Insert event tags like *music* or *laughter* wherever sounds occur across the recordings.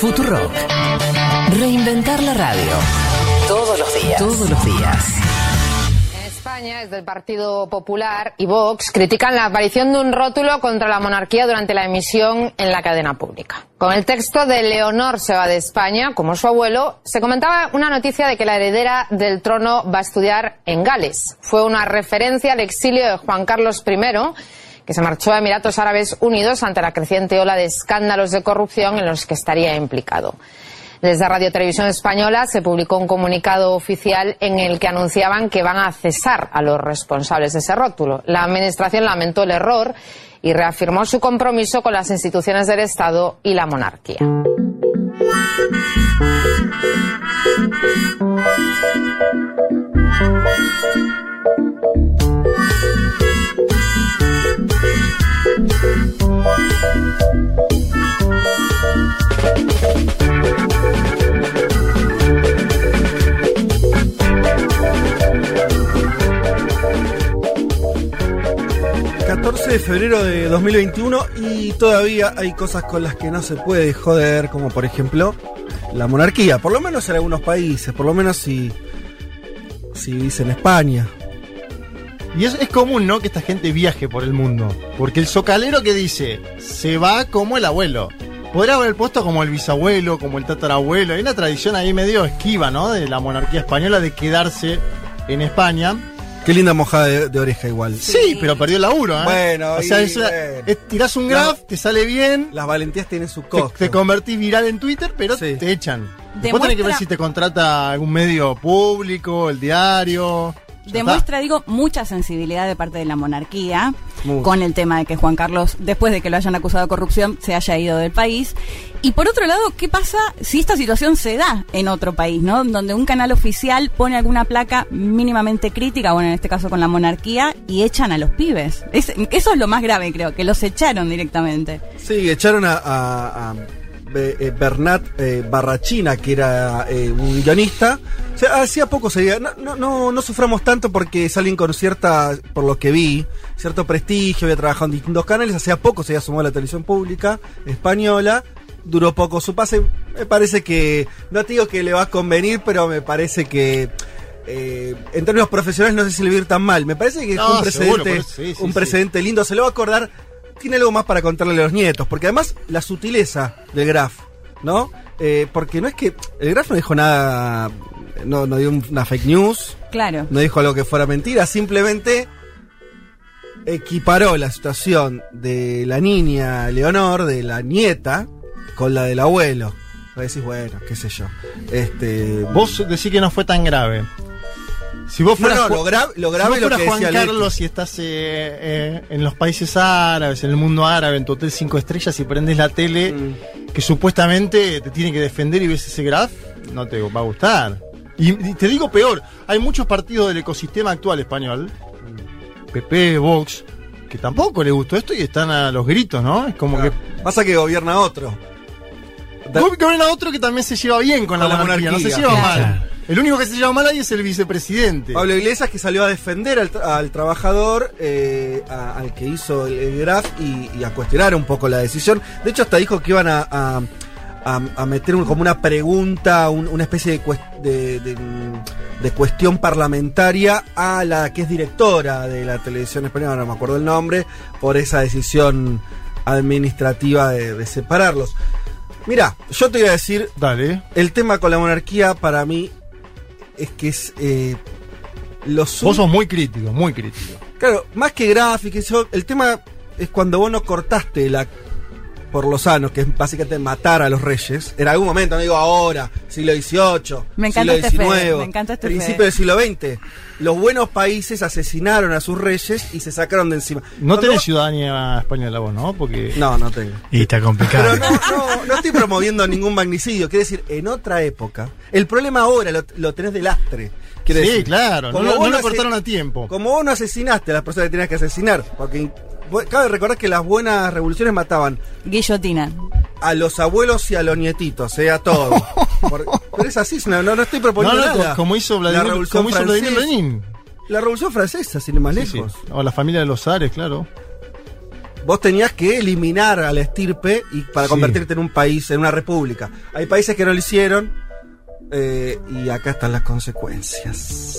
Futurock. Reinventar la radio. Todos los días. Todos los días. En España, desde el Partido Popular y Vox, critican la aparición de un rótulo contra la monarquía durante la emisión en la cadena pública. Con el texto de Leonor se va de España, como su abuelo, se comentaba una noticia de que la heredera del trono va a estudiar en Gales. Fue una referencia al exilio de Juan Carlos I que se marchó a Emiratos Árabes Unidos ante la creciente ola de escándalos de corrupción en los que estaría implicado. Desde Radio Televisión Española se publicó un comunicado oficial en el que anunciaban que van a cesar a los responsables de ese rótulo. La Administración lamentó el error y reafirmó su compromiso con las instituciones del Estado y la monarquía. 14 de febrero de 2021 y todavía hay cosas con las que no se puede joder, como por ejemplo la monarquía, por lo menos en algunos países, por lo menos si, si vivís en España. Y es, es común, ¿no? Que esta gente viaje por el mundo. Porque el socalero que dice, se va como el abuelo. Podrá haber puesto como el bisabuelo, como el tatarabuelo. Hay una tradición ahí medio esquiva, ¿no? De la monarquía española de quedarse en España. Qué linda mojada de, de oreja igual. Sí, pero perdió el laburo, ¿eh? Bueno, o sea, y es una- bueno. es- tirás un La- graph, te sale bien, Las valentías tienen su te, costo. te convertís viral en Twitter, pero Sí. te echan. Después Demuestra- tenés que ver si te contrata algún medio público, el diario. Demuestra, digo, mucha sensibilidad de parte de la monarquía Mucho. con el tema de que Juan Carlos, después de que lo hayan acusado de corrupción, se haya ido del país. Y por otro lado, ¿qué pasa si esta situación se da en otro país, ¿no? Donde un canal oficial pone alguna placa mínimamente crítica, bueno, en este caso con la monarquía, y echan a los pibes. Es- eso es lo más grave, creo, que los echaron directamente. Sí, echaron a, Be- eh, Bernat eh, Barrachina, que era eh, un guionista. O sea, hacía poco sería. No, no, no, no suframos tanto porque es alguien con cierta, por lo que vi, cierto prestigio, había trabajado en distintos canales. Hacía poco se había sumado a la televisión pública española. Duró poco su pase. Me parece que. No te digo que le va a convenir, pero me parece que. eh, en términos profesionales no sé si le va a ir tan mal. Me parece que es un precedente, sí, sí, un sí. precedente lindo. Se lo va a acordar. Tiene algo más para contarle a los nietos. Porque además, la sutileza del Graf, ¿no? Eh, porque no es que. El Graf no dijo nada. No, no dio una fake news. Claro. No dijo algo que fuera mentira. Simplemente equiparó la situación de la niña Leonor, de la nieta, con la del abuelo. Vos decís, bueno, qué sé yo. Este. Vos decís que no fue tan grave. Si vos No, fueras, no, Ju- lo, gra- lo si grave vos es lo fueras que Juan. Carlos y estás eh, eh, en los países árabes, en el mundo árabe, en tu hotel 5 estrellas y prendes la tele Mm. que supuestamente te tiene que defender y ves ese graph, no te va a gustar. Y, y te digo peor, hay muchos partidos del ecosistema actual español, PP, Vox, que tampoco le gustó esto y están a los gritos, ¿no? Es como que Pasa que gobierna otro. Da- Vos que ven a otro que también se lleva bien con, la, Con la monarquía, no se lleva Claro. mal. El único que se lleva mal ahí es el vicepresidente. Pablo Iglesias que salió a defender al, tra- al trabajador, eh, a- al que hizo el, el graf y, y a cuestionar un poco la decisión. De hecho, hasta dijo que iban a, a- a- a meter un- como una pregunta, un- una especie de, cues- de, de, de cuestión parlamentaria a la que es directora de la televisión española, no me acuerdo el nombre, por esa decisión administrativa de separarlos. Mira, yo te voy a decir, Dale. el tema con la monarquía para mí es que es eh, los Vos sos muy crítico, muy crítico. claro más que gráfico eso, el tema es cuando vos no cortaste la por los sanos que es básicamente matar a los reyes en algún momento no digo ahora siglo XVIII Me siglo este XIX me encanta este principio del siglo XX los buenos países asesinaron a sus reyes y se sacaron de encima No Cuando tenés vos- ciudadanía española vos, ¿no? Porque. no no tengo Y está complicado. Pero no, no, no estoy promoviendo ningún magnicidio. Quiere decir, en otra época, el problema ahora lo, lo tenés de lastre. Quiere Sí, decir, claro, como no- no lo cortaron a tiempo. Como vos no asesinaste a las personas que tenías que asesinar, porque cabe recordar que las buenas revoluciones mataban Guillotina. a los abuelos y a los nietitos, eh, a todos. *laughs* Pero es así, no, no, no estoy No, proponiendo no, nada. como hizo La Vladimir, revolución como hizo Vladimir francesa- Lenin. La revolución francesa, sin ir más Sí, sí. lejos. O la familia de los zares, claro. vos tenías que eliminar a la estirpe y para Sí. convertirte en un país, en una república. Hay países que no lo hicieron eh, y acá están las consecuencias.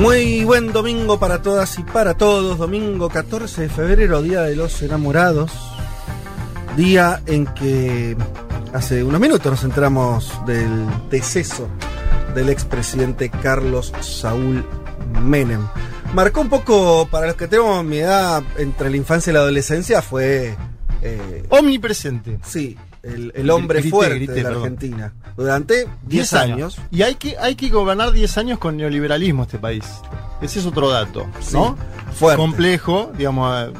Muy buen domingo para todas y para todos. Domingo 14 de febrero, Día de los Enamorados. Día en que hace unos minutos nos enteramos del deceso del expresidente Carlos Saúl Menem. Marcó un poco, para los que tenemos mi edad, entre la infancia y la adolescencia, fue... eh, Omnipresente. sí, el, el hombre fuerte grité, de la perdón. Argentina. Durante 10 años. Y hay que, hay que gobernar 10 años con neoliberalismo este país. Ese es otro dato, ¿no? fuerte. Complejo, digamos,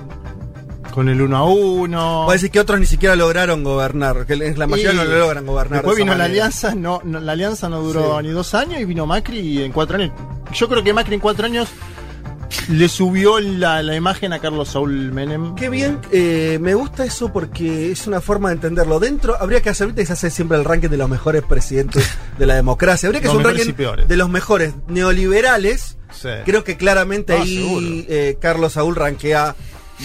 con el uno a uno. Puede decir que otros ni siquiera lograron gobernar, que la mayoría Y no lo logran gobernar. Después de vino la alianza, no, no, la alianza no duró Sí. ni dos años y vino Macri en cuatro años. Yo creo que Macri en cuatro años le subió la, la imagen a Carlos Saúl Menem. Qué bien, eh, me gusta eso porque es una forma de entenderlo. Dentro, habría que hacer, se hace siempre el ranking de los mejores presidentes de la democracia. Habría que hacer un ranking de los mejores neoliberales. Sí. Creo que claramente Ah, ahí eh, Carlos Saúl ranquea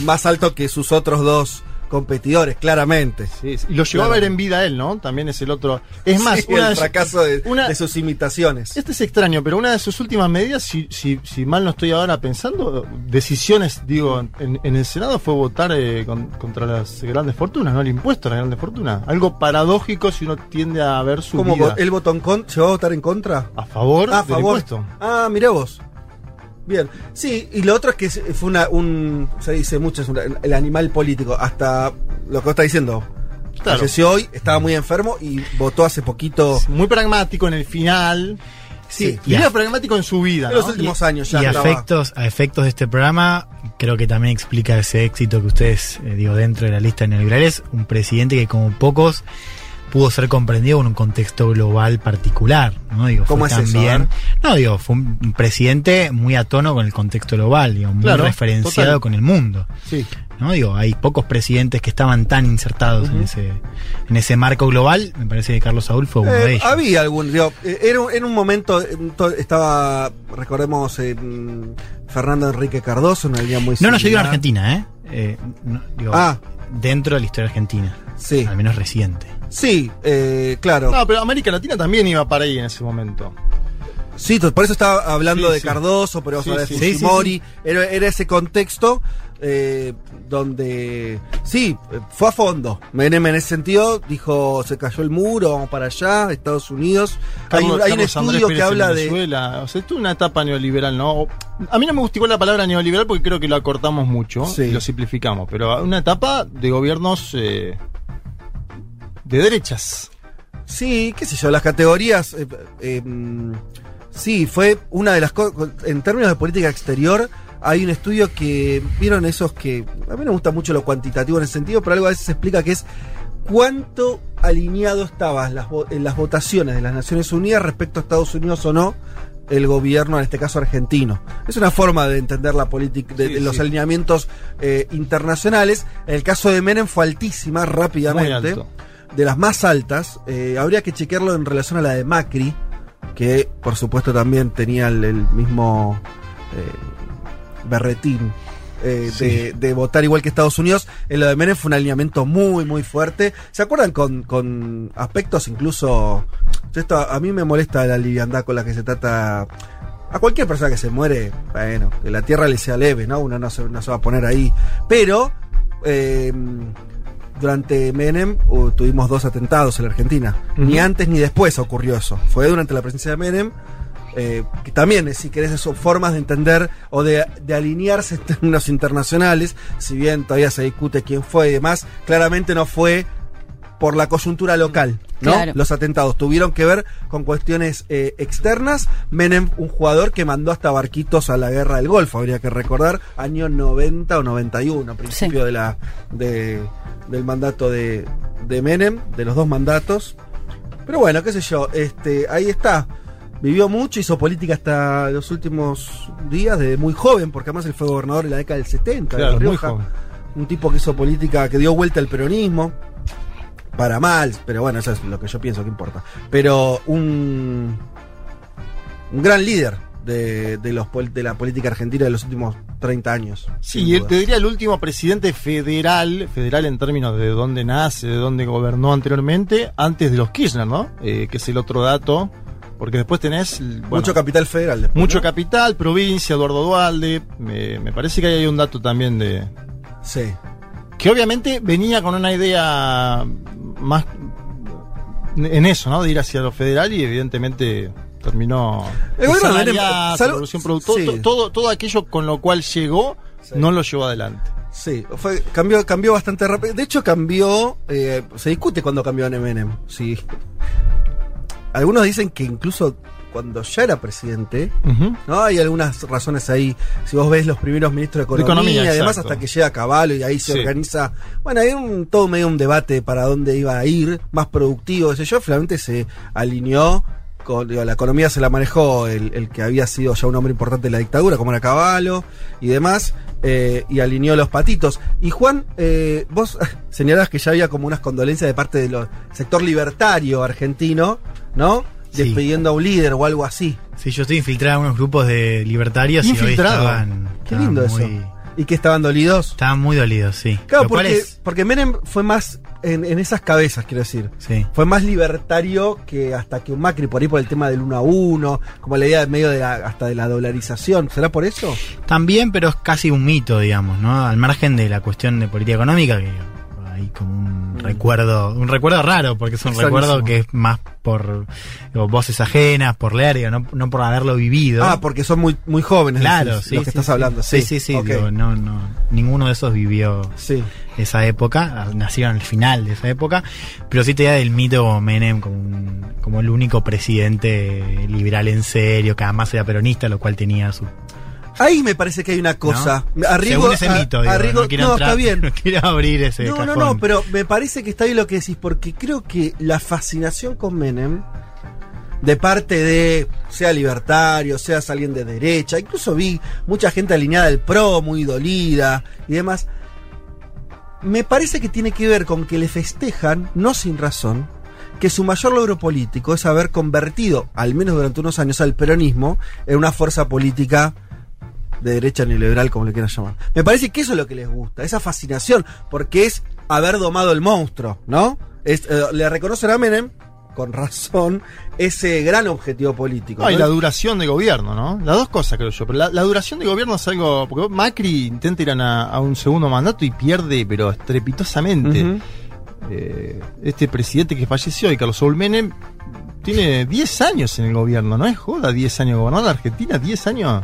más alto que sus otros dos competidores, claramente. Sí, y lo llegó Claro. a ver en vida él, ¿no? También es el otro. Es más, Sí, una el de- fracaso de, una- de sus imitaciones. Este es extraño, pero una de sus últimas medidas, si, si, si mal no estoy ahora pensando, decisiones, digo, en, en el Senado fue votar eh, con- contra las grandes fortunas, ¿no? El impuesto a las grandes fortunas. Algo paradójico si uno tiende a ver su ¿Cómo vida él votó en con- ¿Llegó a votar en contra? a favor Ah, a del favor. impuesto. Ah, mirá vos. Bien. Sí, y lo otro es que es- fue una, un. Se dice mucho, es una- el animal político. Hasta lo que vos estás diciendo. Claro. Falleció hoy, estaba muy enfermo y votó hace poquito. Muy pragmático en el final. Sí, Y era pragmático en su vida. en los últimos años ya y a estaba. efectos, a efectos de este programa, creo que también explica ese éxito que ustedes, eh, digo, dentro de la lista de neoliberales, un presidente que como pocos pudo ser comprendido en un contexto global particular, ¿no? Digo, ¿Cómo es también, no digo, fue un presidente muy a tono con el contexto global, digo, muy Claro, referenciado total. con el mundo. Sí. ¿no? Digo, hay pocos presidentes que estaban tan insertados en ese en ese marco global, me parece que Carlos Saúl fue uno Eh, de ellos. había algún. digo, era, un- era un momento. eh, Estaba. Recordemos. eh, Fernando Enrique Cardoso, una línea muy No, no, yo digo en. Argentina, ¿eh? Eh, no, digo, Ah. dentro de la historia argentina, Sí. al menos reciente. Sí, eh, claro. No, pero América Latina también iba para ahí en ese momento. Sí, por eso estaba hablando Sí, de sí. Cardoso, pero Sí, de sí. Sí, sí, Fujimori. Era, era ese contexto eh, donde, sí, fue a fondo. Menem en ese sentido dijo, se cayó el muro, vamos para allá, Estados Unidos. hay, un- hay estudio que habla de... Venezuela. O sea, esto es una etapa neoliberal, ¿no? A mí no me igual la palabra neoliberal porque creo que lo acortamos mucho Sí. y lo simplificamos, pero una etapa de gobiernos eh, de derechas. Sí, qué sé yo, las categorías... eh, eh, mm, sí, fue una de las cosas... En términos de política exterior, hay un estudio que... ¿Vieron esos que... A mí me gusta mucho lo cuantitativo en ese sentido, pero algo a veces se explica que es cuánto alineado estaban las, en las votaciones de las Naciones Unidas respecto a Estados Unidos o no el gobierno, en este caso argentino. Es una forma de entender la política, de, Sí, de los sí. alineamientos eh, internacionales. En el caso de Menem fue altísima, Muy rápidamente. alto. De las más altas. Eh, habría que chequearlo en relación a la de Macri, que por supuesto también tenía el, el mismo eh, berretín. eh, de, de votar igual que Estados Unidos, en lo de Menem fue un alineamiento muy, muy fuerte. ¿Se acuerdan con, con aspectos incluso... Esto a mí me molesta la liviandad con la que se trata a cualquier persona que se muere, bueno, que la tierra le sea leve, ¿no? Uno no se, no se va a poner ahí. Pero eh, durante Menem uh, tuvimos dos atentados en la Argentina. Ni antes ni después ocurrió eso. Fue durante la presencia de Menem. eh, que también, eh, si querés, son formas de entender o de, de alinearse en términos internacionales. Si bien todavía se discute quién fue y demás, claramente no fue por la coyuntura local, ¿no? Claro. Los atentados tuvieron que ver con cuestiones eh, externas. Menem, un jugador que mandó hasta barquitos a la guerra del Golfo, habría que recordar, año 90 o 91, a principio Sí. de la, de- del mandato de, de Menem, de los dos mandatos. Pero bueno, qué sé yo, este, ahí está. Vivió mucho, hizo política hasta los últimos días, de muy joven, porque además él fue gobernador en la década del 70 de Claro, La muy Rioja. joven. Un tipo que hizo política, que dio vuelta al peronismo. Para mal, pero bueno, eso es lo que yo pienso que importa. Pero un, un gran líder de, de los, pol- de la política argentina de los últimos 30 años. Sí, y te diría el último presidente federal, federal en términos de dónde nace, de dónde gobernó anteriormente, antes de los Kirchner, ¿no? Eh, que es el otro dato, porque después tenés... bueno, Mucho capital federal. después, mucho ¿no? capital, provincia, Eduardo Dualde, me, me parece que ahí hay un dato también de... Sí. Que obviamente venía con una idea más en eso, ¿no? De ir hacia lo federal y evidentemente terminó... Revolución productora, sí. to- todo, todo aquello con lo cual llegó, no lo llevó adelante. Sí, fue, cambió, cambió bastante rápido. De hecho, cambió. eh, se discute cuando cambió en Menem. Sí. Algunos dicen que incluso cuando ya era presidente. ¿no? Hay algunas razones ahí. Si vos ves los primeros ministros de De Economía, Economía, y además exacto. hasta que llega Caballo y ahí se Sí. organiza. Bueno, hay un, todo medio un debate para dónde iba a ir, más productivo, qué sé yo. Finalmente se alineó. Con, digo, la economía se la manejó el, el que había sido ya un hombre importante de la dictadura, como era Caballo y demás, eh, y alineó los patitos. Y Juan, eh, vos *laughs* señalabas que ya había como unas condolencias de parte del sector libertario argentino, ¿no? Sí. Despidiendo a un líder o algo así. Sí, yo estoy infiltrado en unos grupos de libertarios y hoy estaban. Qué estaban lindo muy- eso. Y que estaban dolidos. Estaban muy dolidos, sí. Claro, es- porque Menem fue más en, en esas cabezas, quiero decir. Sí. Fue más libertario que hasta que un Macri, por ahí por el tema del uno a uno, como la idea de medio de la, hasta de la dolarización. ¿Será por eso? También, pero es casi un mito, digamos, ¿no? Al margen de la cuestión de política económica, que hay como un recuerdo, un recuerdo raro, porque es un recuerdo que es más por digo, voces ajenas, por leer, digo, no, no por haberlo vivido. Ah, porque son muy, muy jóvenes. Claro, decís, sí. Lo que sí, estás sí. hablando. Sí, sí, sí. Ok. digo, no, no, ninguno de esos vivió esa época, nacieron al final de esa época, pero sí te da del mito Menem como, un- como el único presidente liberal en serio, que además era peronista, lo cual tenía su... Ahí me parece que hay una cosa. ¿no? Arrigo, Según ese a- mito, digo, Arrigo- no quiero no, entrar- está bien. *laughs* no quiero abrir ese No, no, cajón. no, pero me parece que está bien lo que decís, porque creo que la fascinación con Menem, de parte de, sea libertario, sea alguien de derecha, incluso vi mucha gente alineada al PRO, muy dolida y demás, me parece que tiene que ver con que le festejan, no sin razón, que su mayor logro político es haber convertido, al menos durante unos años, al peronismo en una fuerza política de derecha neoliberal, como le quieran llamar. Me parece que eso es lo que les gusta, esa fascinación, porque es haber domado el monstruo, ¿no? Es, eh, le reconocen a Menem, con razón, ese gran objetivo político. Ah, y ¿no? la duración de gobierno, ¿no? Las dos cosas creo yo. Pero la, la duración de gobierno es algo. Porque Macri intenta ir a, un segundo mandato y pierde, pero estrepitosamente. Eh, este presidente que falleció, y Carlos Saúl Menem, tiene 10 años en el gobierno, ¿no es joda? 10 años gobernando la Argentina, 10 años.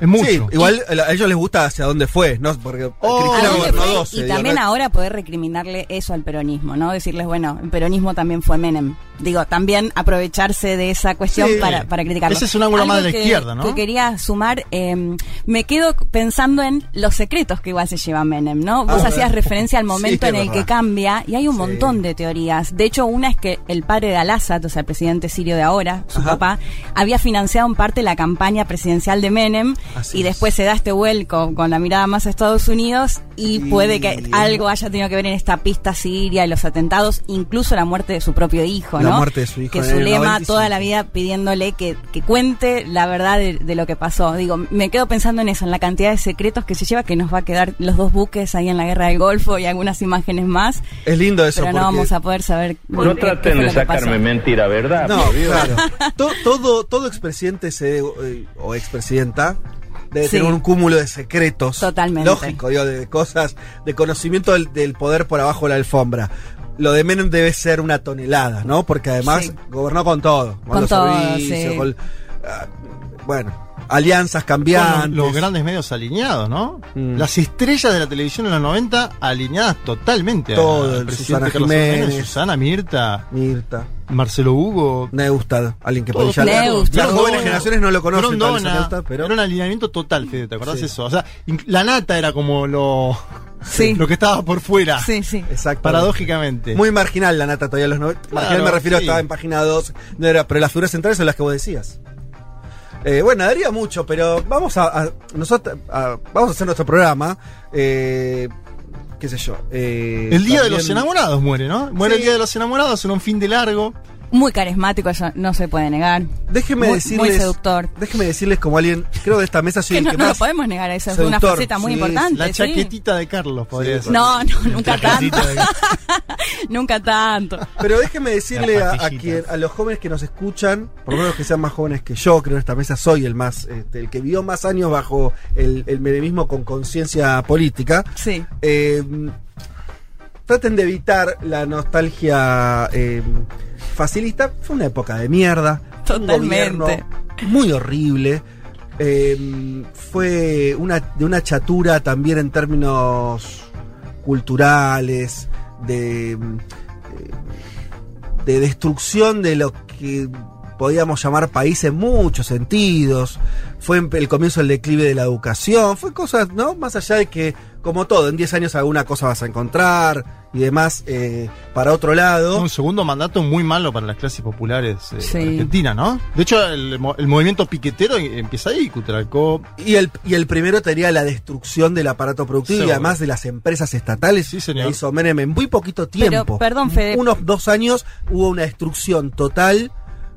Es mucho. Sí, igual a ellos les gusta hacia dónde fue, ¿no? Porque Oh, Cristina ¿A dónde gobernó fue? 12. y también ahora poder recriminarle eso al peronismo, ¿no? Decirles, bueno, el peronismo también fue Menem. Digo, también aprovecharse de esa cuestión Sí. para, para criticarlo. Ese es un ángulo Algo más de la izquierda, ¿no? Que quería sumar, eh, me quedo pensando en los secretos que igual se lleva Menem, ¿no? Vos Ah, hacías referencia al *laughs* momento Sí, en el que cambia y hay un Sí. montón de teorías. De hecho, una es que el padre de Al-Assad, o sea, el presidente sirio de ahora, su Ajá. papá, había financiado en parte la campaña presidencial de Menem Así y es. después se da este vuelco con la mirada más a Estados Unidos y, puede que algo haya tenido que ver en esta pista siria y los atentados, incluso la muerte de su propio hijo, La ¿no? muerte de su hijo Que su lema 95. toda la vida pidiéndole que, que cuente la verdad de, de lo que pasó. Digo, me quedo pensando en eso, en la cantidad de secretos que se lleva, que nos va a quedar los dos buques ahí en la guerra del Golfo y algunas imágenes más, Es lindo eso. pero no vamos a poder saber. No qué- qué traten fue de lo que pasó. sacarme mentira, ¿verdad? No, claro. *laughs* To- todo, todo expresidente se, eh, o expresidenta debe Sí. tener un cúmulo de secretos. Totalmente. Lógico, digo, de cosas, de conocimiento del, del poder por abajo de la alfombra. Lo de Menem debe ser una tonelada, ¿no? Porque además Sí. gobernó con todo. Con los todo, servicios, sí. con- ah, bueno, alianzas cambiantes. los, los grandes medios alineados, ¿no? Mm. Las estrellas de la televisión en los 90 alineadas totalmente. Todo, el Susana Carlos Jiménez. Jiménez, Susana, Mirta, Mirta. Marcelo Hugo. Neustad, alguien que Neustad. Las jóvenes generaciones no lo conocen. Neustad, pero Era un alineamiento total, Fede, ¿te acordás Sí. eso? O sea, la nata era como lo, Sí. lo que estaba por fuera. Sí, sí. exacto. Paradójicamente. Muy marginal la nata todavía en los 90. marginal Claro, me refiero a estaba en página 2, no era, pero las figuras centrales son las que vos decías. Eh, bueno, daría mucho, pero vamos a, a- nosotros a- vamos a hacer nuestro programa. eh, qué sé yo. eh, el día de los enamorados muere, ¿no? Muere Sí. el día de los enamorados en un fin de largo. Muy carismático, eso no se puede negar. Déjeme muy, decirles. Muy seductor. Déjeme decirles como alguien, creo de esta mesa *laughs* soy Que el no, que no lo podemos negar, esa es una faceta muy sí, importante. La sí. chaquetita de Carlos, podría ser. No, no, nunca tanto. Chaquetita de- *laughs* nunca tanto. Pero déjeme decirle a, quien- a los jóvenes que nos escuchan, por lo menos que sean más jóvenes que yo, creo que en esta mesa soy el más, este, el que vivió más años bajo el, el menemismo con conciencia política. Sí. Eh, traten de evitar la nostalgia eh, facilista. Fue una época de mierda. un Totalmente. gobierno muy horrible. Eh, fue una, de una chatura también en términos culturales, de, eh, de destrucción de lo que podíamos llamar país en muchos sentidos. Fue el comienzo del declive de la educación. Fue cosas, ¿no? Más allá de que, como todo, en 10 años alguna cosa vas a encontrar y demás, eh, para otro lado. Un segundo mandato muy malo para las clases populares eh, Sí. argentinas, ¿no? De hecho, el, mo- el movimiento piquetero empieza ahí, Cutralcó. Y el, y el primero tenía la destrucción del aparato productivo y además de las empresas estatales. Sí, señor. que hizo Menem en muy poquito Pero, tiempo. perdón, Fede. Unos dos años hubo una destrucción total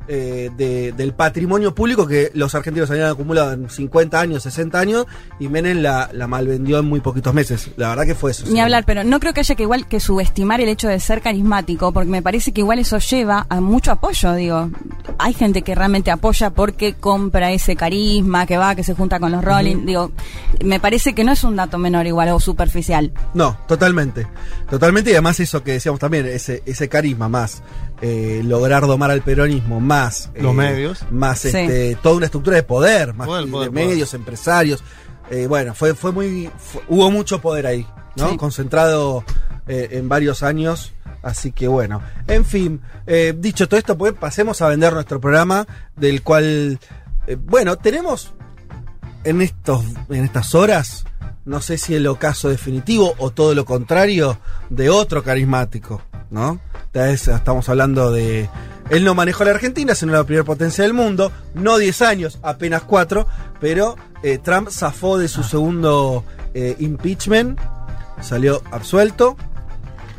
eh, de- del patrimonio público que los argentinos habían acumulado en 50 años, 60 años y Menem la, la malvendió en muy poquitos meses. La verdad que fue eso. Ni hablar, pero no creo que haya que igual que subestimar el hecho de ser carismático, porque me parece que igual eso lleva a mucho apoyo, digo. Hay gente que realmente apoya porque compra ese carisma, que va, que se junta con los Rolling, digo, me parece que no es un dato menor igual o superficial. No, totalmente. Totalmente y además eso que decíamos también, ese, ese carisma más, eh, lograr domar al peronismo, más Los eh, medios. más Sí. este, toda una estructura de poder, más Poder, de poder, medios, empresarios. Eh, bueno, fue, fue muy, fue- hubo mucho poder ahí, ¿no? Sí. Concentrado eh, en varios años. Así que bueno, en fin, eh, dicho todo esto, pues pasemos a vender nuestro programa, del cual, eh, bueno, tenemos en estos en estas horas no sé si el ocaso definitivo o todo lo contrario de otro carismático no vez estamos hablando de él no manejó la Argentina sino la primera potencia del mundo no 10 años apenas 4 pero eh, Trump zafó de su segundo eh, impeachment salió absuelto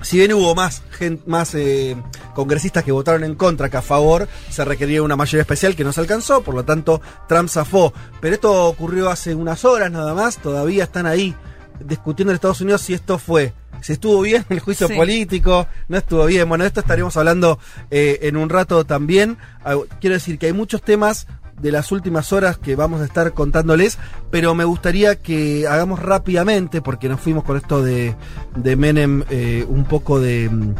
si bien hubo más gen- más eh, congresistas que votaron en contra que a favor, se requería una mayoría especial que no se alcanzó, por lo tanto Trump zafó. Pero esto ocurrió hace unas horas nada más, todavía están ahí discutiendo en Estados Unidos si esto fue, si estuvo bien el juicio Sí. político, no estuvo bien. Bueno, de esto estaremos hablando eh, en un rato también. Ah, Quiero decir que hay muchos temas de las últimas horas que vamos a estar contándoles, pero me gustaría que hagamos rápidamente, porque nos fuimos con esto de, de Menem eh, un poco de, mm,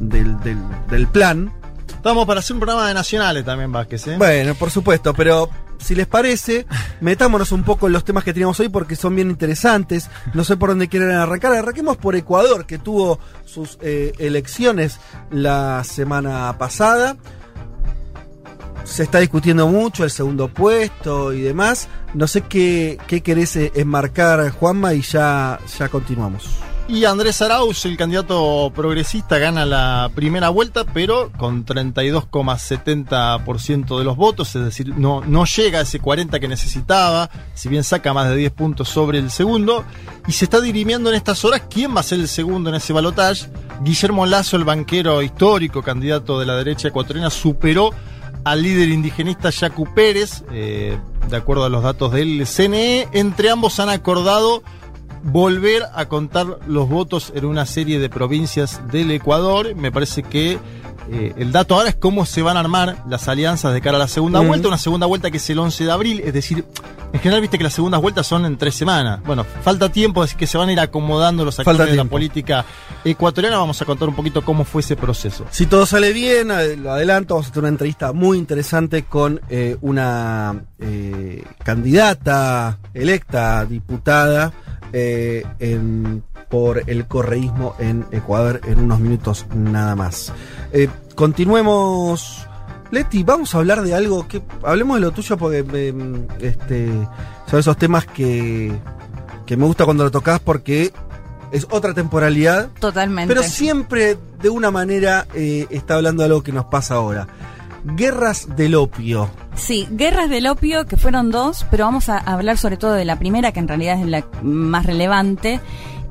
del, del- del plan. Estamos para hacer un programa de nacionales también, Vázquez, ¿eh? Bueno, por supuesto, pero si les parece, metámonos un poco en los temas que teníamos hoy porque son bien interesantes. No sé por dónde quieren arrancar. Arranquemos por Ecuador, que tuvo sus eh, elecciones la semana pasada. Se está discutiendo mucho el segundo puesto y demás. No sé qué, qué querés eh, enmarcar, Juanma, y ya, ya continuamos. Y Andrés Arauz, el candidato progresista, gana la primera vuelta, pero con 32,70% de los votos, es decir, no, no llega a ese 40 que necesitaba, si bien saca más de 10 puntos sobre el segundo. Y se está dirimiendo en estas horas quién va a ser el segundo en ese balotaje. Guillermo Lazo, el banquero histórico, candidato de la derecha ecuatoriana, superó al líder indigenista Yacu Pérez, eh, de acuerdo a los datos del CNE. Entre ambos han acordado volver a contar los votos en una serie de provincias del Ecuador. Me parece que eh, el dato ahora es cómo se van a armar las alianzas de cara a la segunda Mm. vuelta. Una segunda vuelta que es el 11 de abril. Es decir, en general viste que las segundas vueltas son en tres semanas. Bueno, falta tiempo, es que se van a ir acomodando los actores de la política ecuatoriana. Vamos a contar un poquito cómo fue ese proceso. Si todo sale bien, eh, lo adelanto, vamos a tener una entrevista muy interesante con eh, una eh, candidata electa, diputada, en- por el correísmo en Ecuador en unos minutos nada más. Eh, continuemos. Leti, vamos a hablar de algo que. Hablemos de lo tuyo porque eh, este, son esos temas que, que me gusta cuando lo tocas porque es otra temporalidad Totalmente. pero siempre de una manera eh, está hablando de algo que nos pasa ahora. Guerras del opio. Sí, guerras del opio, que fueron dos, pero vamos a hablar sobre todo de la primera, que en realidad es la más relevante.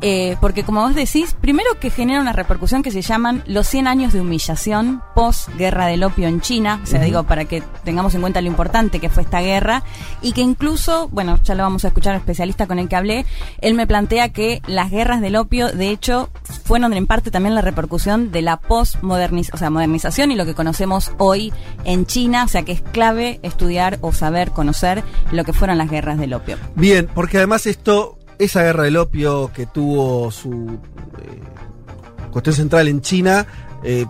Eh, porque como vos decís, primero que genera una repercusión que se llaman los 100 años de humillación post guerra del opio en China, o sea, digo, para que tengamos en cuenta lo importante que fue esta guerra, y que incluso, bueno, ya lo vamos a escuchar al especialista con el que hablé, él me plantea que las guerras del opio, de hecho, fueron en parte también la repercusión de la postmodernización, o sea, modernización y lo que conocemos hoy en China, o sea, que es clave estudiar o saber, conocer lo que fueron las guerras del opio. Bien, porque además esto, esa guerra del opio que tuvo su eh, cuestión central en China, eh,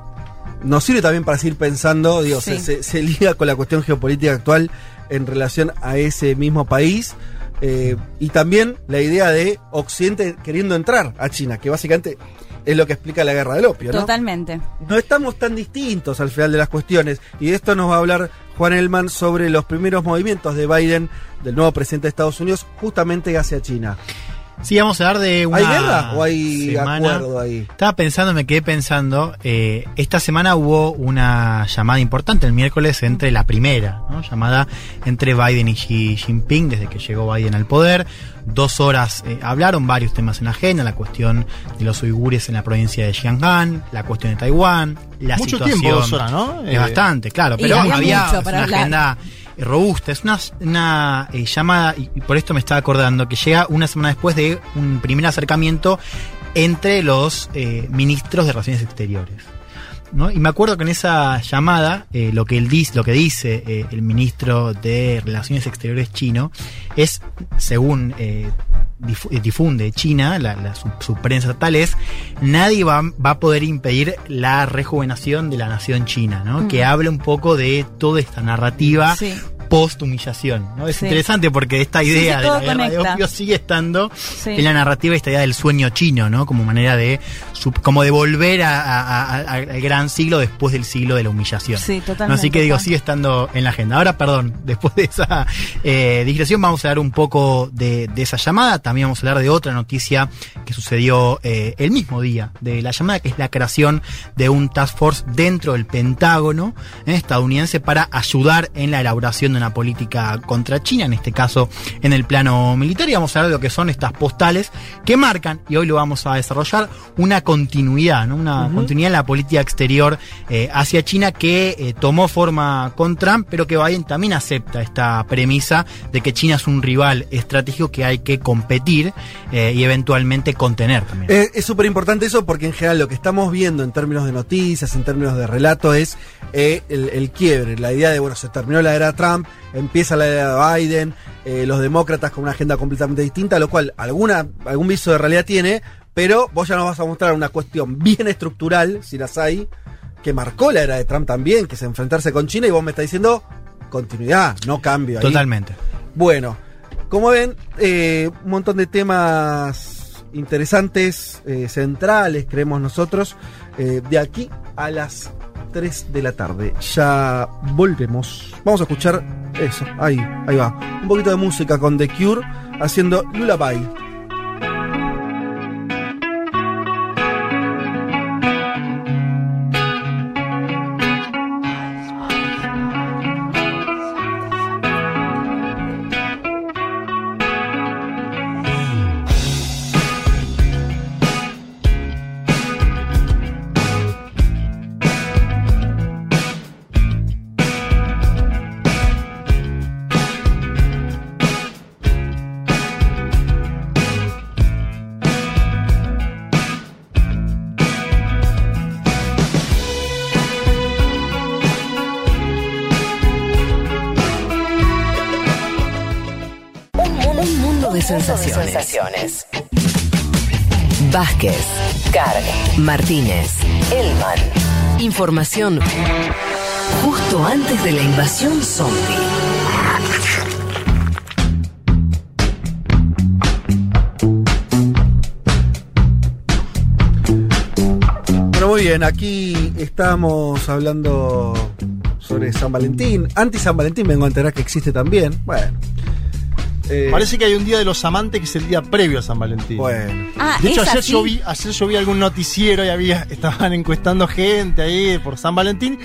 nos sirve también para seguir pensando, digo, Sí. se, se- se liga con la cuestión geopolítica actual en relación a ese mismo país. eh, y también la idea de Occidente queriendo entrar a China, que básicamente es lo que explica la guerra del opio, ¿no? Totalmente. no estamos tan distintos al final de las cuestiones. Y de esto nos va a hablar Juan Elman sobre los primeros movimientos de Biden, del nuevo presidente de Estados Unidos, justamente hacia China. Sí, vamos a hablar de una ¿Hay guerra o hay semana- acuerdo ahí? Estaba pensando, me quedé pensando, eh, esta semana hubo una llamada importante el miércoles entre la primera, ¿no? llamada entre Biden y Xi Jinping desde que llegó Biden al poder. Dos horas eh, hablaron varios temas en la agenda, la cuestión de los uigures en la provincia de Xiangan, la cuestión de Taiwán, la Mucho situación. tiempo, dos horas, ¿no? Es Eh, bastante, claro, pero había es una hablar. agenda eh, robusta. Es una, una eh, llamada, y, y por esto me estaba acordando, que llega una semana después de un primer acercamiento entre los eh, ministros de Relaciones Exteriores. ¿No? Y me acuerdo que en esa llamada, eh, lo que él dice, lo que dice eh, el ministro de Relaciones Exteriores chino, es, según eh, eh, difunde China, la, la- su, su prensa tal es, nadie va, va a poder impedir la rejuvenación de la nación china, ¿no? Mm. Que habla un poco de toda esta narrativa Sí. Post humillación. ¿no? Es Sí. interesante porque esta idea sí, de la guerra de conecta. opio sigue estando en la narrativa esta idea del sueño chino, ¿no? Como manera de sub- como de volver a- a- al gran siglo después del siglo de la humillación. Sí, ¿no? totalmente. Así que digo, sigue estando en la agenda. Ahora, perdón, *laughs* después de esa eh, digresión vamos a hablar un poco de, de esa llamada. También vamos a hablar de otra noticia que sucedió eh, el mismo día de la llamada, que es la creación de un task force dentro del Pentágono eh, estadounidense para ayudar en la elaboración de una política contra China, en este caso en el plano militar. Y vamos a hablar de lo que son estas postales que marcan, y hoy lo vamos a desarrollar, una continuidad, ¿no? una continuidad en la política exterior eh, hacia China que eh, tomó forma con Trump, pero que Biden también acepta esta premisa de que China es un rival estratégico que hay que competir eh, y eventualmente contener también. Es súper importante eso porque en general lo que estamos viendo en términos de noticias, en términos de relato, es el, el quiebre, la idea de, bueno, se terminó la era Trump, empieza la era de Biden, eh, los demócratas con una agenda completamente distinta, lo cual alguna, algún viso de realidad tiene, pero vos ya nos vas a mostrar una cuestión bien estructural, si las hay, que marcó la era de Trump también, que es enfrentarse con China, y vos me estás diciendo continuidad, no cambio. ahí. Totalmente. Bueno, como ven, eh, un montón de temas interesantes, eh, centrales, creemos nosotros, eh, de aquí a las 3 de la tarde. Ya volvemos. Vamos a escuchar eso, ahí, ahí va. Un poquito de música con The Cure haciendo Lullaby. Vázquez, Carg, Martínez, Elman. Información justo antes de la invasión zombie. Bueno, muy bien, aquí estamos hablando sobre San Valentín. Anti San Valentín vengo a enterar que existe también. Bueno. Eh, Parece que hay un día de los amantes que es el día previo a San Valentín. Bueno. Ah, De hecho, ¿es ayer así? yo, vi, ayer yo vi algún noticiero y había, *laughs* estaban encuestando gente ahí por San Valentín.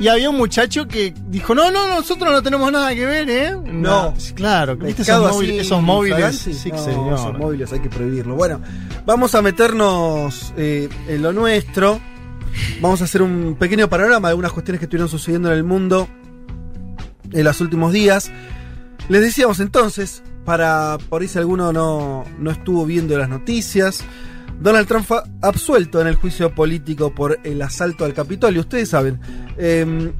Y había un muchacho que dijo, no, no, nosotros no tenemos nada que ver, ¿eh? No. Sí, claro, ¿viste Pescado esos, así, móviles, esos móviles? Sí, No, señor. esos móviles hay que prohibirlo. Bueno, vamos a meternos eh, en lo nuestro. Vamos a hacer un pequeño panorama de algunas cuestiones que estuvieron sucediendo en el mundo en los últimos días. Les decíamos entonces, para por ahí si alguno no, no estuvo viendo las noticias, Donald Trump fue absuelto en el juicio político por el asalto al Capitolio. Ustedes saben, eh,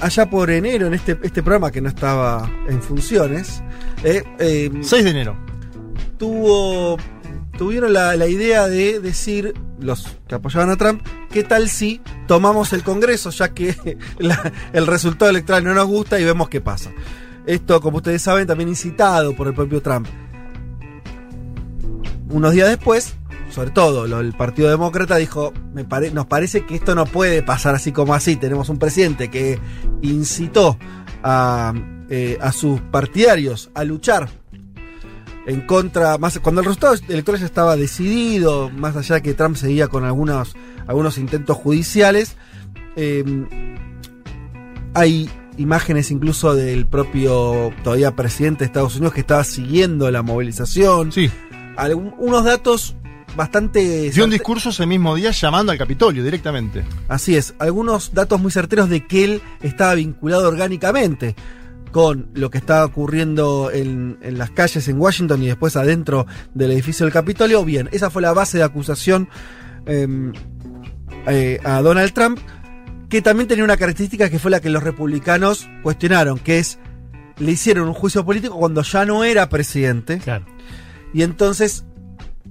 allá por enero, en este, este programa que no estaba en funciones, eh, eh, 6 de enero. tuvo tuvieron la, la idea de decir los que apoyaban a Trump, ¿qué tal si tomamos el Congreso ya que *laughs* la- el resultado electoral no nos gusta y vemos qué pasa? Esto, como ustedes saben, también incitado por el propio Trump. Unos días después, sobre todo lo- el Partido Demócrata dijo, nos parece que esto no puede pasar así como así. Tenemos un presidente que incitó a, eh, sus partidarios a luchar en contra, cuando el resultado electoral ya estaba decidido, más allá de que Trump seguía con algunos, algunos intentos judiciales, eh, hay imágenes incluso del propio todavía presidente de Estados Unidos que estaba siguiendo la movilización. Sí. Algún- unos datos bastante... Dio un discurso ese mismo día llamando al Capitolio directamente. Así es, algunos datos muy certeros de que él estaba vinculado orgánicamente con lo que estaba ocurriendo en, en las calles en Washington y después adentro del edificio del Capitolio. Bien, esa fue la base de acusación eh, eh, a Donald Trump, que también tenía una característica que fue la que los republicanos cuestionaron, que es, le hicieron un juicio político cuando ya no era presidente. Claro. Y entonces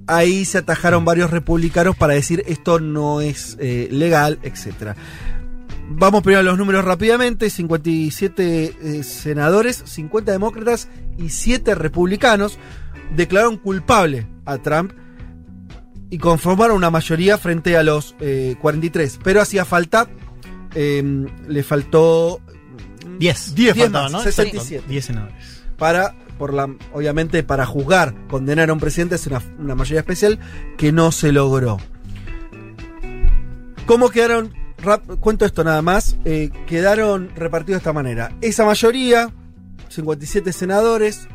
ahí se atajaron varios republicanos para decir esto no es eh, legal, etcétera. Vamos primero a los números rápidamente. 57 eh, senadores, 50 demócratas y 7 republicanos declararon culpable a Trump y conformaron una mayoría frente a los eh, 43. Pero hacía falta, eh, le faltó 10. 10 10 faltaban, ¿no? 67 10 senadores. para, por la, obviamente, para juzgar, condenar a un presidente es una, una mayoría especial que no se logró. ¿Cómo quedaron? rap- cuento esto nada más. eh, quedaron repartidos de esta manera. Esa mayoría, 57 senadores,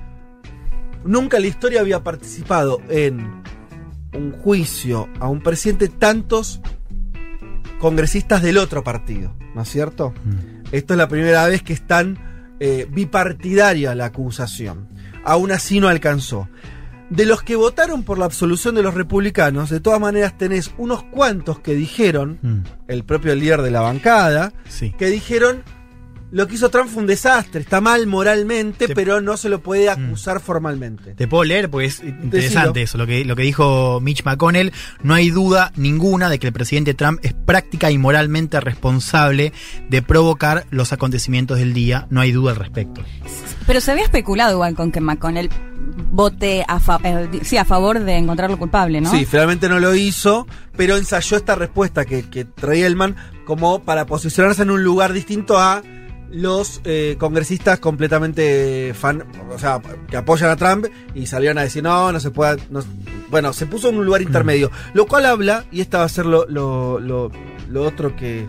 nunca en la historia había participado en un juicio a un presidente tantos congresistas del otro partido, ¿no es cierto? Esto es la primera vez que están eh, bipartidaria la acusación. Aún así no alcanzó. De los que votaron por la absolución de los republicanos, de todas maneras tenés unos cuantos que dijeron, Mm, el propio líder de la bancada, sí. que dijeron lo que hizo Trump fue un desastre, está mal moralmente, Te- pero no se lo puede acusar formalmente. Te puedo leer porque es interesante Decilo. eso. Lo que, lo que dijo Mitch McConnell. No hay duda ninguna de que el presidente Trump es práctica y moralmente responsable de provocar los acontecimientos del día. No hay duda al respecto. Pero se había especulado igual con que McConnell vote a, fa- eh, di- sí, a favor de encontrarlo culpable, ¿no? Sí, finalmente no lo hizo, pero ensayó esta respuesta que, que traía Elman como para posicionarse en un lugar distinto a los eh, congresistas completamente fan, o sea, que apoyan a Trump y salieron a decir no, no se puede, no- bueno, se puso en un lugar intermedio, lo cual habla, y esta va a ser lo, lo, lo- lo otro que,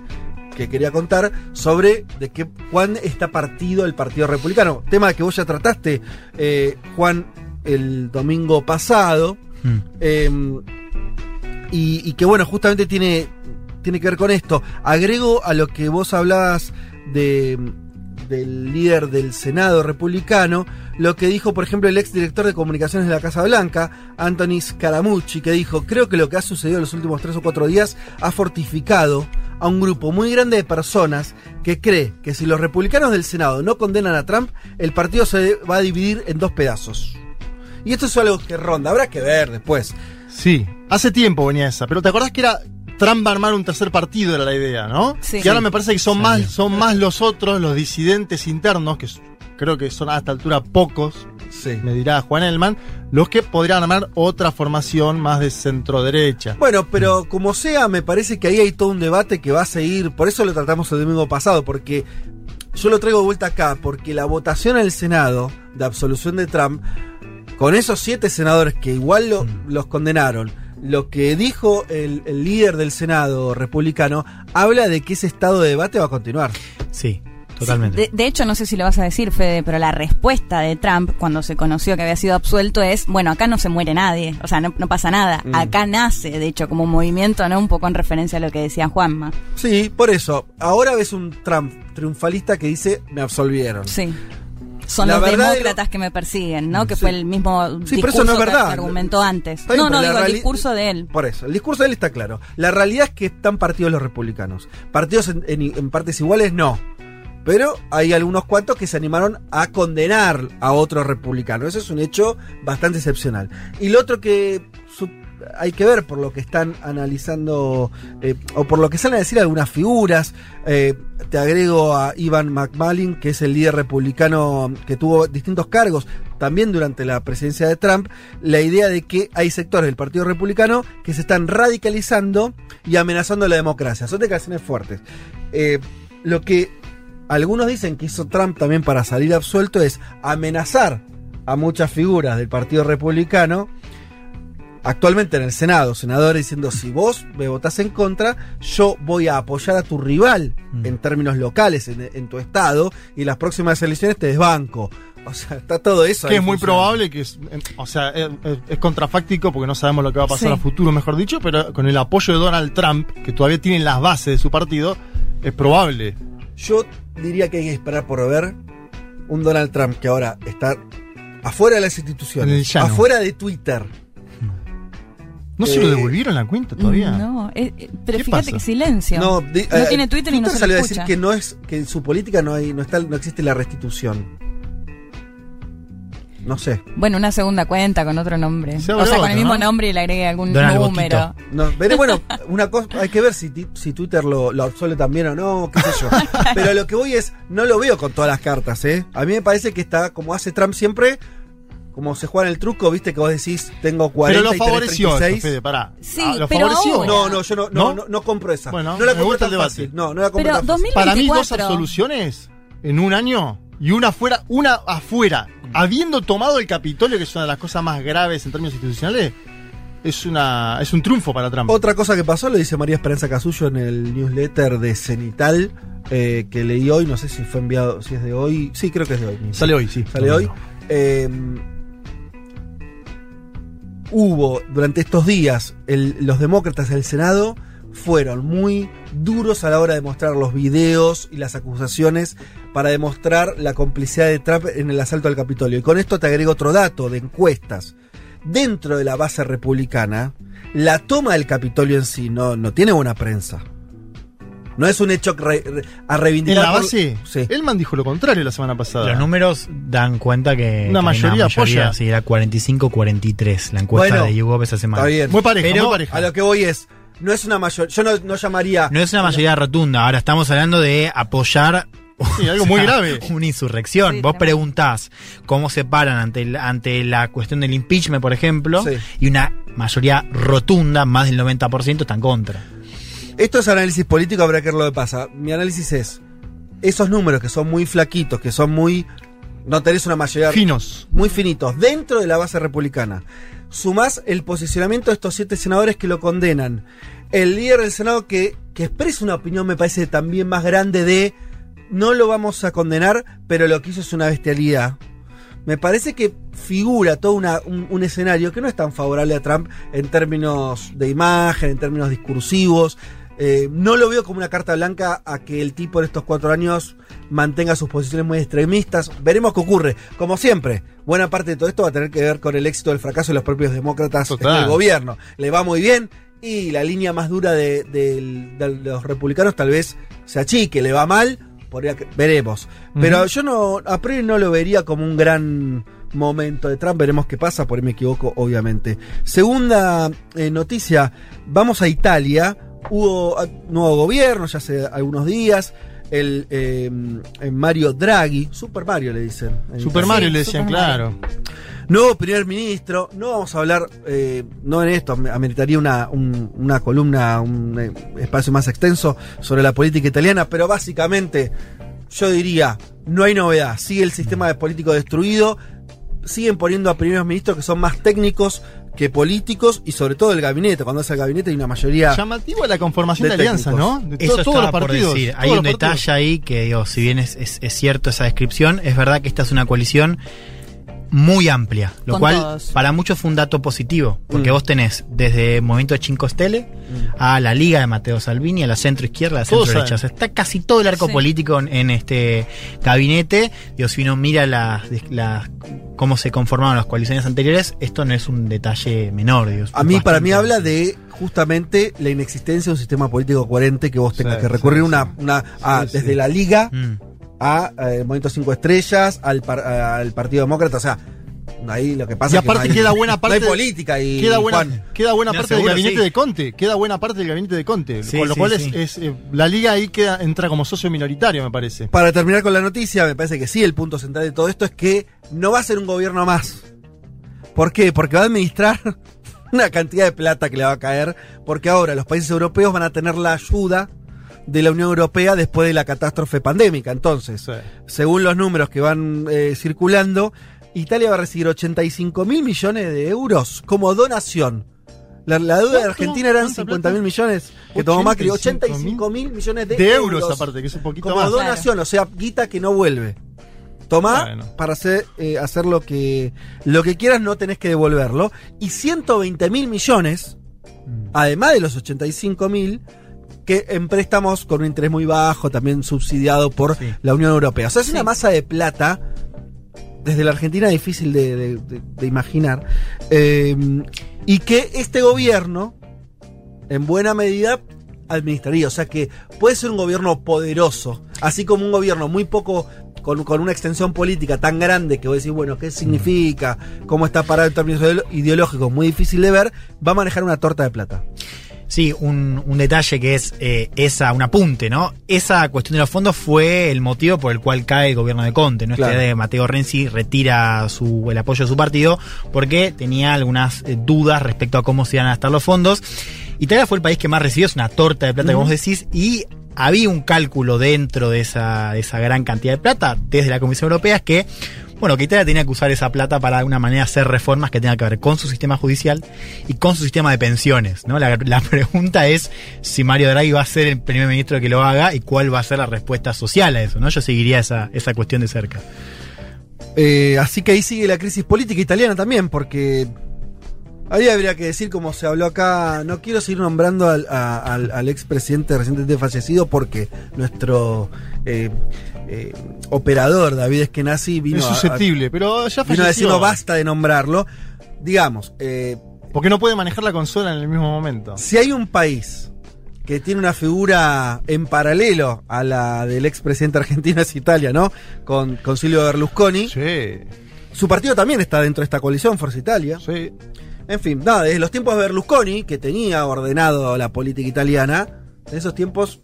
que quería contar, sobre de qué, cuán está partido el Partido Republicano, tema que vos ya trataste, eh, Juan, el domingo pasado, Mm. eh, y, y que bueno, justamente tiene, tiene que ver con esto. Agrego a lo que vos hablabas de, del líder del Senado republicano, lo que dijo, por ejemplo, el ex director de comunicaciones de la Casa Blanca, Anthony Scaramucci, que dijo, creo que lo que ha sucedido en los últimos tres o cuatro días ha fortificado a un grupo muy grande de personas que cree que si los republicanos del Senado no condenan a Trump, el partido se va a dividir en dos pedazos. Y esto es algo que ronda, habrá que ver después. Sí, hace tiempo venía esa, pero ¿te acordás que era Trump va a armar un tercer partido era la idea, ¿no? Sí. Y ahora me parece que son más, son más los otros, los disidentes internos, que creo que son a esta altura pocos, Sí. me dirá Juan Elman, los que podrían armar otra formación más de centro derecha. Bueno, pero como sea, me parece que ahí hay todo un debate que va a seguir. Por eso lo tratamos el domingo pasado, porque yo lo traigo de vuelta acá, porque la votación en el Senado de absolución de Trump, con esos siete senadores que igual lo- los condenaron, lo que dijo el, el líder del Senado republicano, habla de que ese estado de debate va a continuar. Sí, totalmente. De, de hecho, no sé si lo vas a decir, Fede, pero la respuesta de Trump cuando se conoció que había sido absuelto es, bueno, acá no se muere nadie, o sea, no, no pasa nada. Mm. Acá nace, de hecho, como un movimiento, ¿no? Un poco en referencia a lo que decía Juanma. Sí, por eso. Ahora ves un Trump triunfalista que dice, me absolvieron. Sí. Son La los demócratas que me persiguen, ¿no? Que Sí. fue el mismo Sí, discurso pero eso no es verdad. que argumentó antes. Bien, no, no, digo el discurso de él. Por eso, el discurso de él está claro. La realidad es que están partidos los republicanos. Partidos en, en- en partes iguales, no. Pero hay algunos cuantos que se animaron a condenar a otros republicanos. Eso es un hecho bastante excepcional. Y lo otro que hay que ver por lo que están analizando eh, o por lo que salen a decir algunas figuras. eh, te agrego a Ivan McMallin, que es el líder republicano que tuvo distintos cargos también durante la presidencia de Trump, la idea de que hay sectores del Partido Republicano que se están radicalizando y amenazando la democracia. Son declaraciones fuertes. Eh, lo que algunos dicen que hizo Trump también para salir absuelto es amenazar a muchas figuras del Partido Republicano actualmente en el Senado, senadores diciendo si vos me votás en contra, yo voy a apoyar a tu rival Mm. en términos locales en, en tu estado y las próximas elecciones te desbanco. O sea, está todo eso. Que ahí es muy probable que es, em, o sea, es, es- contrafáctico porque no sabemos lo que va a pasar Sí. a futuro, mejor dicho, pero con el apoyo de Donald Trump, que todavía tiene las bases de su partido, es probable. Yo diría que hay que esperar por ver un Donald Trump que ahora está afuera de las instituciones, afuera de Twitter. ¿No se lo devolvieron la cuenta todavía? No, eh, eh, pero ¿Qué fíjate pasa? que silencio. No, No, eh, tiene Twitter y no se lo salió a decir que no es que en su política no hay no está no existe la restitución. No sé. Bueno, una segunda cuenta con otro nombre. Se o sea, con el mismo ¿no? nombre y le agregue algún Donald número. No, pero bueno, *laughs* una cosa, hay que ver si, si Twitter lo, lo absuelve también o no, qué sé yo. *laughs* Pero lo que voy es, no lo veo con todas las cartas, ¿eh? A mí me parece que está, como hace Trump siempre, como se juega en el truco, viste que vos decís, tengo 40 Pero lo y favoreció, 36. esto, Fede, pará. Sí, Ah, ¿Lo pero favoreció? ahora- No, no, yo no, no, ¿No? no, no compro esa. Bueno, no la me compro gusta tan el debate. fácil. No, no la compro Pero tan fácil. 2000 Para mí, dos 24. absoluciones en un año y una afuera, una afuera, habiendo tomado el Capitolio, que es una de las cosas más graves en términos institucionales, es una es un triunfo para Trump. Otra cosa que pasó, lo dice María Esperanza Casullo en el newsletter de Cenital, eh, que leí hoy, no sé si fue enviado, si es de hoy. Sí, creo que es de hoy. Sale hoy, sí. Sale hoy. Eh, hubo durante estos días, los demócratas del Senado fueron muy duros a la hora de mostrar los videos y las acusaciones para demostrar la complicidad de Trump en el asalto al Capitolio. Y con esto te agrego otro dato de encuestas. Dentro de la base republicana, la toma del Capitolio en sí no, no tiene buena prensa. No es un hecho que re- re- a En reivindicar. la por- base, Sí. Elman dijo lo contrario la semana pasada. Los números dan cuenta que. Una que mayoría apoya. Sí, era 45-43 la encuesta Bueno, de YouGov esa semana. Está bien. Muy pareja, Pero muy pareja. A lo que voy es, no es una mayor, yo no, no llamaría. No es una mayoría rotunda. Ahora estamos hablando de apoyar. Sí, algo muy *laughs* grave. Una insurrección. Sí, Vos preguntás cómo se paran ante, el- ante la cuestión del impeachment, por ejemplo, Sí. y una mayoría rotunda, más del 90%, está en contra. Esto es análisis político, habrá que ver lo que pasa. Mi análisis es, esos números que son muy flaquitos, que son muy... No tenés una mayoría... Finos. Muy finitos, dentro de la base republicana. Sumás el posicionamiento de estos siete senadores que lo condenan. El líder del Senado que, que expresa una opinión, me parece, también más grande de... No lo vamos a condenar, pero lo que hizo es una bestialidad. Me parece que figura todo una- un, un escenario que no es tan favorable a Trump en términos de imagen, en términos discursivos. Eh, no lo veo como una carta blanca a que el tipo en estos cuatro años mantenga sus posiciones muy extremistas. Veremos qué ocurre. Como siempre, buena parte de todo esto va a tener que ver con el éxito del fracaso de los propios demócratas Total. en el gobierno. Le va muy bien y la línea más dura de, del- de los republicanos tal vez se achique. Le va mal, podría que- veremos. Pero yo no, a priori no lo vería como un gran momento de Trump. Veremos qué pasa, por ahí me equivoco, obviamente. Segunda eh, noticia, vamos a Italia. Hubo ah, nuevo gobierno ya hace algunos días. El eh, Mario Draghi, Super Mario le dicen. Super Mario le decían, claro. Nuevo primer ministro, no vamos a hablar, eh, no en esto, ameritaría una, un- una columna, un eh, espacio más extenso sobre la política italiana, pero básicamente yo diría, no hay novedad, sigue el sistema de político destruido, siguen poniendo a primeros ministros que son más técnicos que políticos y sobre todo el gabinete, cuando es el gabinete hay una mayoría... Llamativo la conformación de, De alianzas, ¿no? De Eso to- todos los por partidos. decir. Hay un detalle partidos. ahí que, digo, si bien es, es- es cierto esa descripción, es verdad que esta es una coalición muy amplia, lo Con cual todos. para muchos fue un dato positivo, porque Mm. vos tenés desde Movimiento de Cinco Stelle a la Liga de Mateo Salvini, a la centro izquierda, a la centro derecha. O sea, está casi todo el arco Sí. político en, en este gabinete. Digo, si uno mira la, la- cómo se conformaron las coaliciones anteriores, esto no es un detalle menor. digo, A mí, para mí habla de justamente la inexistencia de un sistema político coherente que vos tengas Sí, que recurrir sí, una, sí. una a- Sí, sí. desde la liga Mm. A eh, Movimiento Cinco Estrellas, al, par- al Partido Demócrata, o sea, ahí lo que pasa Y es que aparte no hay- queda buena parte. *laughs* No hay política y Queda buena, Juan, queda buena parte del gabinete sí. de Conte. Queda buena parte del gabinete de Conte. Sí, con lo sí, cual sí. es, es, eh, la liga ahí queda, entra como socio minoritario, me parece. Para terminar con la noticia, me parece que sí, el punto central de todo esto es que no va a ser un gobierno más. ¿Por qué? Porque va a administrar *laughs* una cantidad de plata que le va a caer, porque ahora los países europeos van a tener la ayuda de la Unión Europea después de la catástrofe pandémica. Entonces, Sí. según los números que van eh, circulando, Italia va a recibir 85 mil millones de euros como donación. La, la deuda de. Argentina eran ¿Cuánta 50 plata? mil millones que tomó Macri. 85.000 85 mil millones de, De euros, aparte, que es un poquito como más. donación, o sea, guita que no vuelve. Tomá Bueno. para hacer, eh, hacer lo que lo que quieras, no tenés que devolverlo. Y 120 mil millones, además de los 85 mil, que en préstamos con un interés muy bajo, también subsidiado por Sí. la Unión Europea. O sea, es una masa de plata, desde la Argentina difícil de, de- de- de imaginar, eh, y que este gobierno, en buena medida, administraría. O sea que puede ser un gobierno poderoso, así como un gobierno muy poco, con, con una extensión política tan grande que vos decís, bueno, ¿qué significa? ¿Cómo está parado en términos ideológicos? Muy difícil de ver, va a manejar una torta de plata. Sí, un, un detalle que es eh, esa, un apunte, ¿no? Esa cuestión de los fondos fue el motivo por el cual cae el gobierno de Conte, ¿no? Esta Claro. idea de Mateo Renzi retira su, el apoyo de su partido porque tenía algunas eh, dudas respecto a cómo se iban a gastar los fondos. Italia fue el país que más recibió, es una torta de plata, como vos decís, y había un cálculo dentro de esa, de esa gran cantidad de plata desde la Comisión Europea es que bueno, que Italia tenía que usar esa plata para de alguna manera hacer reformas que tengan que ver con su sistema judicial y con su sistema de pensiones. ¿no? La, pregunta es si Mario Draghi va a ser el primer ministro que lo haga y cuál va a ser la respuesta social a eso. ¿no? Yo seguiría esa, esa cuestión de cerca. Eh, así que ahí sigue la crisis política italiana también, porque ahí habría que decir, como se habló acá, no quiero seguir nombrando al, al, al expresidente recientemente fallecido porque nuestro eh, eh, operador David Eskenazi vino, es a- susceptible, pero ya a, vino a decir no basta de nombrarlo. Digamos, eh, Porque no puede manejar la consola en el mismo momento. si hay un país que tiene una figura en paralelo a la del expresidente argentino es Italia, ¿no? Con, con Silvio Berlusconi. Sí, Su partido también está dentro de esta coalición, Forza Italia. sí. En fin, nada, desde los tiempos de Berlusconi, que tenía ordenado la política italiana, en esos tiempos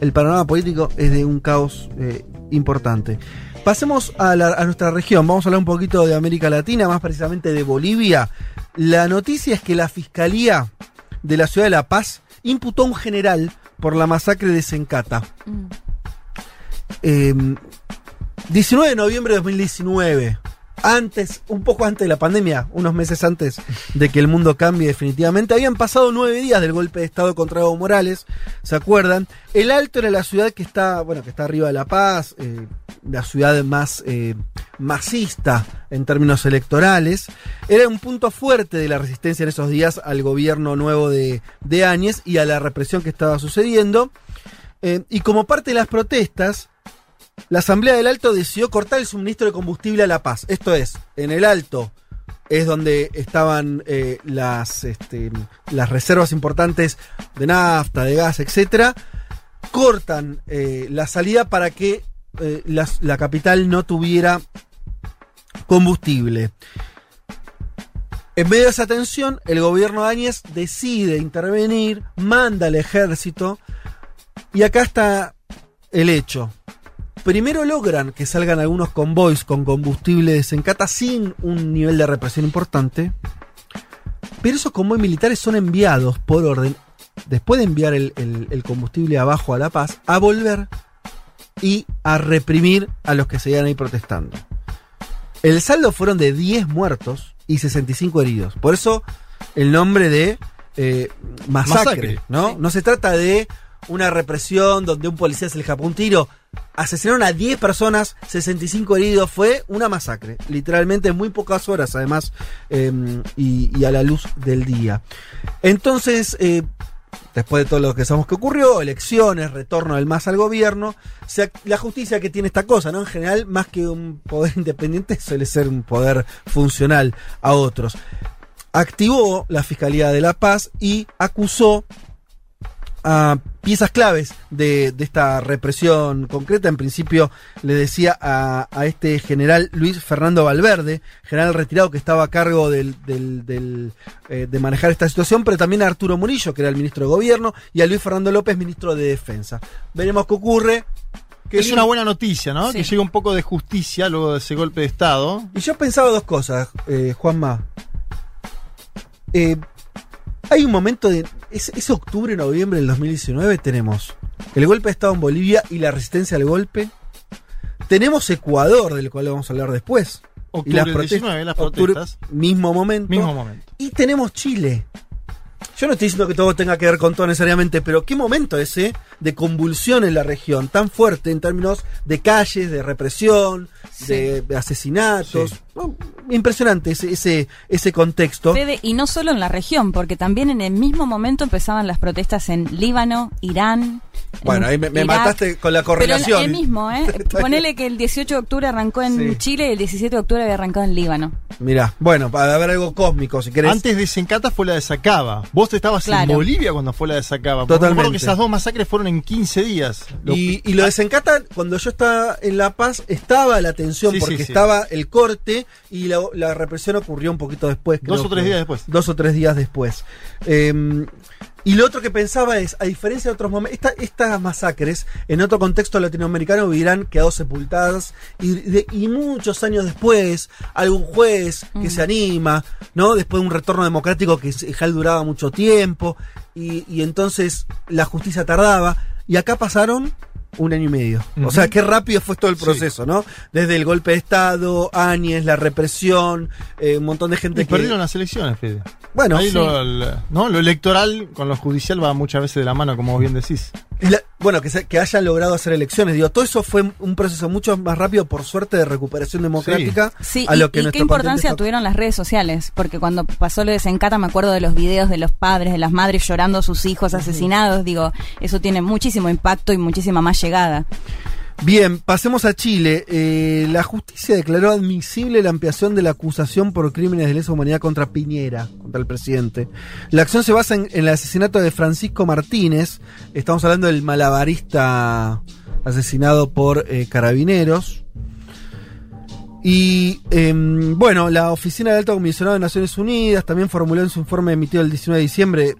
el panorama político es de un caos eh, importante. Pasemos a, la- a nuestra región, vamos a hablar un poquito de América Latina, más precisamente de Bolivia. La noticia es que la Fiscalía de la Ciudad de La Paz imputó a un general por la masacre de Sencata. Eh, 19 de noviembre de 2019. Antes, un poco antes de la pandemia, unos meses antes de que el mundo cambie definitivamente, habían pasado nueve días del golpe de Estado contra Evo Morales, ¿se acuerdan? El Alto era la ciudad que está, bueno, que está arriba de La Paz, eh, la ciudad más eh, masista en términos electorales. Era un punto fuerte de la resistencia en esos días al gobierno nuevo de, de Áñez y a la represión que estaba sucediendo. Eh, y como parte de las protestas, la Asamblea del Alto decidió cortar el suministro de combustible a La Paz. Esto es, en el Alto es donde estaban eh, las, este, las reservas importantes de nafta, de gas, etcétera. Cortan eh, la salida para que eh, las- la capital no tuviera combustible. En medio de esa tensión, el gobierno de Áñez decide intervenir, manda al ejército, y acá está el hecho. Primero logran que salgan algunos convoys con combustible de Sencata sin un nivel de represión importante, pero esos convoys militares son enviados por orden, después de enviar el, el- el combustible abajo a La Paz, a volver y a reprimir a los que seguían ahí protestando. El saldo fueron de 10 muertos y 65 heridos. Por eso el nombre de eh, masacre, Masacre. ¿no? No se trata de una represión donde un policía se le escapó un tiro. Asesinaron a 10 personas, 65 heridos. Fue una masacre. Literalmente en muy pocas horas, además, eh, y, a la luz del día. Entonces, eh, después de todo lo que sabemos que ocurrió, elecciones, retorno del MAS al gobierno, la justicia que tiene esta cosa, ¿no? En general, más que un poder *laughs* independiente, suele ser un poder funcional a otros. Activó la Fiscalía de la Paz y acusó a piezas claves de, de esta represión concreta. En principio le decía a, a este general Luis Fernando Valverde, general retirado que estaba a cargo del, del- del, eh, de manejar esta situación, pero también a Arturo Murillo, que era el ministro de Gobierno, y a Luis Fernando López, ministro de Defensa. Veremos qué ocurre. Qué Es una buena noticia, ¿no? Sí. Que llega un poco de justicia luego de ese golpe de Estado. Y yo pensaba dos cosas, eh, Juanma. Eh, hay un momento de. Es, es octubre, noviembre del 2019. Tenemos el golpe de Estado en Bolivia y la resistencia al golpe. Tenemos Ecuador, del cual vamos a hablar después. Octubre y las del protestas. 19, las octubre, protestas. mismo momento. Mismo momento. Y tenemos Chile. Yo no estoy diciendo que todo tenga que ver con todo necesariamente, pero qué momento ese de convulsión en la región, tan fuerte en términos de calles, de represión, de, de asesinatos. Sí. Impresionante ese, ese, ese contexto. Y no solo en la región, porque también en el mismo momento empezaban las protestas en Líbano, Irán. Bueno, en ahí me, mataste con la Pero correlación. el mismo, ¿eh? *laughs* Ponele que el 18 de octubre arrancó en Sí. Chile y el 17 de octubre había arrancado en Líbano. Mirá, bueno, para ver algo cósmico, si querés. Antes de Sencata fue la de Sacaba. Vos estabas Claro. en Bolivia cuando fue la de Sacaba. Totalmente. que esas dos masacres fueron en 15 días. Y, y lo de Sencata, cuando yo estaba en La Paz, estaba la tensión, Sí, porque sí, sí. estaba el corte y la, la represión ocurrió un poquito después. Dos creo o tres que- días después. Dos o tres días después. Eh, y lo otro que pensaba es, a diferencia de otros momentos, esta- estas masacres en otro contexto latinoamericano hubieran quedado sepultadas y, de- y muchos años después algún juez que se anima, ¿no? Después de un retorno democrático que ya duraba mucho tiempo y, y entonces la justicia tardaba y acá pasaron un año y medio. O sea, qué rápido fue todo el Sí. proceso, ¿no? Desde el golpe de Estado, Áñez, la represión, eh, un montón de gente Y que... perdieron las elecciones, Fede. Bueno, Ahí sí. lo, el- ¿no? lo electoral con lo judicial va muchas veces de la mano, como vos bien decís. La- bueno, que, se- que hayan logrado hacer elecciones. Digo, todo eso fue un proceso mucho más rápido, por suerte, de recuperación democrática. Sí, a y, lo que y qué importancia tuvieron las redes sociales, porque cuando pasó lo de Sencata me acuerdo de los videos de los padres, de las madres llorando a sus hijos asesinados, digo, eso tiene muchísimo impacto y muchísima más llegada. Bien, pasemos a Chile. Eh, la justicia declaró admisible la ampliación de la acusación por crímenes de lesa humanidad contra Piñera, contra el presidente. La acción se basa en, el asesinato de Francisco Martínez. Estamos hablando del malabarista asesinado por eh, carabineros. Y em, bueno, la Oficina del Alto Comisionado de Naciones Unidas también formuló en su informe emitido el 19 de diciembre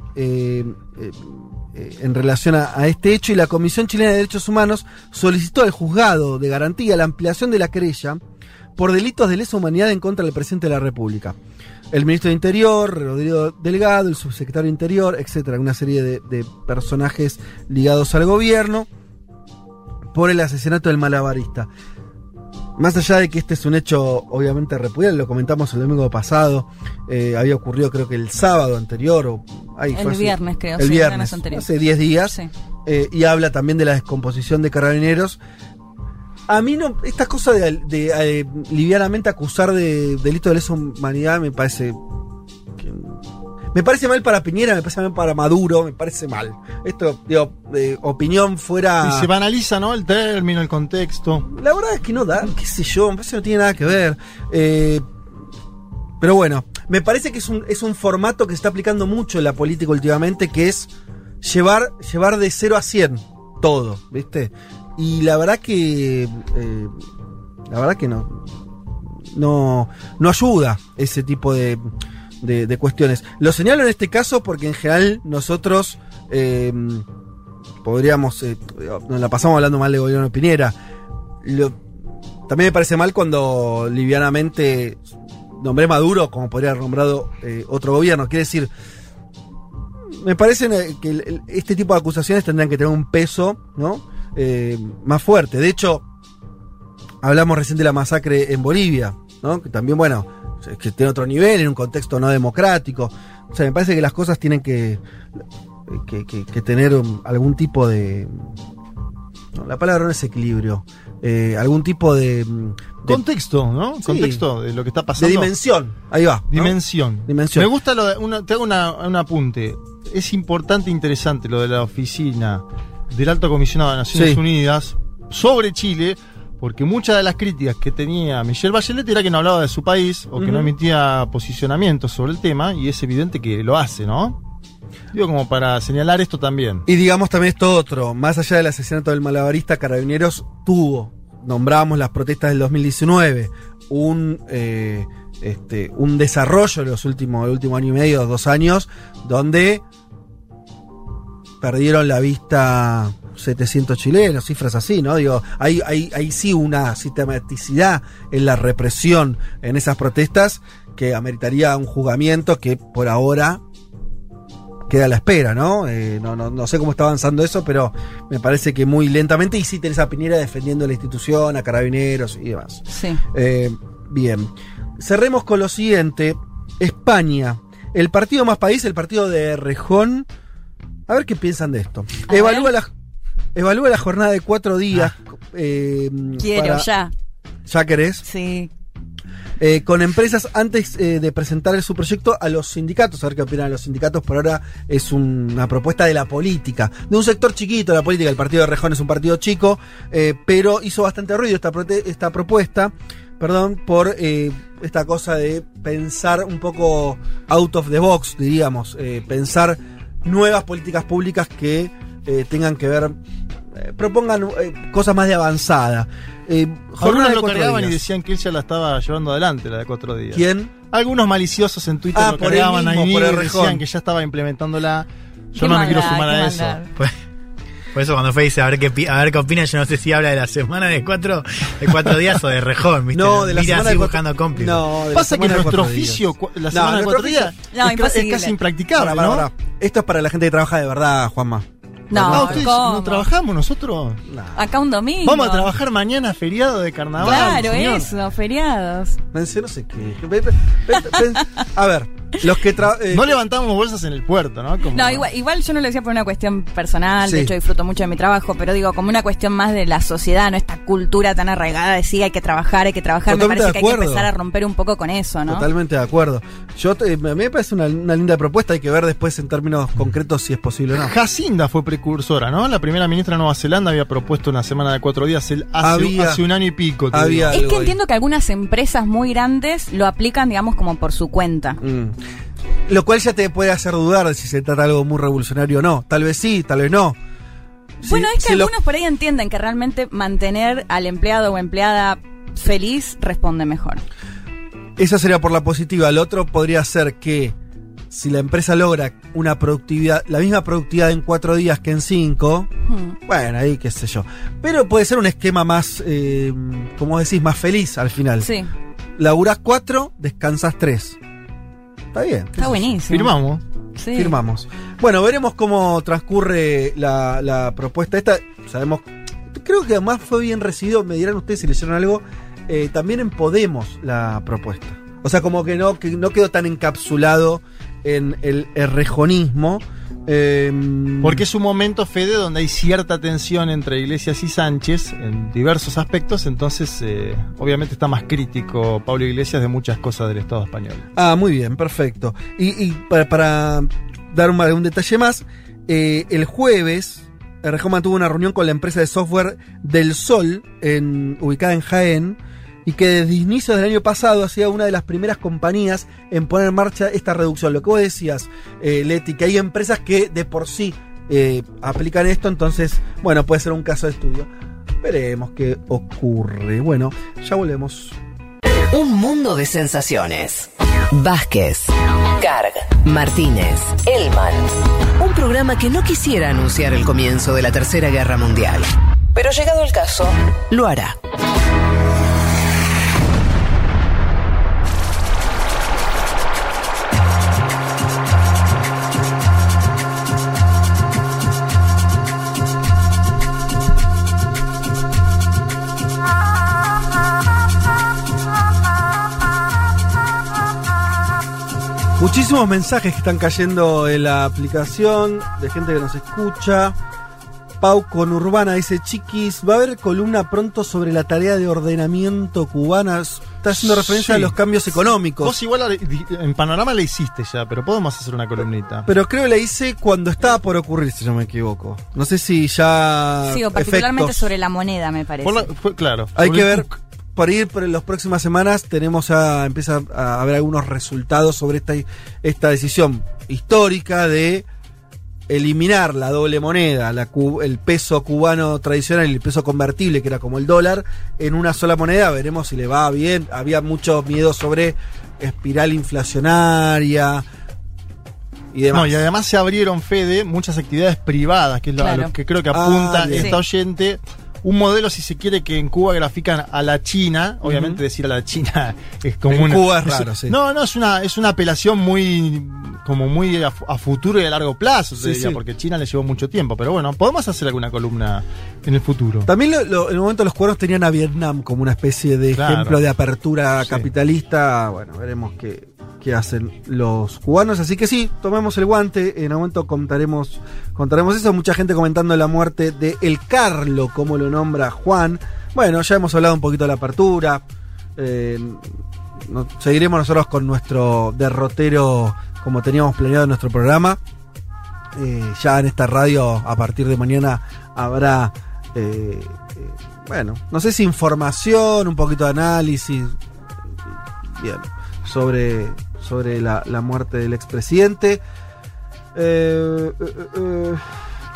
en relación a, este hecho y la Comisión Chilena de Derechos Humanos solicitó al juzgado de garantía la ampliación de la querella por delitos de lesa humanidad en contra del presidente de la República. El ministro de Interior, Rodrigo Delgado, el subsecretario de Interior, etcétera, una serie de personajes ligados al gobierno por el asesinato del malabarista. Más allá de que este es un hecho obviamente repudiable, lo comentamos el domingo pasado, eh, había ocurrido creo que el sábado anterior, o ahí El fue hace- viernes, creo, el sí, viernes, viernes anterior. hace 10 días, Sí. eh, y habla también de la descomposición de carabineros. A mí no, esta cosa de, de, eh, livianamente acusar de delito de lesa humanidad me parece que- me parece mal para Piñera, me parece mal para Maduro, me parece mal. Esto, digo, de opinión fuera. Y se banaliza, ¿no? El término, el contexto. La verdad es que no da, qué sé yo, me parece que no tiene nada que ver. Eh, pero bueno, me parece que es un, es un formato que se está aplicando mucho en la política últimamente, que es llevar, llevar de 0 a 100 todo, ¿viste? Y la verdad que... eh, la verdad que no. no, no ayuda ese tipo de, de, cuestiones. Lo señalo en este caso porque en general nosotros eh, podríamos, eh, nos la pasamos hablando mal de gobierno Piñera. También me parece mal cuando livianamente nombré Maduro como podría haber nombrado eh, otro gobierno. Quiere decir, me parece que este tipo de acusaciones tendrán que tener un peso ¿no? Más fuerte. De hecho, hablamos recién de la masacre en Bolivia, ¿no? que también, bueno, que tiene otro nivel, en un contexto no democrático. O sea, me parece que las cosas tienen que, que, que- que tener algún tipo de... no, la palabra no es equilibrio. eh, algún tipo de... mm, de- Contexto, ¿no? Sí. Contexto de lo que está de pasando. dimensión. Ahí va. ¿no? Dimensión. Dimensión. Me gusta lo de. Una, te hago una- un apunte. Es importante e interesante lo de la oficina del Alto Comisionado de Naciones Sí. Unidas sobre Chile, porque muchas de las críticas que tenía Michelle Bachelet era que no hablaba de su país o que no emitía posicionamientos sobre el tema, y es evidente que lo hace, ¿no? Digo, como para señalar esto también. Y digamos también esto otro, más allá del asesinato del malabarista, Carabineros tuvo, nombrábamos las protestas del 2019, un, eh, este, un desarrollo en los últimos, el último año y medio, dos años, donde perdieron la vista 700 chilenos, cifras así, ¿no? Digo, hay, hay, hay sí una sistematicidad en la represión en esas protestas que ameritaría un juzgamiento que por ahora queda a la espera, ¿no? Eh, no, no, no sé cómo está avanzando eso, pero me parece que muy lentamente. Y sí tenés a Piñera defendiendo la institución, a carabineros y demás. Sí. Eh, bien. Cerremos con lo siguiente. España. El partido más país, el partido de Rejón. A ver qué piensan de esto. A Evalúa ver. la, evalúa la jornada de cuatro días. eh, Quiero, para- ya. ¿Ya querés? Sí. eh, con empresas antes eh, de presentar su proyecto a los sindicatos. A ver qué opinan los sindicatos. Por ahora es un- una propuesta de la política, de un sector chiquito la política. El partido de Rejón es un partido chico, eh, pero hizo bastante ruido esta, propuesta. Perdón, por eh, esta cosa de pensar un poco out of the box, diríamos. eh, pensar nuevas políticas públicas que eh, tengan que ver, eh, propongan eh, cosas más de avanzada. Eh, Algunos de lo cargaban y decían que él ya la estaba llevando adelante, la de cuatro días. ¿Quién? Algunos maliciosos en Twitter Ah, lo por cargaban mismo, ahí por el decían que ya estaba implementándola. Yo no me quiero sumar a eso. maldad. *laughs* Por, eso cuando Fede dice a ver qué a ver qué opina, yo no sé si habla de la semana de cuatro, de cuatro días o de rejón, ¿viste? No, de la Mira semana así de cuatro- buscando cómplices. No, de la Pasa que semana de nuestro cuatro días. oficio, la No, semana de cuatro días, No, es, casi impracticable. Esto es para la gente que trabaja de verdad, Juanma. No, Ah, ¿ustedes ¿cómo? no trabajamos nosotros? Acá un domingo. Vamos a trabajar mañana feriado de carnaval. Claro, señor. eso, feriados. Pensé, no sé qué. A ver, los que tra- eh, No levantamos bolsas en el puerto, ¿no? Como- No, igual, igual yo no lo decía por una cuestión personal, Sí. de hecho disfruto mucho de mi trabajo, pero digo, como una cuestión más de la sociedad, no esta cultura tan arraigada de sí, hay que trabajar, hay que trabajar, me Totalmente parece de que hay que empezar a romper un poco con eso, ¿no? Totalmente de acuerdo. Yo te- a mí me parece una, una linda propuesta, hay que ver después en términos concretos si es posible o no. Jacinda fue precursora, ¿no? La primera ministra de Nueva Zelanda había propuesto una semana de cuatro días el- hace, Había- hace un año y pico. había-. Es que ahí. entiendo que algunas empresas muy grandes lo aplican, digamos, como por su cuenta. Mm. Lo cual ya te puede hacer dudar de si se trata de algo muy revolucionario o no. Tal vez sí, tal vez no. Si- Bueno, es que si lo- algunos por ahí entienden que realmente mantener al empleado o empleada feliz responde mejor. Eso sería por la positiva. El otro podría ser que si la empresa logra una productividad, la misma productividad en cuatro días que en cinco, Hmm. bueno, ahí qué sé yo. Pero puede ser un esquema más, eh, como decís, más feliz al final. Sí, Laburás cuatro, descansás tres. Está bien. está buenísimo. Firmamos. Sí. Firmamos. Bueno, veremos cómo transcurre la, la propuesta esta. Sabemos, creo que además fue bien recibido, me dirán ustedes si leyeron algo, eh, también en Podemos la propuesta. O sea, como que no, que no quedó tan encapsulado en el errejonismo. Eh, Porque es un momento, Fede, donde hay cierta tensión entre Iglesias y Sánchez en diversos aspectos, entonces eh, obviamente está más crítico Pablo Iglesias de muchas cosas del Estado español. Ah, muy bien, perfecto. Y, y para, para dar un, un detalle más, eh, el jueves, Errejón tuvo una reunión con la empresa de software Del Sol, en, ubicada en Jaén, y que desde inicios del año pasado ha sido una de las primeras compañías en poner en marcha esta reducción. Lo que vos decías, eh, Leti, que hay empresas que de por sí eh, aplican esto, entonces, bueno, puede ser un caso de estudio. Veremos qué ocurre. Bueno, ya volvemos. Un mundo de sensaciones. Vázquez, Carg, Martínez, Elman. Un programa que no quisiera anunciar el comienzo de la Tercera Guerra Mundial. Pero llegado el caso, lo hará. Muchísimos mensajes que están cayendo en la aplicación de gente que nos escucha. Pau con Urbana dice, chiquis, va a haber columna pronto sobre la tarea de ordenamiento cubana. Está haciendo referencia Sí. a los cambios económicos. Vos igual la- en panorama la hiciste ya, pero podemos hacer una columnita. Pero creo que la hice cuando estaba por ocurrir, si no me equivoco. No sé si ya... Sí, o particularmente efectos. sobre la moneda, me parece. La- fue- claro. Hay que ver, por ir por las próximas semanas, tenemos a, empieza a haber algunos resultados sobre esta, esta decisión histórica de eliminar la doble moneda, la cu- el peso cubano tradicional y el peso convertible, que era como el dólar, en una sola moneda. Veremos si le va bien. Había mucho miedo sobre espiral inflacionaria y demás. No, y además se abrieron, Fede, muchas actividades privadas, que es lo, a Claro. lo que creo que Ah, apunta bien. esta oyente. Un modelo, si se quiere, que en Cuba grafican a la China. Obviamente decir a la China *laughs* es como En una. Cuba es raro, sí. No, no, es una, es una apelación muy. como muy a, fu- a futuro y a largo plazo, Sí, diría, sí. porque China le llevó mucho tiempo. Pero bueno, podemos hacer alguna columna en el futuro. También lo- lo- en un momento los cubanos tenían a Vietnam como una especie de Claro. ejemplo de apertura capitalista. Bueno, veremos qué, qué hacen los cubanos. Así que sí, tomemos el guante. En un momento contaremos, contaremos eso. Mucha gente comentando la muerte de El Carlo, como lo nombra Juan. Bueno, ya hemos hablado un poquito de la apertura. Eh, seguiremos nosotros con nuestro derrotero como teníamos planeado en nuestro programa. Eh, ya en esta radio a partir de mañana habrá, eh, bueno, no sé si información, un poquito de análisis, bien, sobre, sobre la, la muerte del expresidente. Eh, eh, eh, eh,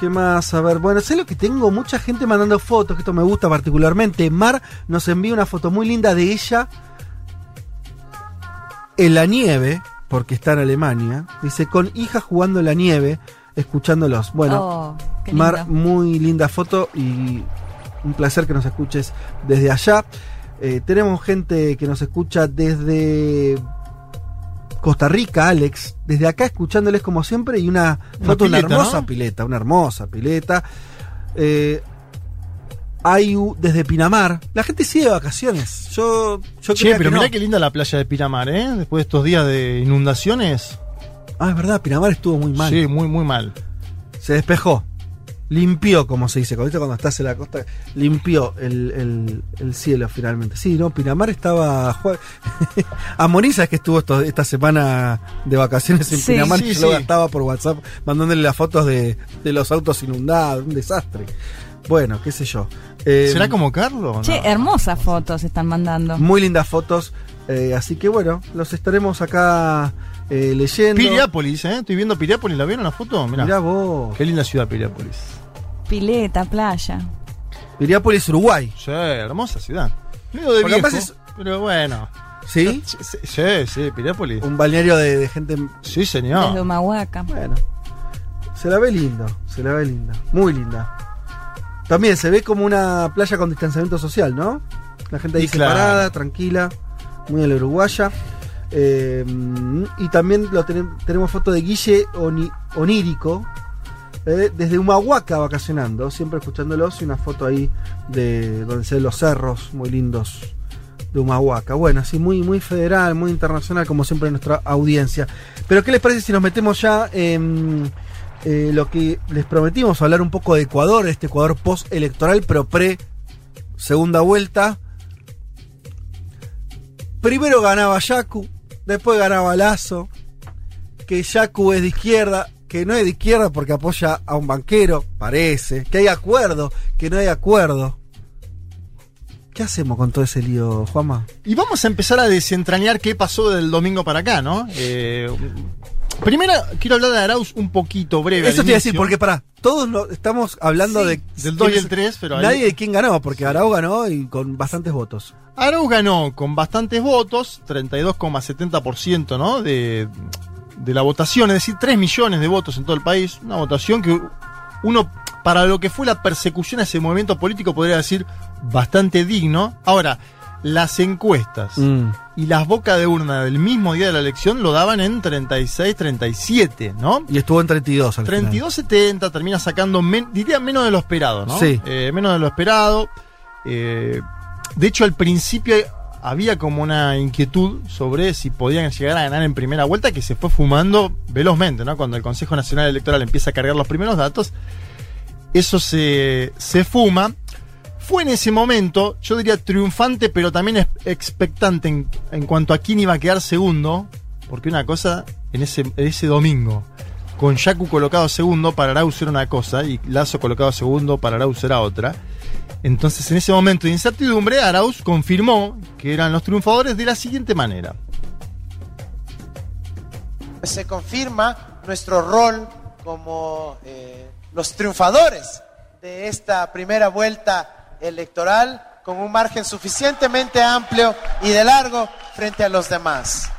¿Qué más? A ver, bueno, sé lo que tengo, mucha gente mandando fotos, que esto me gusta particularmente. Mar nos envía una foto muy linda de ella en la nieve, porque está en Alemania. Dice, con hija jugando en la nieve, escuchándolos. Bueno, Oh, Mar, muy linda foto y un placer que nos escuches desde allá. Eh, tenemos gente que nos escucha desde Costa Rica, Alex, desde acá escuchándoles como siempre y una Una foto de una pileta, hermosa ¿no? pileta, una hermosa pileta. Eh, Ayu desde Pinamar. La gente sigue de vacaciones. Yo, yo Che, pero que mirá no. qué linda la playa de Pinamar, ¿eh? Después de estos días de inundaciones. Ah, es verdad, Pinamar estuvo muy mal. Sí, muy, muy mal. Se despejó. Limpió, como se dice. ¿Viste cuando estás en la costa? Limpió el, el- el cielo finalmente. Sí, no, Pinamar estaba. jue- *laughs* Amoriza es que estuvo esto- esta semana de vacaciones en Sí, Pinamar. sí, que yo sí. gastaba por WhatsApp mandándole las fotos de, de los autos inundados. Un desastre. Bueno, qué sé yo. Eh, ¿Será como Carlos? no? Che, hermosas fotos están mandando. Muy lindas fotos. eh, así que bueno, los estaremos acá eh, leyendo. Piriápolis, ¿eh? Estoy viendo Piriápolis. ¿La vieron la foto? Mirá. Mirá vos. Qué linda ciudad Piriápolis. Pileta, playa. Piriápolis, Uruguay. Sí, hermosa ciudad. Medio de Porque viejo, además es- pero bueno. *laughs* ¿Sí? Sí, sí, sí, Piriápolis. Un balneario de, de gente. Sí, Desde señor. Humahuaca. Bueno. Se la ve lindo. Se la ve linda. Muy linda. También se ve como una playa con distanciamiento social, ¿no? La gente ahí Y claro. separada, tranquila. Muy a la uruguaya. Eh, y también lo tenem- tenemos foto de Guille Oni- Onírico. Eh, desde Humahuaca vacacionando, siempre escuchándolos y una foto ahí de donde se ven los cerros muy lindos de Humahuaca. Bueno, así muy, muy federal, muy internacional, como siempre nuestra audiencia. Pero ¿qué les parece si nos metemos ya en eh, lo que les prometimos, hablar un poco de Ecuador, este Ecuador post-electoral, pero pre segunda vuelta? Primero ganaba Yacu, después ganaba Lazo, que Yacu es de izquierda, que no es de izquierda porque apoya a un banquero, parece, que hay acuerdo, que no hay acuerdo. ¿Qué hacemos con todo ese lío, Juanma? Y vamos a empezar a desentrañar qué pasó del domingo para acá, ¿no? Eh, primero quiero hablar de Arauz un poquito breve. Eso te iba a decir, porque para todos no- estamos hablando Sí. de Del 2 y el 3, pero ahí- nadie de quién ganó, porque Arau ganó y con bastantes votos. Arauz ganó con bastantes votos, 32,70% ¿no? de, de la votación, es decir, 3 millones de votos en todo el país. Una votación que uno, para lo que fue la persecución a ese movimiento político, podría decir bastante digno. Ahora, las encuestas Mm. y las bocas de urna del mismo día de la elección lo daban en 36, 37, ¿no? Y estuvo en 32 al final. 32-70 termina sacando, men- diría menos de lo esperado, ¿no? Sí. Eh, menos de lo esperado. Eh, de hecho, al principio había como una inquietud sobre si podían llegar a ganar en primera vuelta, que se fue fumando velozmente, ¿no? Cuando el Consejo Nacional Electoral empieza a cargar los primeros datos, eso se, se fuma. Fue en ese momento, yo diría triunfante, pero también expectante en, en cuanto a quién iba a quedar segundo, porque una cosa, en ese, en ese domingo, con Yaku colocado segundo, para Arauz era una cosa, y Lazo colocado segundo, para Arauz era otra. Entonces, en ese momento de incertidumbre, Arauz confirmó que eran los triunfadores de la siguiente manera. se confirma nuestro rol como eh, los triunfadores de esta primera vuelta electoral con un margen suficientemente amplio y de largo frente a los demás.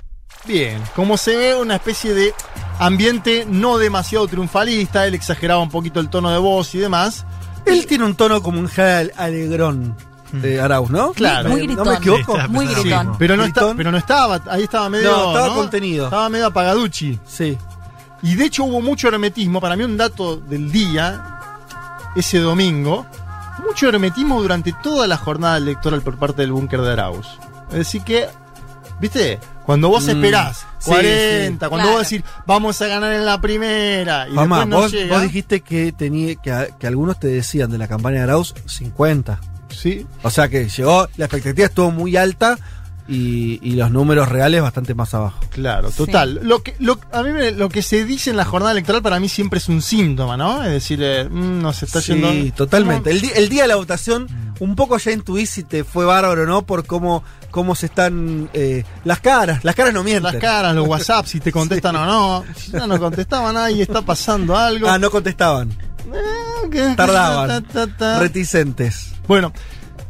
Bien, como se ve, una especie de ambiente no demasiado triunfalista, él exageraba un poquito el tono de voz y demás. Él tiene un tono como un Jal alegrón de Arauz, ¿no? Claro. Muy ¿No gritón. me equivoco? Sí, Muy gritón. Pero no, está, Gritón. pero no estaba, ahí estaba medio. No, estaba contenido. Estaba medio apagaduchi. Sí. Y de hecho hubo mucho hermetismo. Para mí, un dato del día, ese domingo, mucho hermetismo durante toda la jornada electoral por parte del búnker de Arauz. Decir, que, ¿viste? Cuando vos Mm, esperás sí, 40, sí. cuando Claro. vos decís, vamos a ganar en la primera, y Mamá, después no vos, llega. vos dijiste que, tenía, que, algunos te decían de la campaña de Arauz 50. Sí. O sea que llegó, la expectativa estuvo muy alta y, y los números reales bastante más abajo. Claro, Sí. total. Lo que, lo, a mí me- lo que se dice en la jornada electoral para mí siempre es un síntoma, ¿no? Es decir, eh, mm, nos está Sí, yendo. totalmente. El, el día de la votación, un poco ya intuís si te fue bárbaro o no por cómo, cómo se están eh, las caras. Las caras no mienten. Las caras, los WhatsApp, si te *laughs* contestan o no. Si no contestaba nada y está pasando algo. Ah, no contestaban. Eh, Tardaban. ta, ta, ta. Reticentes. Bueno,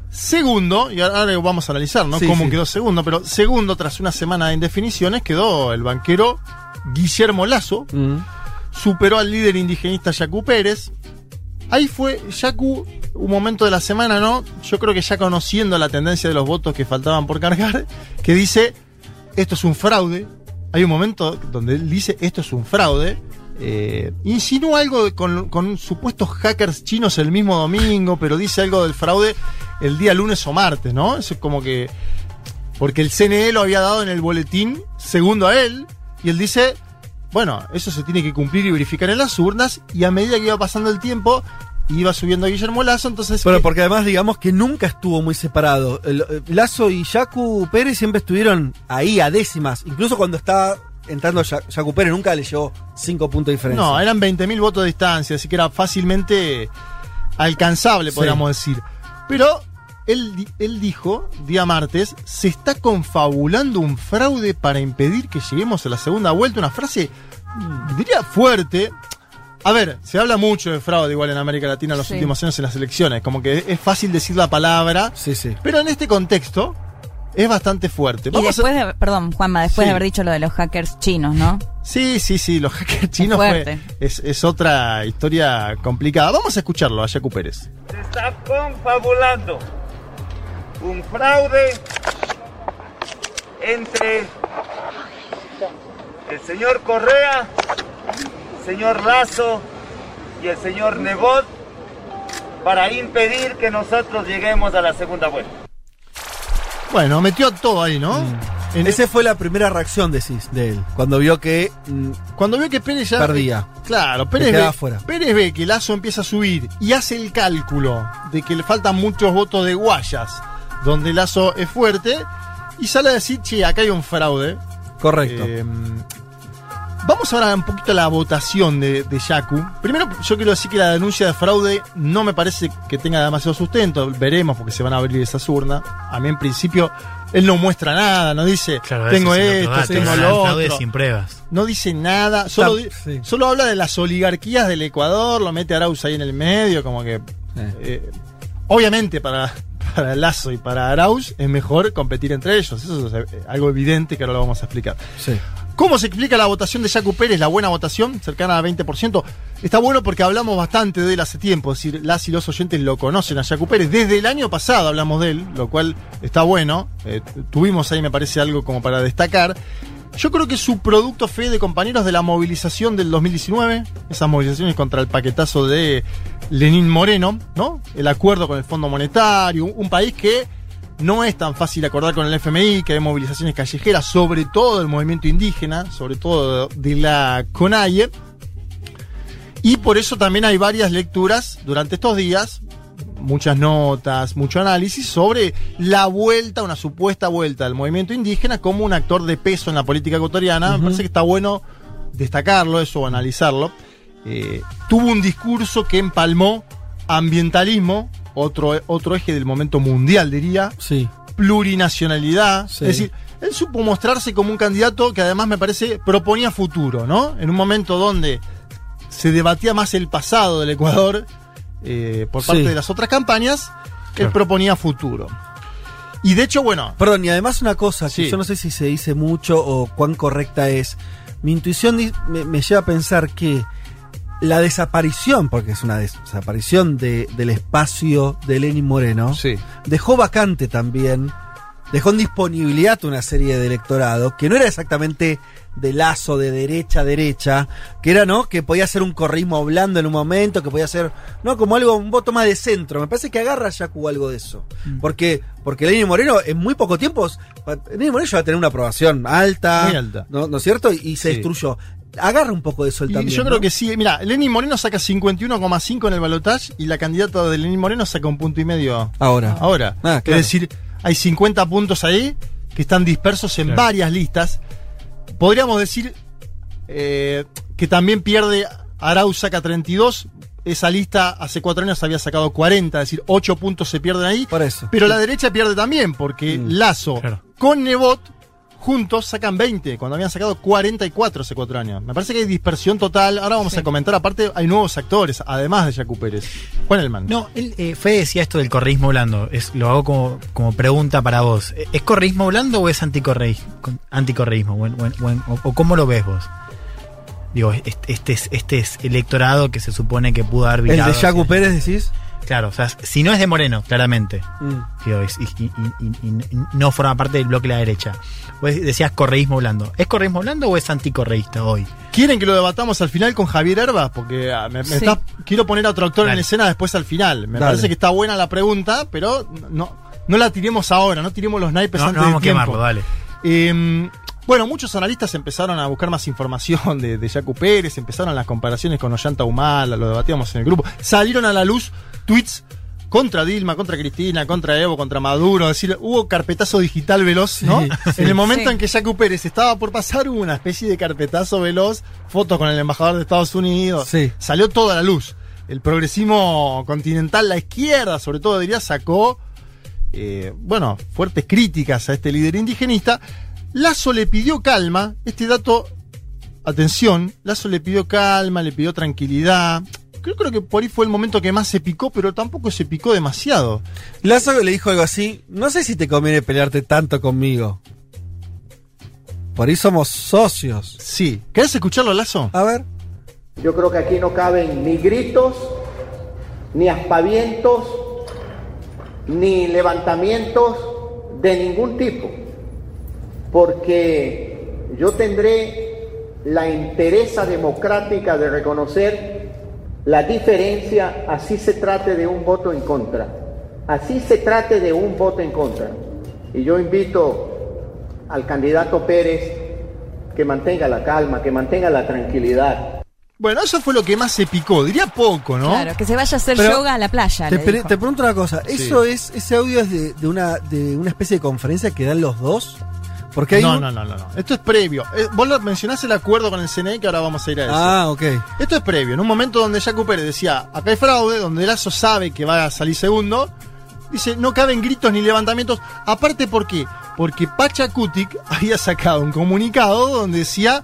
segundo, y ahora vamos a analizar, ¿no? Sí, Cómo sí. quedó segundo, pero segundo, tras una semana de indefiniciones, quedó el banquero Guillermo Lazo, Mm. superó al líder indigenista Yacu Pérez. Ahí fue Yacu, un momento de la semana, ¿no? Yo creo que ya conociendo la tendencia de los votos que faltaban por cargar, *laughs* que dice, esto es un fraude. Hay un momento donde él dice, esto es un fraude. Eh, insinúa algo con, con supuestos hackers chinos el mismo domingo, pero dice algo del fraude el día lunes o martes, ¿no? Eso es como que... Porque el CNE lo había dado en el boletín segundo a él, y él dice, bueno, eso se tiene que cumplir y verificar en las urnas, y a medida que iba pasando el tiempo, iba subiendo a Guillermo Lazo, entonces... Bueno, porque además digamos que nunca estuvo muy separado. Lazo y Yacu Pérez siempre estuvieron ahí a décimas. Incluso cuando estaba entrando Ya- Yacu Pérez nunca le llevó cinco puntos de diferencia. No, eran 20.000 votos de distancia, así que era fácilmente alcanzable, Sí. podríamos decir. Pero él, él dijo, día martes, se está confabulando un fraude para impedir que lleguemos a la segunda vuelta. Una frase, diría fuerte. A ver, se habla mucho de fraude igual en América Latina en los Sí. últimos años en las elecciones. Como que es fácil decir la palabra, Sí, sí. pero en este contexto es bastante fuerte. Y a- después de, perdón, Juanma, después Sí. de haber dicho lo de los hackers chinos, ¿no? Sí, sí, sí, los hackers chinos fue, fuerte. es, es otra historia complicada. Vamos a escucharlo a Yacu Pérez. Se está confabulando un fraude entre el señor Correa, señor Lazo y el señor Nebot para impedir que nosotros lleguemos a la segunda vuelta. Bueno, metió todo ahí, ¿no? En Esa fue la primera reacción decís, de él. Cuando vio que mm, Cuando vio que Pérez ya. perdía. Claro, Pérez ve, fuera. Pérez ve que Lazo empieza a subir y hace el cálculo de que le faltan muchos votos de Guayas, donde Lazo es fuerte, y sale a decir, che, acá hay un fraude. Correcto. Eh, vamos ahora un poquito a la votación de, de Yaku. Primero, yo quiero decir que la denuncia de fraude no me parece que tenga demasiado sustento. Veremos porque se van a abrir esas urnas. A mí, en principio, él no muestra nada, no dice, Claro, tengo esto, tengo lo otro. sin pruebas. No dice nada, solo, sí. solo habla de las oligarquías del Ecuador, lo mete Arauz ahí en el medio, como que. eh, obviamente, para, *laughs* para Lazo y para Arauz, es mejor competir entre ellos. Eso es eh, algo evidente que ahora lo vamos a explicar. Sí. ¿Cómo se explica la votación de Jacu Pérez, la buena votación, cercana al 20%? Está bueno porque hablamos bastante de él hace tiempo, es decir, las y los oyentes lo conocen a Jacu Pérez. Desde el año pasado hablamos de él, lo cual está bueno. Eh, tuvimos ahí, me parece, algo como para destacar. Yo creo que su producto fe de compañeros de la movilización del 2019, esas movilizaciones contra el paquetazo de Lenín Moreno, ¿no? El acuerdo con el Fondo Monetario, un país que no es tan fácil acordar con el FMI, que hay movilizaciones callejeras, sobre todo del movimiento indígena, sobre todo de la CONAIE. Y por eso también hay varias lecturas durante estos días, muchas notas, mucho análisis sobre la vuelta, una supuesta vuelta del movimiento indígena como un actor de peso en la política ecuatoriana. Me parece que está bueno destacarlo, eso, analizarlo. Eh, tuvo un discurso que empalmó ambientalismo, otro, otro eje del momento mundial, diría. Sí. Plurinacionalidad. Sí. Es decir, él supo mostrarse como un candidato que además me parece proponía futuro, ¿no? En un momento donde se debatía más el pasado del Ecuador eh, por parte Sí. de las otras campañas, él proponía futuro. Y de hecho, bueno, Perdón, y además una cosa que Sí. yo no sé si se dice mucho o cuán correcta es. Mi intuición me lleva a pensar que la desaparición, porque es una desaparición de- del espacio de Lenin Moreno, dejó vacante también, dejó en disponibilidad una serie de electorado que no era exactamente de lazo de derecha a derecha, que era, ¿no? Que podía ser un corrismo blando en un momento, que podía ser, ¿no? Como algo, un voto más de centro. Me parece que agarra Yacu algo de eso. Porque, porque Lenin Moreno en muy poco tiempo, Lenin Moreno ya va a tener una aprobación alta, Muy alta. ¿no, ¿no es cierto? Y, y se Sí. destruyó. Agarra un poco de eso él Y también. yo ¿no? creo que sí. Mira, Lenín Moreno saca 51,5 en el balotaje y la candidata de Lenín Moreno saca un punto y medio. Ahora. Ahora. Ah, claro. Es decir, hay 50 puntos ahí que están dispersos en Claro. varias listas. Podríamos decir eh, que también pierde Arau saca 32. Esa lista hace cuatro años había sacado 40, es decir, 8 puntos se pierden ahí. Por eso. Pero la derecha pierde también, porque Mm. Lazo Claro. con Nebot juntos sacan 20, cuando habían sacado 44 hace cuatro años. Me parece que hay dispersión total. Ahora vamos a comentar, aparte hay nuevos actores, además de Jacu Pérez. Juan Elman. No, él, eh, Fede decía esto del corrismo blando. Es, lo hago como, como pregunta para vos. ¿Es corrismo blando o es anticorreísmo? O, en- o en- o o- cómo lo ves vos? Digo, este, este es, este es electorado que se supone que pudo haber El de hacia- Pérez, decís. Claro, o sea, si no es de Moreno, claramente. Mm. Digo, y, y- y- y- y no forma parte del bloque de la derecha. Vos decías correísmo blando. ¿Es correísmo blando o es anticorreísta hoy? ¿Quieren que lo debatamos al final con Javier Herba? Porque ah, me, me Sí. está- quiero poner a otro actor en Dale. escena después al final. Me Dale. parece que está buena la pregunta, pero no, no la tiremos ahora, no tiremos los naipes No, antes no vamos a de tiempo. quemarlo, dale. Eh, bueno, muchos analistas empezaron a buscar más información de, de Pérez, empezaron las comparaciones con Ollanta Humala, lo debatíamos en el grupo. Salieron a la luz tweets contra Dilma, contra Cristina, contra Evo, contra Maduro. Es decir, hubo carpetazo digital veloz, ¿no? Sí, sí. En el momento Sí. en que Yacu Pérez estaba por pasar, hubo una especie de carpetazo veloz, fotos con el embajador de Estados Unidos. Sí. Salió toda la luz. El progresismo continental, la izquierda, sobre todo, diría, sacó eh, bueno, fuertes críticas a este líder indigenista. Lazo le pidió calma, este dato, atención, Lazo le pidió calma, le pidió tranquilidad. Yo creo que por ahí fue el momento que más se picó, pero tampoco se picó demasiado. Lazo le dijo algo así, no sé si te conviene pelearte tanto conmigo. Por ahí somos socios. Sí. ¿Querés escucharlo, Lazo? A ver. Yo creo que aquí no caben ni gritos, ni aspavientos, ni levantamientos de ningún tipo, porque yo tendré la interesa democrática de reconocer la diferencia, así se trate de un voto en contra, así se trate de un voto en contra. Y yo invito al candidato Pérez que mantenga la calma, que mantenga la tranquilidad. Bueno, eso fue lo que más se picó, diría poco, ¿no? Claro, que se vaya a hacer Pero yoga a la playa. Te, le pre- dijo. te pregunto una cosa, ¿eso es, ese audio es de, de una, de una especie de conferencia que dan los dos? Porque hay No, un- no, no, no, no. Esto es previo. Eh, vos mencionás el acuerdo con el CNE que ahora vamos a ir a eso. Ah, ok. Esto es previo. En un momento donde Jaco Pérez decía, acá hay fraude, donde Lazo sabe que va a salir segundo, dice, no caben gritos ni levantamientos. Aparte, ¿por qué? Porque Pacha Kutik *laughs* había sacado un comunicado donde decía,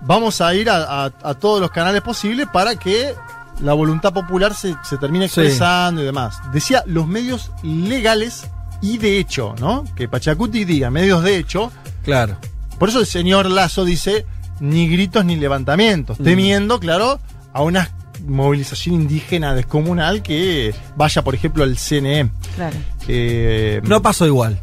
vamos a ir a, a- a todos los canales posibles para que la voluntad popular se, se termina Sí. expresando y demás. Decía los medios legales y de hecho, ¿no? Que Pachacuti diga medios de hecho. Claro. Por eso el señor Lazo dice ni gritos ni levantamientos, Mm. temiendo, claro, a una movilización indígena descomunal que vaya, por ejemplo, al CNE. Claro. Eh, No pasó igual.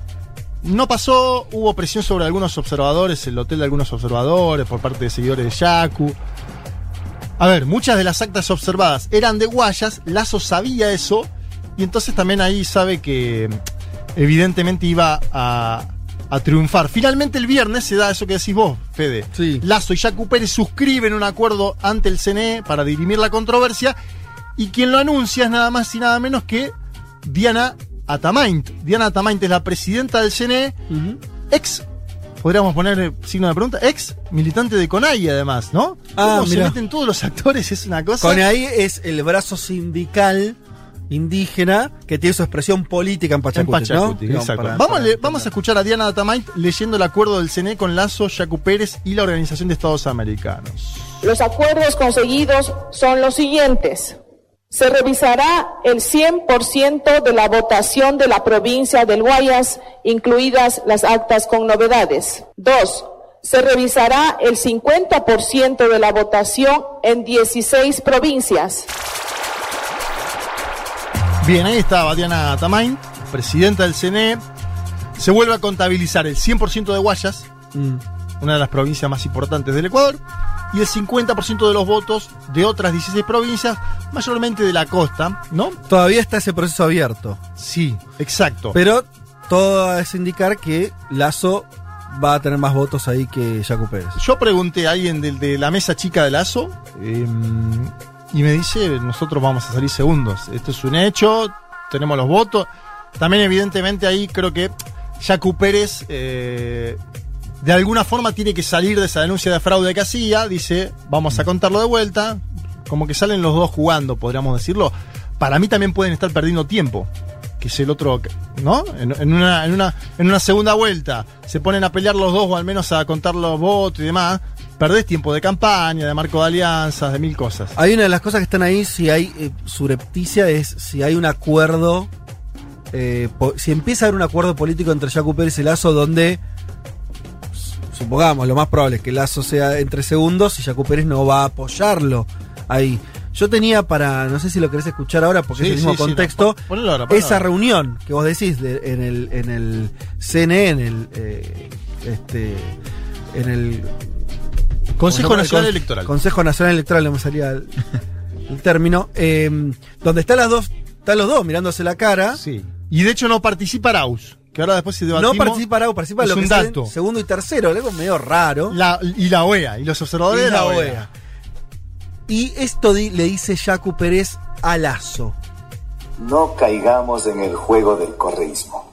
no pasó, hubo presión sobre algunos observadores, el hotel de algunos observadores, por parte de seguidores de Yaku. A ver, muchas de las actas observadas eran de Guayas, Lazo sabía eso, y entonces también ahí sabe que evidentemente iba a, a triunfar. Finalmente el viernes se da eso que decís vos, Fede. Lazo y Yacu Pérez suscriben un acuerdo ante el CNE para dirimir la controversia, y quien lo anuncia es nada más y nada menos que Diana Atamaint. Diana Atamaint es la presidenta del CNE, ex, podríamos poner signo de pregunta, ex militante de CONAI además, ¿no? Ah, Cómo se mirá. meten todos los actores, es una cosa... Con ahí es el brazo sindical indígena que tiene su expresión política en En Pachacuti, Pachacuti, ¿no? exacto. Para- vamos, para- vamos a escuchar a Diana Atamaint leyendo el acuerdo del CNE con Lazo, Yacu Pérez y la Organización de Estados Americanos. Los acuerdos conseguidos son los siguientes. Se revisará el 100% de la votación de la provincia del Guayas, incluidas las actas con novedades. Dos, se revisará el 50% de la votación en 16 provincias. Bien, ahí estaba Diana Atamaint, presidenta del CNE. Se vuelve a contabilizar el 100% de Guayas, Mm. una de las provincias más importantes del Ecuador, y el 50% de los votos de otras 16 provincias, mayormente de la costa, ¿no? Todavía está ese proceso abierto. Sí, exacto. Pero todo es indicar que Lazo va a tener más votos ahí que Jaco Pérez. Yo pregunté a alguien de, la mesa chica de Lazo eh, y me dice, nosotros vamos a salir segundos. Esto es un hecho, tenemos los votos. También evidentemente ahí creo que Jacu Pérez eh, de alguna forma tiene que salir de esa denuncia de fraude que hacía. Dice, vamos a contarlo de vuelta. Como que salen los dos jugando, podríamos decirlo. Para mí también pueden estar perdiendo tiempo. Que es el otro, ¿no? En, una, en, una, en una segunda vuelta se ponen a pelear los dos o al menos a contar los votos y demás. Perdés tiempo de campaña, de marco de alianzas, de mil cosas. Hay una de las cosas que están ahí, si hay eh, surepticia, es si hay un acuerdo, eh, si empieza a haber un acuerdo político entre Jaco Pérez y Lazo donde, supongamos, lo más probable es que Lazo sea entre segundos y Jaco Pérez no va a apoyarlo ahí. Yo tenía para, no sé si lo querés escuchar ahora porque Sí, es el mismo sí, sí, contexto, no, pon- ponelo ahora, ponelo esa ahora. reunión que vos decís de- en, el, en el CNE, en el, eh, este, en el Consejo. Nacional Con- Electoral. Consejo Nacional Electoral, no me salía el, el término. eh, donde están las dos, están los dos mirándose la cara. Sí. Y de hecho no participa Arauz, que ahora después se debatimos. No participa Arau, participa es lo que dato. segundo y tercero, algo medio raro. La- y la OEA, y los observadores Y de la la OEA. OEA. Y esto di- le dice Jacu Pérez a Lazo. No caigamos en el juego del correísmo.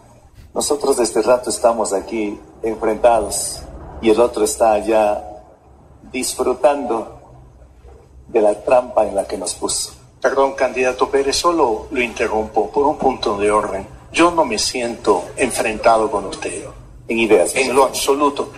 Nosotros desde rato estamos aquí enfrentados y el otro está allá disfrutando de la trampa en la que nos puso. Perdón, candidato Pérez, solo lo interrumpo por un punto de orden. Yo no me siento enfrentado con usted. En ideas. En lo absoluto.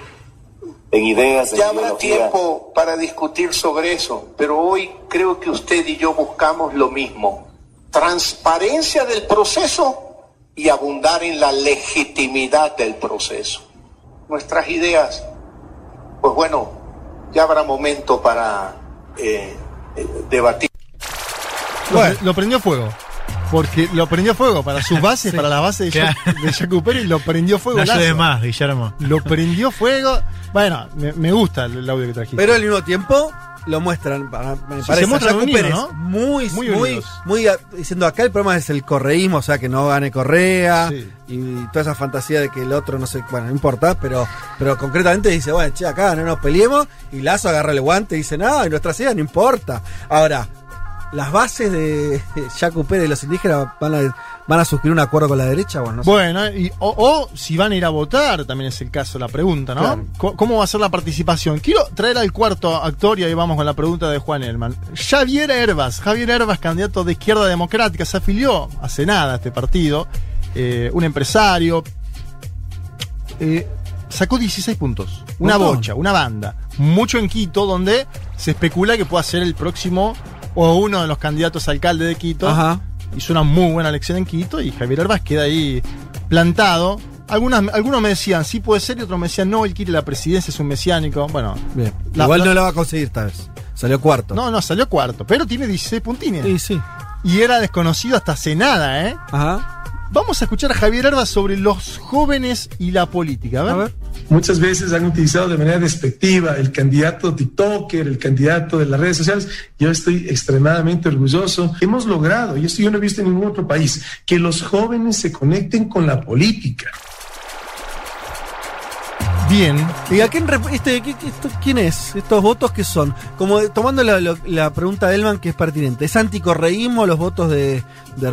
En ideas, en Ya habrá ideología. tiempo para discutir sobre eso, pero hoy creo que usted y yo buscamos lo mismo. Transparencia del proceso y abundar en la legitimidad del proceso. Nuestras ideas, pues bueno, ya habrá momento para eh, eh, debatir. Lo, lo prendió fuego. Porque lo prendió fuego para sus *laughs* bases, Sí. para las bases de, Claro. Jac- de Jacu Pérez, lo prendió fuego. No más, Guillermo. Lo prendió fuego. Bueno, me, me gusta el, el audio que trajiste. Pero al mismo tiempo lo muestran, para- me Sí, parece, se muestran a Jaco unidos, Pérez ¿no? muy, Muy muy, diciendo acá el problema es el correísmo, o sea, que no gane Correa Sí. y toda esa fantasía de que el otro no sé, bueno, no importa, pero, pero concretamente dice, bueno, che, acá no nos peleemos y Lazo agarra el guante y dice, no, y nuestras ideas no importa. Ahora, las bases de Jaco Pérez y los indígenas van a, van a suscribir un acuerdo con la derecha, bueno, no. Bueno, y- o, o si van a ir a votar, también es el caso, la pregunta, ¿no? Claro. ¿Cómo va a ser la participación? Quiero traer al cuarto actor y ahí vamos con la pregunta de Juan Elman. Javier Herbas, Javier Herbas, candidato de Izquierda Democrática, se afilió hace nada a este partido, eh, un empresario, eh, sacó 16 puntos, una bocha, una banda, mucho en Quito, donde se especula que pueda ser el próximo o uno de los candidatos a alcalde de Quito. Ajá. Hizo una muy buena elección en Quito y Javier Herbas queda ahí plantado. Algunas, algunos me decían, sí puede ser, y otros me decían, no, él quiere la presidencia, es un mesiánico. Bueno, Bien. La- Igual la- no la va a conseguir esta vez. Salió cuarto. no, no, salió cuarto, pero tiene 16 puntines. Sí, sí. Y era desconocido hasta hace nada, ¿eh? Ajá. Vamos a escuchar a Javier Herbas sobre los jóvenes y la política. A ver. A ver. Muchas veces han utilizado de manera despectiva el candidato TikToker, el candidato de las redes sociales. Yo estoy extremadamente orgulloso. Hemos logrado, y esto yo no he visto en ningún otro país, que los jóvenes se conecten con la política. Bien. ¿Y quién, este, quién es? ¿Estos votos qué son? Como tomando la, pregunta de Elman que es pertinente. ¿Es anticorreísmo los votos de, de?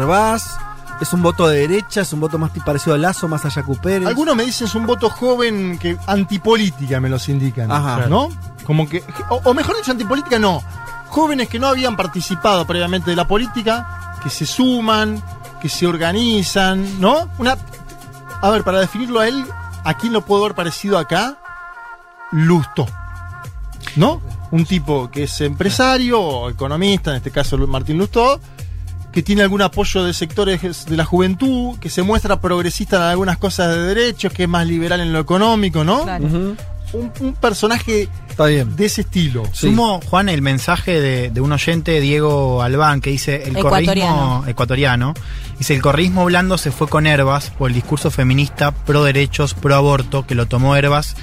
¿Es un voto de derecha? ¿Es un voto más parecido a Lazo, más a Yacu Pérez? Algunos me dicen es un voto joven que antipolítica me los indican. Ajá. ¿No? Como que. O, o mejor dicho, antipolítica no. Jóvenes que no habían participado previamente de la política, que se suman, que se organizan, ¿no? Una. A ver, para definirlo a él, ¿a quién lo puedo haber parecido acá? Lusto. ¿No? Un tipo que es empresario o economista, en este caso Martín Lustó, que tiene algún apoyo de sectores de la juventud, que se muestra progresista en algunas cosas de derechos, que es más liberal en lo económico, ¿no? Un, un personaje Está bien. de ese estilo. Sí. Sumo, Juan, el mensaje de, de un oyente, Diego Albán, que dice el Ecuatoriano. correísmo ecuatoriano. Dice el correísmo blando se fue con Herbas por el discurso feminista, pro derechos, pro aborto, que lo tomó Herbas,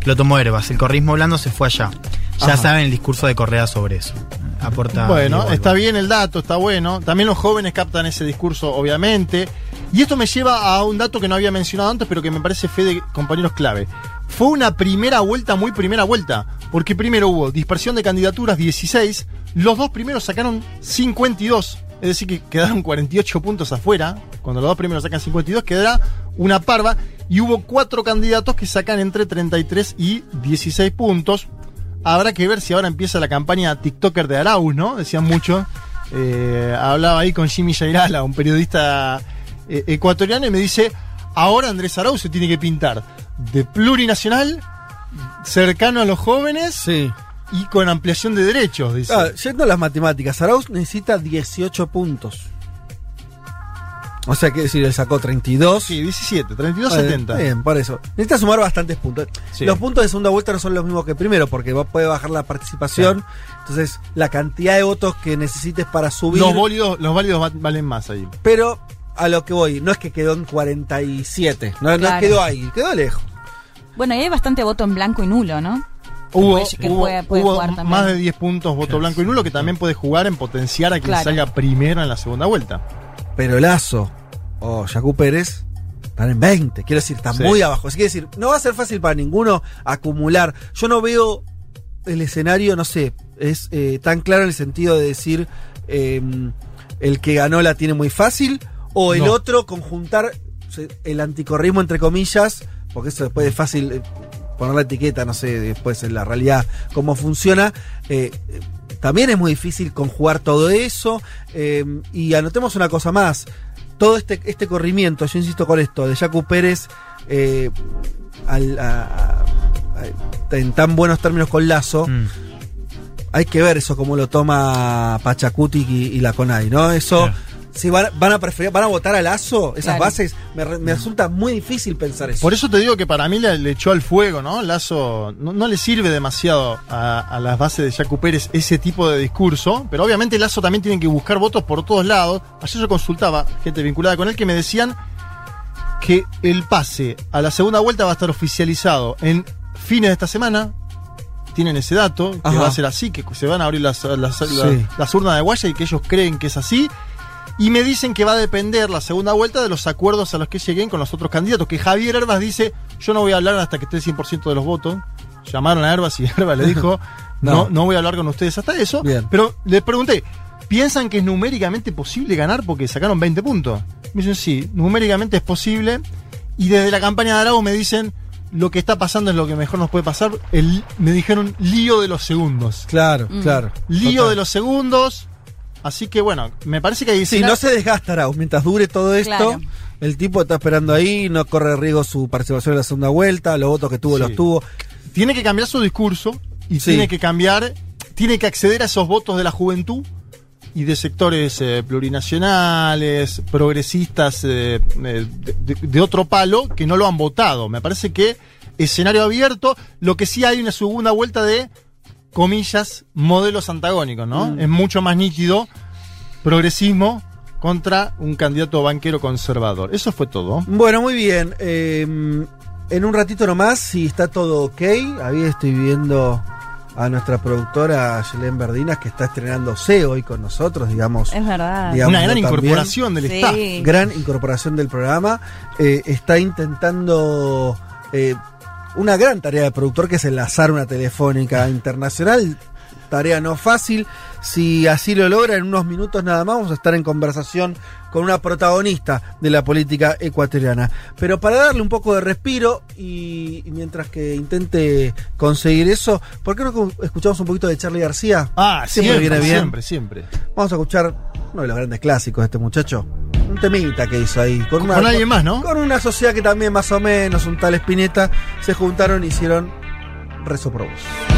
que lo tomó Herbas. El correísmo blando se fue allá. Ya Ajá. saben el discurso de Correa sobre eso. Aporta Bueno, Diego está bien el dato, está bueno. También los jóvenes captan ese discurso, obviamente. Y esto me lleva a un dato que no había mencionado antes, pero que me parece fe de compañeros clave. Fue una primera vuelta, muy primera vuelta. Porque primero hubo dispersión de candidaturas, 16. Los dos primeros sacaron 52. Es decir, que quedaron 48 puntos afuera. Cuando los dos primeros sacan 52, quedará una parva. Y hubo cuatro candidatos que sacan entre 33 y 16 puntos. Habrá que ver si ahora empieza la campaña TikToker de Arauz, ¿no? Decían mucho. Eh, hablaba ahí con Jimmy Jairala, un periodista eh, ecuatoriano, y me dice, ahora Andrés Arauz se tiene que pintar de plurinacional, cercano a los jóvenes Sí. y con ampliación de derechos, dice. Ah, yendo a las matemáticas, Arauz necesita 18 puntos. O sea, que decir, él sacó 32. Sí, 17, 32, Está bien, 70. está Bien, por eso. Necesita sumar bastantes puntos. Sí. Los puntos de segunda vuelta no son los mismos que primero, porque vos puede bajar la participación. Entonces, la cantidad de votos que necesites para subir. Los válidos, los válidos va- valen más ahí. Pero a lo que voy, no es que quedó en 47. No, no Claro. quedó ahí, quedó lejos. Bueno, y hay bastante voto en blanco y nulo, ¿no? Hubo, puede- que hubo- puede- puede hubo jugar también. más de 10 puntos voto blanco y nulo que también puede jugar en potenciar a quien Claro. salga primero en la segunda vuelta. Pero Lazo o Yacu Pérez están en 20. Quiero decir, están Sí. muy abajo. Así que decir, no va a ser fácil para ninguno acumular. Yo no veo el escenario, no sé, es eh, tan claro en el sentido de decir eh, el que ganó la tiene muy fácil o el No. otro conjuntar el anticorrismo entre comillas, porque eso después es fácil eh, poner la etiqueta, no sé, después en la realidad cómo funciona. eh, también es muy difícil conjugar todo eso. eh, y anotemos una cosa más. Todo este, este corrimiento, yo insisto con esto, de Jacu Pérez eh, al- a- a- a- en tan buenos términos con Lazo, Mm. hay que ver eso cómo lo toma Pachacuti y, y la CONAI, ¿no? Eso. Si van, van a preferir, van a votar a Lazo, esas Claro. bases, me, me resulta muy difícil pensar eso. Por eso te digo que para mí le, le echó al fuego, ¿no? Lazo no, no le sirve demasiado a, a las bases de Jacu Pérez ese tipo de discurso, pero obviamente Lazo también tiene que buscar votos por todos lados. Ayer yo consultaba gente vinculada con él que me decían que el pase a la segunda vuelta va a estar oficializado en fines de esta semana. Tienen ese dato, que Ajá. va a ser así, que se van a abrir las, las, Sí. las- las urnas de Guaya y que ellos creen que es así. Y me dicen que va a depender la segunda vuelta de los acuerdos a los que lleguen con los otros candidatos. Que Javier Herbas dice, yo no voy a hablar hasta que esté el 100% de los votos. Llamaron a Herbas y *laughs* Herbas le dijo, *laughs* no. No. no, voy a hablar con ustedes hasta eso. Bien. Pero les pregunté, ¿piensan que es numéricamente posible ganar porque sacaron 20 puntos? Me dicen, sí, numéricamente es posible. Y desde la campaña de Aragón me dicen, lo que está pasando es lo que mejor nos puede pasar. El, me dijeron, lío de los segundos. Claro, Mm. claro. Lío Total. de los segundos. Así que bueno, me parece que hay Sí, no se desgasta Arauz. Mientras dure todo esto, Claro. el tipo está esperando ahí, no corre riesgo su participación en la segunda vuelta, los votos que tuvo Sí. los tuvo. tiene que cambiar su discurso y Sí. tiene que cambiar, tiene que acceder a esos votos de la juventud y de sectores eh, plurinacionales, progresistas eh, eh, de, de- de otro palo que no lo han votado. Me parece que escenario abierto, lo que sí hay una segunda vuelta de, comillas, modelos antagónicos, ¿no? Mm. Es mucho más nítido progresismo contra un candidato banquero conservador. Eso fue todo. Bueno, muy bien. eh, en un ratito nomás, si está todo ok, ahí estoy viendo a nuestra productora Yelén Verdinas que está estrenándose hoy con nosotros, digamos. Es verdad. digamos, Una gran también. incorporación del Sí. staff. Gran incorporación del programa. Eh, está intentando eh, una gran tarea de productor que es enlazar una telefónica internacional. Tarea no fácil. Si así lo logra, en unos minutos nada más vamos a estar en conversación con una protagonista de la política ecuatoriana. Pero para darle un poco de respiro y, y mientras que intente conseguir eso, ¿por qué no escuchamos un poquito de Charlie García? Ah, siempre, viene bien. siempre, siempre. Vamos a escuchar uno de los grandes clásicos de este muchacho. Un temita que hizo ahí. Con, Con alguien más, ¿no? Con una sociedad que también más o menos, un tal Espineta, se juntaron y hicieron Rezo por vos.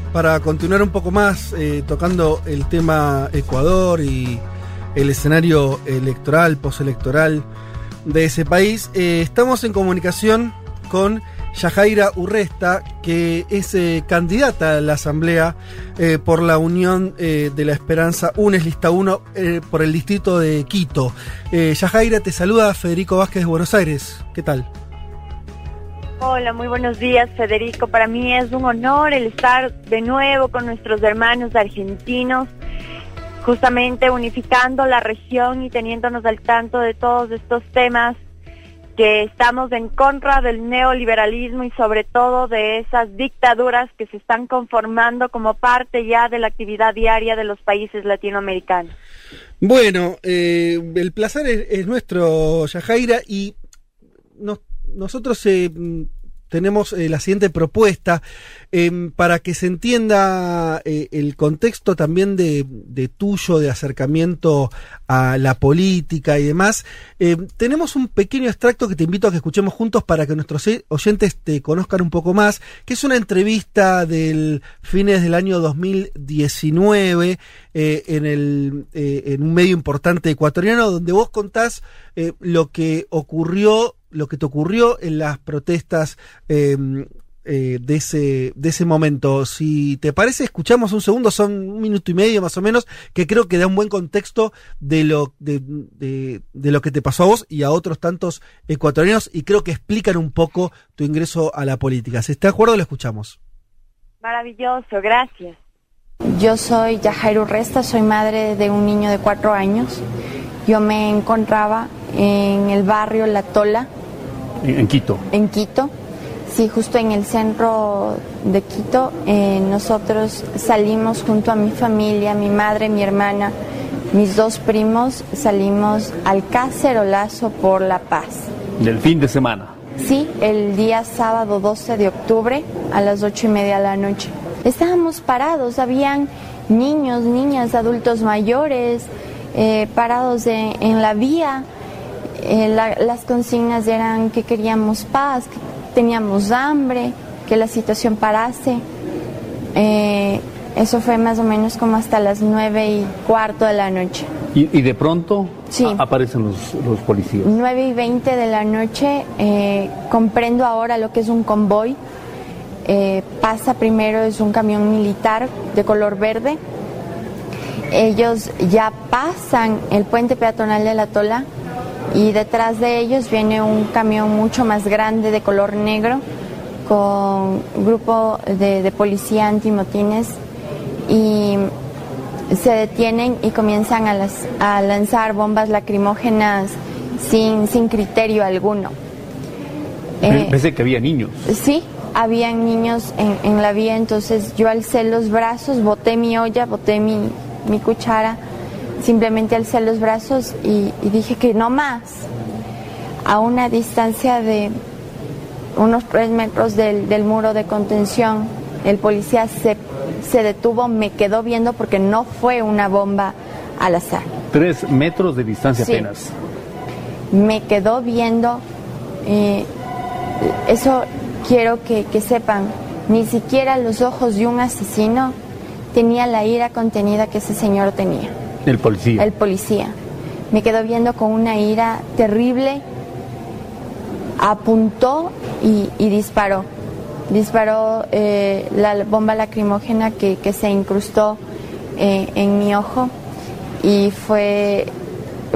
para continuar un poco más eh, tocando el tema Ecuador y el escenario electoral, postelectoral de ese país, eh, estamos en comunicación con Yajaira Urresta, que es eh, candidata a la Asamblea por la Unión de la Esperanza UNES Lista 1 eh, por el distrito de Quito. Yajaira, te saluda Federico Vázquez de Buenos Aires. ¿Qué tal? Hola, muy buenos días, Federico. Para mí es un honor el estar de nuevo con nuestros hermanos argentinos, justamente unificando la región y teniéndonos al tanto de todos estos temas que estamos en contra del neoliberalismo y sobre todo de esas dictaduras que se están conformando como parte ya de la actividad diaria de los países latinoamericanos. Bueno, eh, el placer es, es nuestro, Yajaira, y nos- nosotros eh, tenemos eh, la siguiente propuesta em, para que se entienda eh, el contexto también de, tuyo, de acercamiento a la política y demás. Eh, tenemos un pequeño extracto que te invito a que escuchemos juntos para que nuestros eh, oyentes te conozcan un poco más, que es una entrevista del fines del año 2019 eh, en, el, eh, en un medio importante ecuatoriano donde vos contás eh, lo que ocurrió, lo que te ocurrió en las protestas eh, eh, de, ese, de ese momento. Si te parece, escuchamos un segundo, son un minuto y medio más o menos, que creo que da un buen contexto de lo, de, de- lo que te pasó a vos y a otros tantos ecuatorianos y creo que explican un poco tu ingreso a la política. Si está de acuerdo, lo escuchamos. Maravilloso, gracias. Yo soy Yajairo Resta, soy madre de un niño de cuatro años. Yo me encontraba en el barrio La Tola, En, Quito. en Quito. Sí, justo en el centro de Quito. Eh, nosotros salimos junto a mi familia, mi madre, mi hermana, mis dos primos, salimos al cacerolazo por la paz. Del fin de semana. Sí, el día sábado 12 de octubre a las ocho y media de la noche. Estábamos parados, habían niños, niñas, adultos mayores eh, parados en la vía. Eh, la- las consignas eran que queríamos paz, que teníamos hambre, que la situación parase. Eh, eso fue más o menos como hasta las nueve y cuarto de la noche. Y, y de pronto Sí. aparecen los, los policías. 9 y 20 de la noche, eh, comprendo ahora lo que es un convoy. Eh, pasa primero, es un camión militar de color verde. Ellos ya pasan el puente peatonal de la Tola y detrás de ellos viene un camión mucho más grande de color negro con un grupo de, de policía antimotines y se detienen y comienzan a, las- a lanzar bombas lacrimógenas sin, sin criterio alguno. Eh, Pensé que había niños. Sí, habían niños en, en la vía, entonces yo alcé los brazos, boté mi olla, boté mi, mi cuchara, simplemente alcé los brazos y, y dije que no más. A una distancia de unos tres metros del, del muro de contención, el policía se, se detuvo, me quedó viendo porque no fue una bomba al azar. Tres metros de distancia Sí. apenas. me quedó viendo. eh, eso quiero que, que sepan, ni siquiera los ojos de un asesino tenía la ira contenida que ese señor tenía, El policía. el policía. Me quedó viendo con una ira terrible, apuntó y, disparó. Disparó eh, la bomba lacrimógena que, se incrustó eh, en mi ojo y fue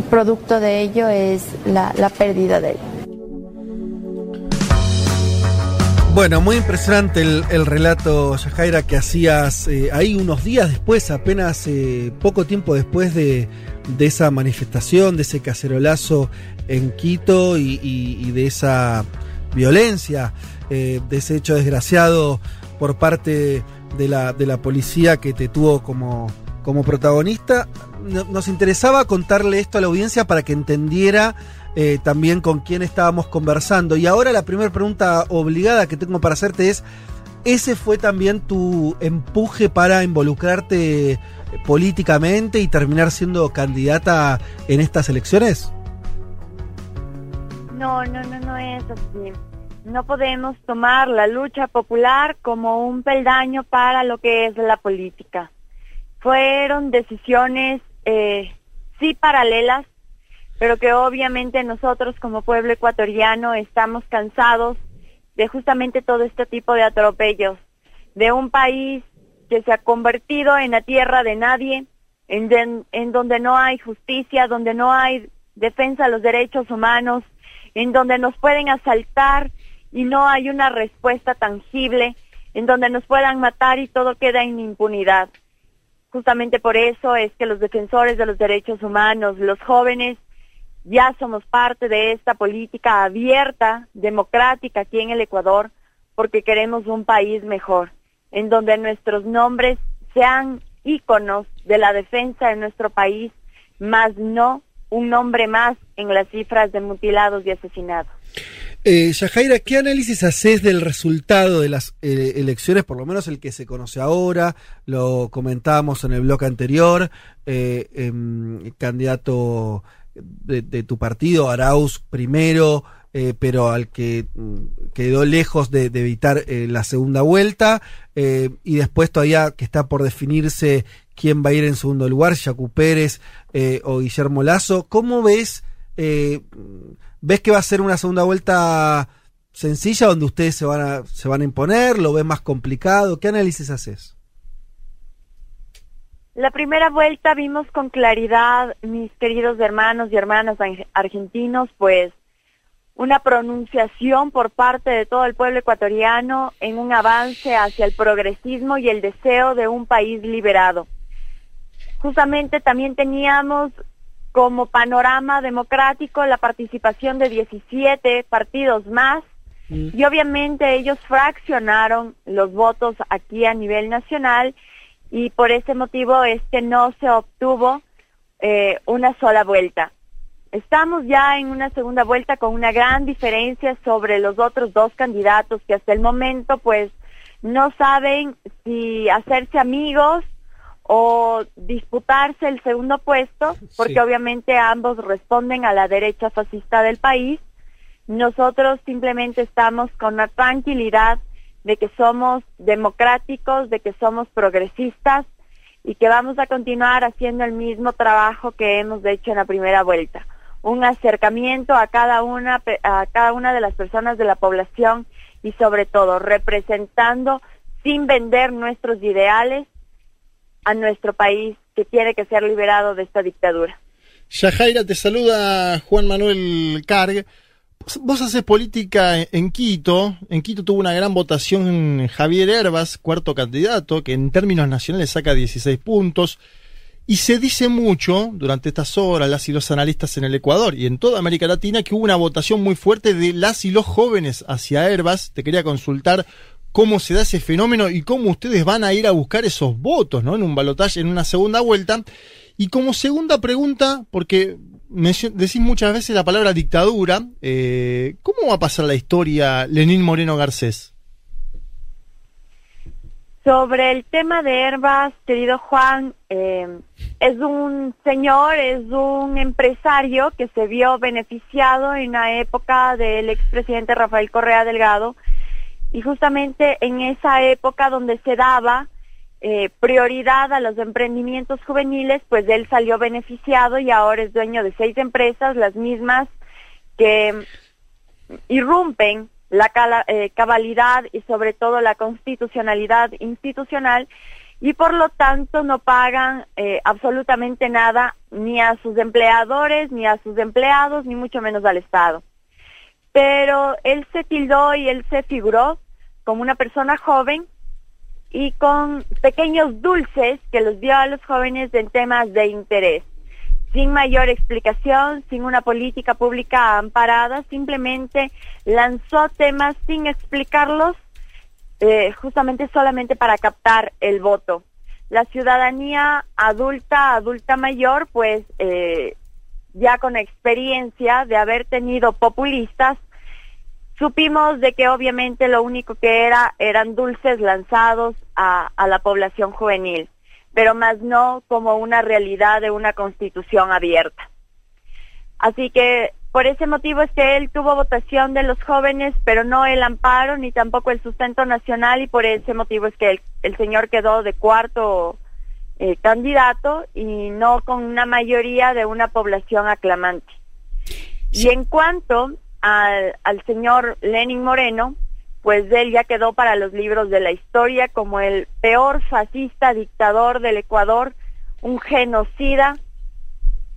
producto de ello es la pérdida de él. Bueno, muy impresionante el, el relato, Yajaira, que hacías eh, ahí unos días después, apenas eh, poco tiempo después de, esa manifestación, de ese cacerolazo en Quito y, de esa violencia, eh, de ese hecho desgraciado por parte de la, de la policía que te tuvo como, como protagonista. No- Nos interesaba contarle esto a la audiencia para que entendiera eh, también con quién estábamos conversando. Y ahora la primera pregunta obligada que tengo para hacerte es, ¿ese fue también tu empuje para involucrarte políticamente y terminar siendo candidata en estas elecciones? No, no, no, no es así. No podemos tomar la lucha popular como un peldaño para lo que es la política. Fueron decisiones, eh, sí paralelas, pero que obviamente nosotros como pueblo ecuatoriano estamos cansados de justamente todo este tipo de atropellos, de un país que se ha convertido en la tierra de nadie, en, den- en donde no hay justicia, donde no hay defensa de los derechos humanos, en donde nos pueden asaltar y no hay una respuesta tangible, en donde nos puedan matar y todo queda en impunidad. Justamente por eso es que los defensores de los derechos humanos, los jóvenes, ya somos parte de esta política abierta, democrática aquí en el Ecuador, porque queremos un país mejor, en donde nuestros nombres sean íconos de la defensa de nuestro país, más no un nombre más en las cifras de mutilados y asesinados. Eh, ¿qué análisis haces del resultado de las eh, elecciones, por lo menos el que se conoce ahora? Lo comentábamos en el bloque anterior, eh, em, candidato de, tu partido, Arauz primero, eh, pero al que mm, quedó lejos de, evitar eh, la segunda vuelta, eh, y después todavía que está por definirse quién va a ir en segundo lugar, Jacu Pérez o Guillermo Lazo. ¿Cómo ves? ¿Ves que va a ser una segunda vuelta sencilla donde ustedes se van a, se van a imponer? ¿Lo ves más complicado? ¿Qué análisis haces? La primera vuelta vimos con claridad, mis queridos hermanos y hermanas argentinos, pues una pronunciación por parte de todo el pueblo ecuatoriano en un avance hacia el progresismo y el deseo de un país liberado. Justamente también teníamos como panorama democrático la participación de 17 partidos más y obviamente ellos fraccionaron los votos aquí a nivel nacional y por ese motivo es que no se obtuvo eh, una sola vuelta. Estamos ya en una segunda vuelta con una gran diferencia sobre los otros dos candidatos que hasta el momento pues no saben si hacerse amigos o disputarse el segundo puesto, porque Sí. obviamente ambos responden a la derecha fascista del país. Nosotros simplemente estamos con la tranquilidad de que somos democráticos, de que somos progresistas y que vamos a continuar haciendo el mismo trabajo que hemos hecho en la primera vuelta. Un acercamiento a cada una, a cada una de las personas de la población y sobre todo representando sin vender nuestros ideales a nuestro país que tiene que ser liberado de esta dictadura. Yajaira, te saluda Juan Manuel Carg. Vos haces política en- Quito. En Quito tuvo una gran votación Javier Herbas, cuarto candidato, que en términos nacionales saca 16 puntos. Y se dice mucho durante estas horas, las y los analistas en el Ecuador y en toda América Latina, que hubo una votación muy fuerte de las y los jóvenes hacia Herbas. Te quería consultar cómo se da ese fenómeno y cómo ustedes van a ir a buscar esos votos, ¿no? En un balotaje, en una segunda vuelta. Y como segunda pregunta, porque decís muchas veces la palabra dictadura, eh, ¿cómo va a pasar la historia Lenín Moreno Garcés? Sobre el tema de Herbas, querido Juan, eh, es un señor, es un empresario que se vio beneficiado en la época del expresidente Rafael Correa Delgado y justamente en esa época donde se daba eh, prioridad a los emprendimientos juveniles, pues él salió beneficiado y ahora es dueño de seis empresas, las mismas que irrumpen la cala- eh, cabalidad y sobre todo la constitucionalidad institucional y por lo tanto no pagan eh, absolutamente nada ni a sus empleadores, ni a sus empleados, ni mucho menos al Estado. Pero él se tildó y él se figuró como una persona joven y con pequeños dulces que los dio a los jóvenes en temas de interés sin mayor explicación, sin una política pública amparada, simplemente lanzó temas sin explicarlos, eh, justamente solamente para captar el voto. La ciudadanía adulta, adulta mayor, pues eh, ya con experiencia de haber tenido populistas, supimos de que obviamente lo único que era eran dulces lanzados a, a la población juvenil pero más no como una realidad de una constitución abierta. Así que por ese motivo es que él tuvo votación de los jóvenes, pero no el amparo ni tampoco el sustento nacional y por ese motivo es que el, el señor quedó de cuarto eh, candidato y no con una mayoría de una población aclamante. Y en cuanto al, al señor Lenin Moreno, pues él ya quedó para los libros de la historia como el peor fascista dictador del Ecuador, un genocida,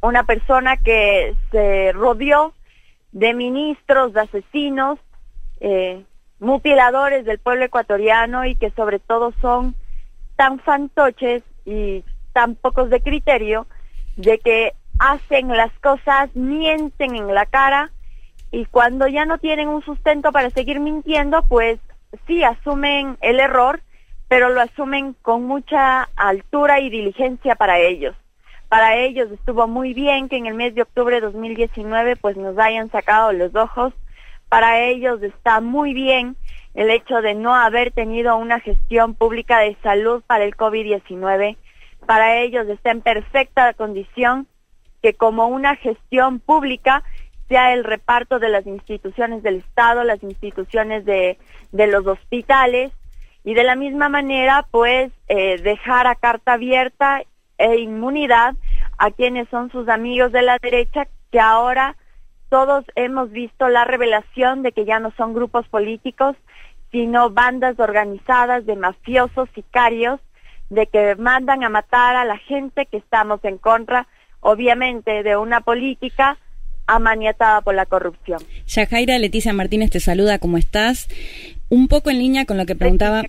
una persona que se rodeó de ministros, de asesinos, eh, mutiladores del pueblo ecuatoriano y que sobre todo son tan fantoches y tan pocos de criterio de que hacen las cosas, mienten en la cara y cuando ya no tienen un sustento para seguir mintiendo, pues sí asumen el error, pero lo asumen con mucha altura y diligencia para ellos. Para ellos estuvo muy bien que en el mes de octubre de 2019 pues nos hayan sacado los ojos. Para ellos está muy bien el hecho de no haber tenido una gestión pública de salud para el COVID-19. Para ellos está en perfecta condición que como una gestión pública sea el reparto de las instituciones del Estado, las instituciones de, de los hospitales y de la misma manera pues eh, dejar a carta abierta e inmunidad a quienes son sus amigos de la derecha que ahora todos hemos visto la revelación de que ya no son grupos políticos sino bandas organizadas de mafiosos sicarios de que mandan a matar a la gente que estamos en contra obviamente de una política amaniatada por la corrupción. Yajaira Leticia Martínez te saluda, ¿cómo estás? Un poco en línea con lo que preguntaba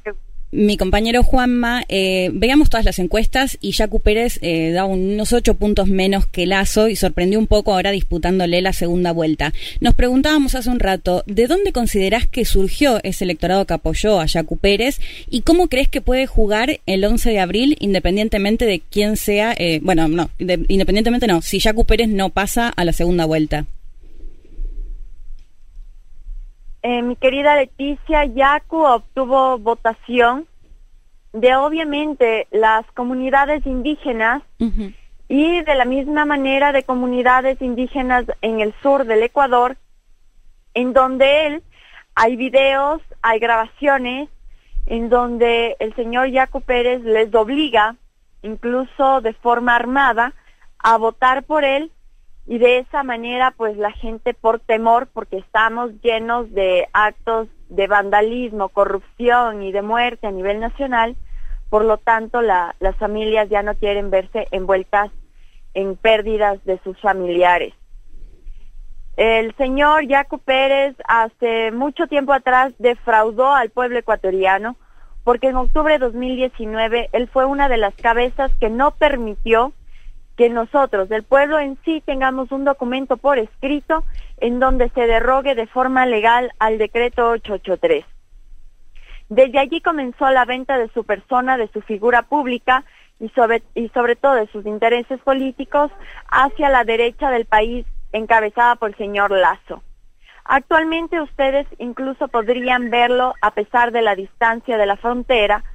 mi compañero Juanma, eh, veamos todas las encuestas y Jacu Pérez eh, da unos ocho puntos menos que Lazo y sorprendió un poco ahora disputándole la segunda vuelta. Nos preguntábamos hace un rato, ¿de dónde considerás que surgió ese electorado que apoyó a Jacu Pérez y cómo crees que puede jugar el 11 de abril independientemente de quién sea, eh, bueno, no, de- independientemente no, si Jacu Pérez no pasa a la segunda vuelta? Eh, mi querida Leticia, Yacu obtuvo votación de obviamente las comunidades indígenas y de la misma manera de comunidades indígenas en el sur del Ecuador, en donde él hay videos, hay grabaciones, en donde el señor Yacu Pérez les obliga, incluso de forma armada, a votar por él y de esa manera pues la gente por temor porque estamos llenos de actos de vandalismo, corrupción y de muerte a nivel nacional, por lo tanto la- las familias ya no quieren verse envueltas en pérdidas de sus familiares. El señor Yacu Pérez hace mucho tiempo atrás defraudó al pueblo ecuatoriano porque en octubre de 2019 él fue una de las cabezas que no permitió que nosotros, del pueblo en sí, tengamos un documento por escrito en donde se derrogue de forma legal al decreto 883. Desde allí comenzó la venta de su persona, de su figura pública y sobre, y sobre todo de sus intereses políticos hacia la derecha del país encabezada por el señor Lazo. Actualmente ustedes incluso podrían verlo a pesar de la distancia de la frontera,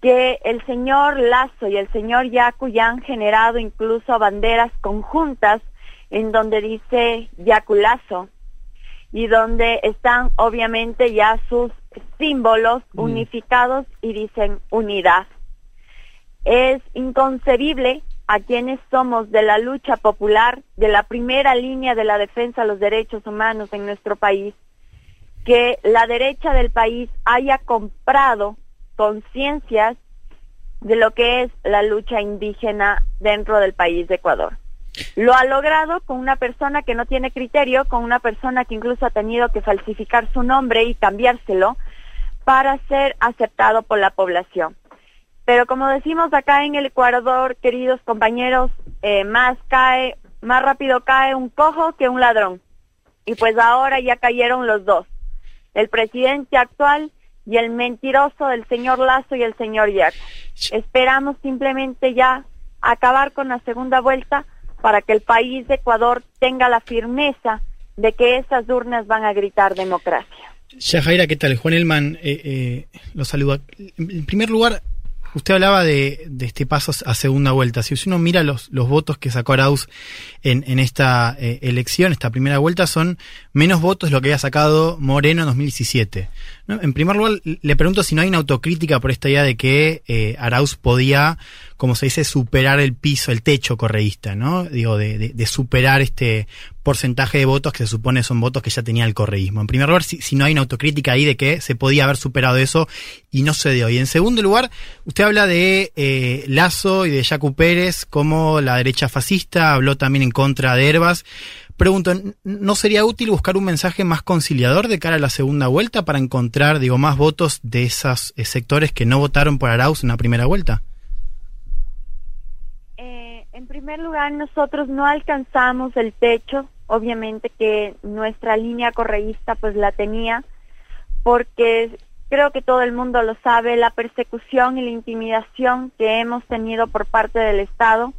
que el señor Lazo y el señor Yacu ya han generado incluso banderas conjuntas en donde dice Yacu Lazo y donde están obviamente ya sus símbolos unificados y dicen unidad. Es inconcebible a quienes somos de la lucha popular, de la primera línea de la defensa de los derechos humanos en nuestro país, que la derecha del país haya comprado conciencias de lo que es la lucha indígena dentro del país de Ecuador. Lo ha logrado con una persona que no tiene criterio, con una persona que incluso ha tenido que falsificar su nombre y cambiárselo para ser aceptado por la población. Pero como decimos acá en el Ecuador, queridos compañeros, eh, más cae, más rápido cae un cojo que un ladrón. Y pues ahora ya cayeron los dos, el presidente actual y el mentiroso del señor Lazo y el señor Yaco. Esperamos simplemente ya acabar con la segunda vuelta para que el país de Ecuador tenga la firmeza de que esas urnas van a gritar democracia. Jaira, ¿qué tal? Juan Elman, eh, eh, lo saluda. En primer lugar, Usted hablaba de, este paso a segunda vuelta. Si uno mira los, los votos que sacó Arauz en, en esta eh, elección, esta primera vuelta, son menos votos de lo que había sacado Moreno en 2017. En primer lugar, le pregunto si no hay una autocrítica por esta idea de que eh, Arauz podía como se dice, superar el piso, el techo correísta, ¿no? Digo, de, de, superar este porcentaje de votos que se supone son votos que ya tenía el correísmo. En primer lugar, si, si, no hay una autocrítica ahí de que se podía haber superado eso y no se dio. Y en segundo lugar, usted habla de eh, Lazo y de Jacu Pérez como la derecha fascista, habló también en contra de Herbas. Pregunto, ¿no sería útil buscar un mensaje más conciliador de cara a la segunda vuelta para encontrar, digo, más votos de esos eh, sectores que no votaron por Arauz en la primera vuelta? En primer lugar, nosotros no alcanzamos el techo, obviamente que nuestra línea correísta pues la tenía, porque creo que todo el mundo lo sabe, la persecución y la intimidación que hemos tenido por parte del Estado,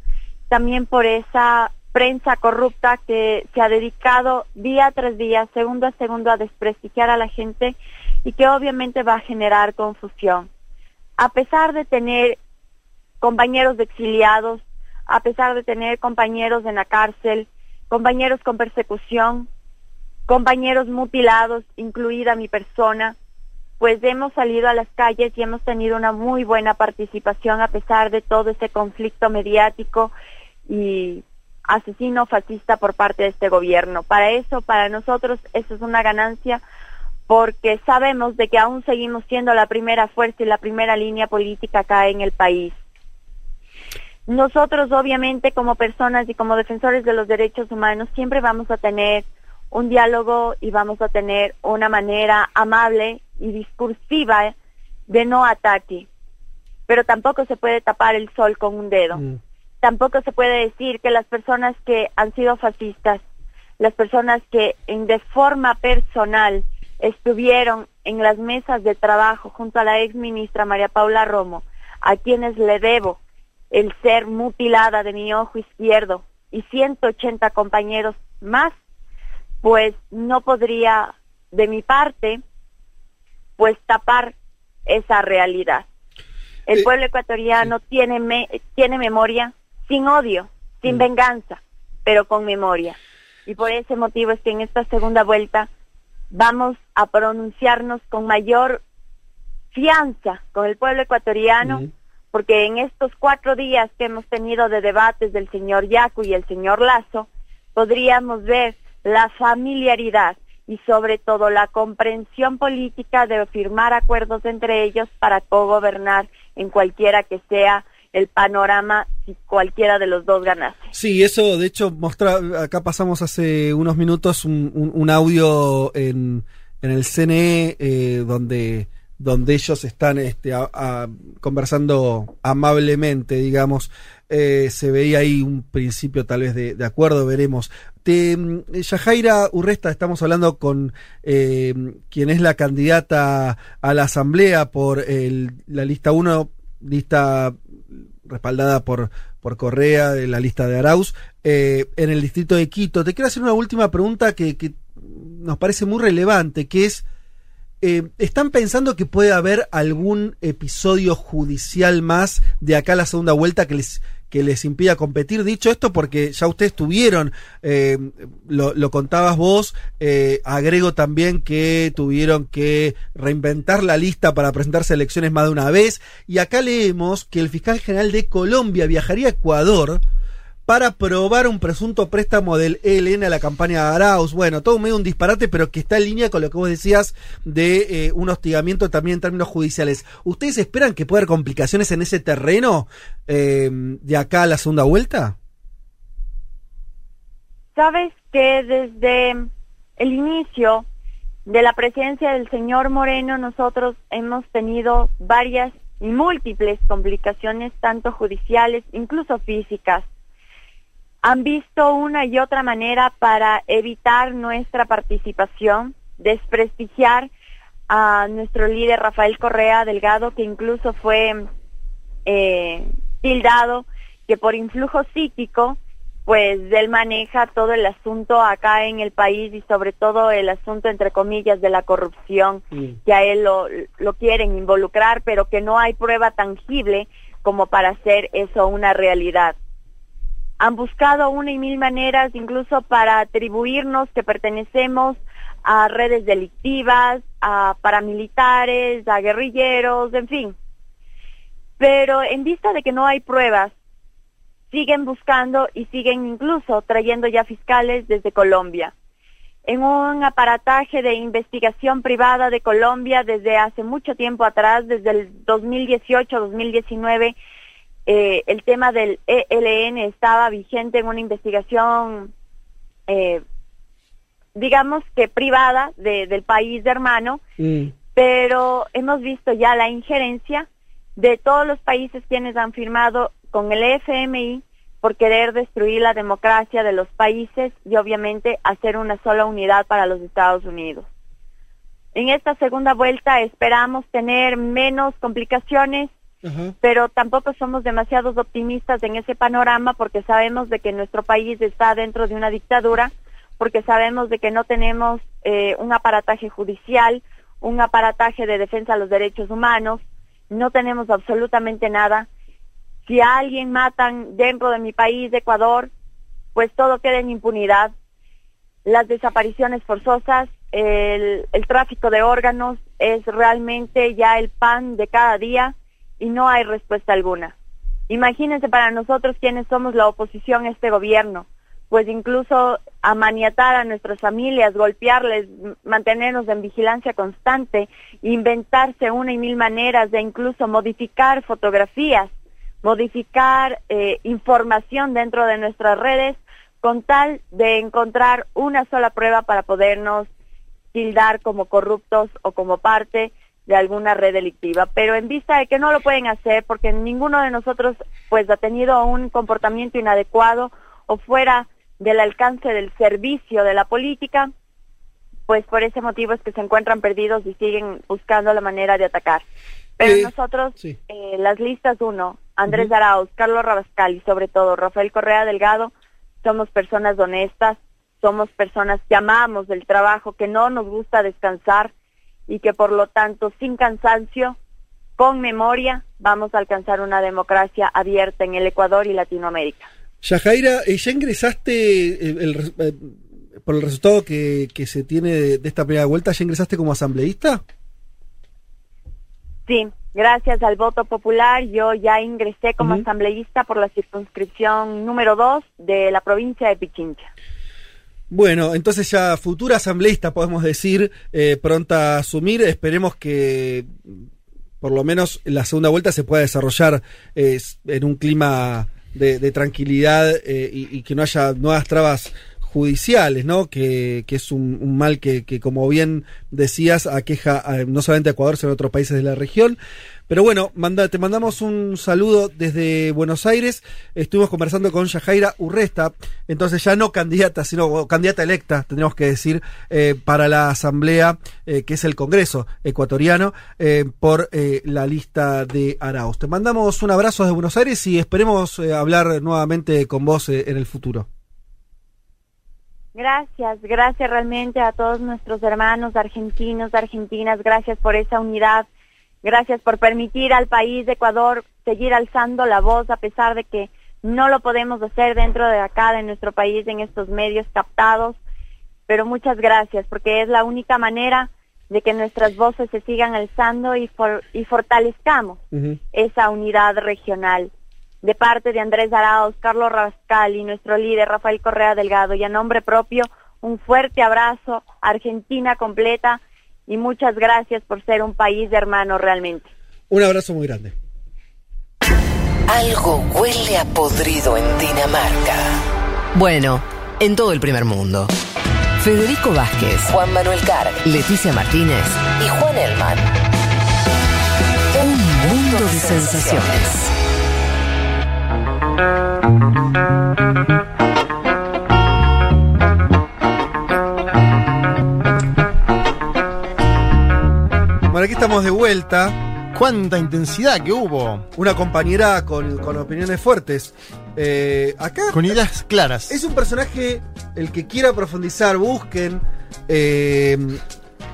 también por esa prensa corrupta que se ha dedicado día tras día, segundo a segundo, a desprestigiar a la gente y que obviamente va a generar confusión. A pesar de tener compañeros exiliados, a pesar de tener compañeros en la cárcel, compañeros con persecución, compañeros mutilados, incluida mi persona, pues hemos salido a las calles y hemos tenido una muy buena participación a pesar de todo ese conflicto mediático y asesino fascista por parte de este gobierno. Para eso, para nosotros, eso es una ganancia porque sabemos de que aún seguimos siendo la primera fuerza y la primera línea política acá en el país. Nosotros, obviamente, como personas y como defensores de los derechos humanos, siempre vamos a tener un diálogo y vamos a tener una manera amable y discursiva de no ataque. Pero tampoco se puede tapar el sol con un dedo. Mm. Tampoco se puede decir que las personas que han sido fascistas, las personas que en, de forma personal estuvieron en las mesas de trabajo junto a la ex ministra María Paula Romo, a quienes le debo el ser mutilada de mi ojo izquierdo y 180 compañeros más, pues no podría de mi parte pues tapar esa realidad. El eh, pueblo ecuatoriano tiene tiene memoria sin odio, sin mm. venganza, pero con memoria. Y por ese motivo es que en esta segunda vuelta vamos a pronunciarnos con mayor fianza con el pueblo ecuatoriano. Mm porque en estos cuatro días que hemos tenido de debates del señor Yacu y el señor Lazo, podríamos ver la familiaridad y sobre todo la comprensión política de firmar acuerdos entre ellos para co-gobernar en cualquiera que sea el panorama si cualquiera de los dos ganase. Sí, eso de hecho mostra, acá pasamos hace unos minutos un, audio en, en, el CNE eh, donde donde ellos están este, conversando amablemente, digamos. Eh, se veía ahí un principio tal vez de, acuerdo, veremos. Te, mm, Yajaira Urresta, estamos hablando con eh, quien es la candidata a la asamblea por el, la lista 1, lista respaldada por, por Correa, de la lista de Arauz, eh, en el distrito de Quito. Te quiero hacer una última pregunta que, que nos parece muy relevante, que es eh, ¿Están pensando que puede haber algún episodio judicial más de acá a la segunda vuelta que les, que les impida competir? Dicho esto, porque ya ustedes tuvieron, eh, lo, contabas vos, eh, agrego también que tuvieron que reinventar la lista para presentarse a elecciones más de una vez. Y acá leemos que el fiscal general de Colombia viajaría a Ecuador para probar un presunto préstamo del ELN a la campaña de Arauz. Bueno, todo medio un disparate, pero que está en línea con lo que vos decías de eh, un hostigamiento también en términos judiciales. ¿Ustedes esperan que pueda haber complicaciones en ese terreno eh, de acá a la segunda vuelta? Sabes que desde el inicio de la presencia del señor Moreno nosotros hemos tenido varias y múltiples complicaciones, tanto judiciales, incluso físicas han visto una y otra manera para evitar nuestra participación, desprestigiar a nuestro líder Rafael Correa Delgado, que incluso fue eh, tildado que por influjo psíquico, pues él maneja todo el asunto acá en el país y sobre todo el asunto, entre comillas, de la corrupción, que a él lo, lo quieren involucrar, pero que no hay prueba tangible como para hacer eso una realidad han buscado una y mil maneras incluso para atribuirnos que pertenecemos a redes delictivas, a paramilitares, a guerrilleros, en fin. Pero en vista de que no hay pruebas, siguen buscando y siguen incluso trayendo ya fiscales desde Colombia. En un aparataje de investigación privada de Colombia desde hace mucho tiempo atrás, desde el 2018-2019, eh, el tema del ELN estaba vigente en una investigación, eh, digamos que privada del país de hermano, mm. pero hemos visto ya la injerencia de todos los países quienes han firmado con el FMI por querer destruir la democracia de los países y obviamente hacer una sola unidad para los Estados Unidos. En esta segunda vuelta esperamos tener menos complicaciones, pero tampoco somos demasiados optimistas en ese panorama porque sabemos de que nuestro país está dentro de una dictadura, porque sabemos de que no tenemos eh, un aparataje judicial, un aparataje de defensa de los derechos humanos, no tenemos absolutamente nada. Si a alguien matan dentro de mi país, de Ecuador, pues todo queda en impunidad. Las desapariciones forzosas, el tráfico de órganos es realmente ya el pan de cada día y no hay respuesta alguna. Imagínense para nosotros quienes somos la oposición a este gobierno, pues incluso amaniatar a nuestras familias, golpearles, mantenernos en vigilancia constante, inventarse una y mil maneras de incluso modificar fotografías, modificar eh, información dentro de nuestras redes con tal de encontrar una sola prueba para podernos tildar como corruptos o como parte de alguna red delictiva, pero en vista de que no lo pueden hacer porque ninguno de nosotros pues ha tenido un comportamiento inadecuado o fuera del alcance del servicio de la política, pues por ese motivo es que se encuentran perdidos y siguen buscando la manera de atacar. Pero nosotros, eh, las listas uno, Andrés Arauz, Carlos Rabascal y sobre todo Rafael Correa Delgado, somos personas honestas, somos personas que amamos el trabajo, que no nos gusta descansar, y que por lo tanto sin cansancio, con memoria, vamos a alcanzar una democracia abierta en el Ecuador y Latinoamérica. Yajaira, eh, ¿ya ingresaste eh, eh, por el resultado que, se tiene de, esta primera vuelta? ¿Ya ingresaste como asambleísta? Sí, gracias al voto popular yo ya ingresé como asambleísta por la circunscripción número 2 de la provincia de Pichincha. Bueno, entonces ya futura asambleísta podemos decir, eh, pronta a asumir, esperemos que por lo menos la segunda vuelta se pueda desarrollar eh, en un clima de, tranquilidad eh, y, que no haya nuevas trabas judiciales, ¿no? Que, es un, mal que, que, como bien decías, aqueja no solamente a Ecuador, sino a otros países de la región. Pero bueno, manda, te mandamos un saludo desde Buenos Aires. Estuvimos conversando con Yajaira Urresta, entonces ya no candidata, sino candidata electa, tendríamos que decir, eh, para la Asamblea, eh, que es el Congreso ecuatoriano, eh, por la lista de Arauz. Te mandamos un abrazo desde Buenos Aires y esperemos hablar nuevamente con vos en el futuro. Gracias, gracias realmente a todos nuestros hermanos argentinos, argentinas, gracias por esa unidad, gracias por permitir al país de Ecuador seguir alzando la voz a pesar de que no lo podemos hacer dentro de acá, de nuestro país, en estos medios captados, pero muchas gracias porque es la única manera de que nuestras voces se sigan alzando y, for y fortalezcamos uh -huh. esa unidad regional de parte de Andrés Arauz, Carlos Rascal y nuestro líder Rafael Correa Delgado. Y a nombre propio, un fuerte abrazo, Argentina completa, y muchas gracias por ser un país de hermanos realmente. Un abrazo muy grande. Algo huele a podrido en Dinamarca. Bueno, en todo el primer mundo. Federico Vázquez, Juan Manuel Carr, Leticia Martínez y Juan Elman. Un mundo de sensaciones. Bueno, aquí estamos de vuelta. ¿Cuánta intensidad que hubo? Una compañera con, con opiniones fuertes. Eh, acá. Con ideas claras. Es un personaje, el que quiera profundizar, busquen. Eh,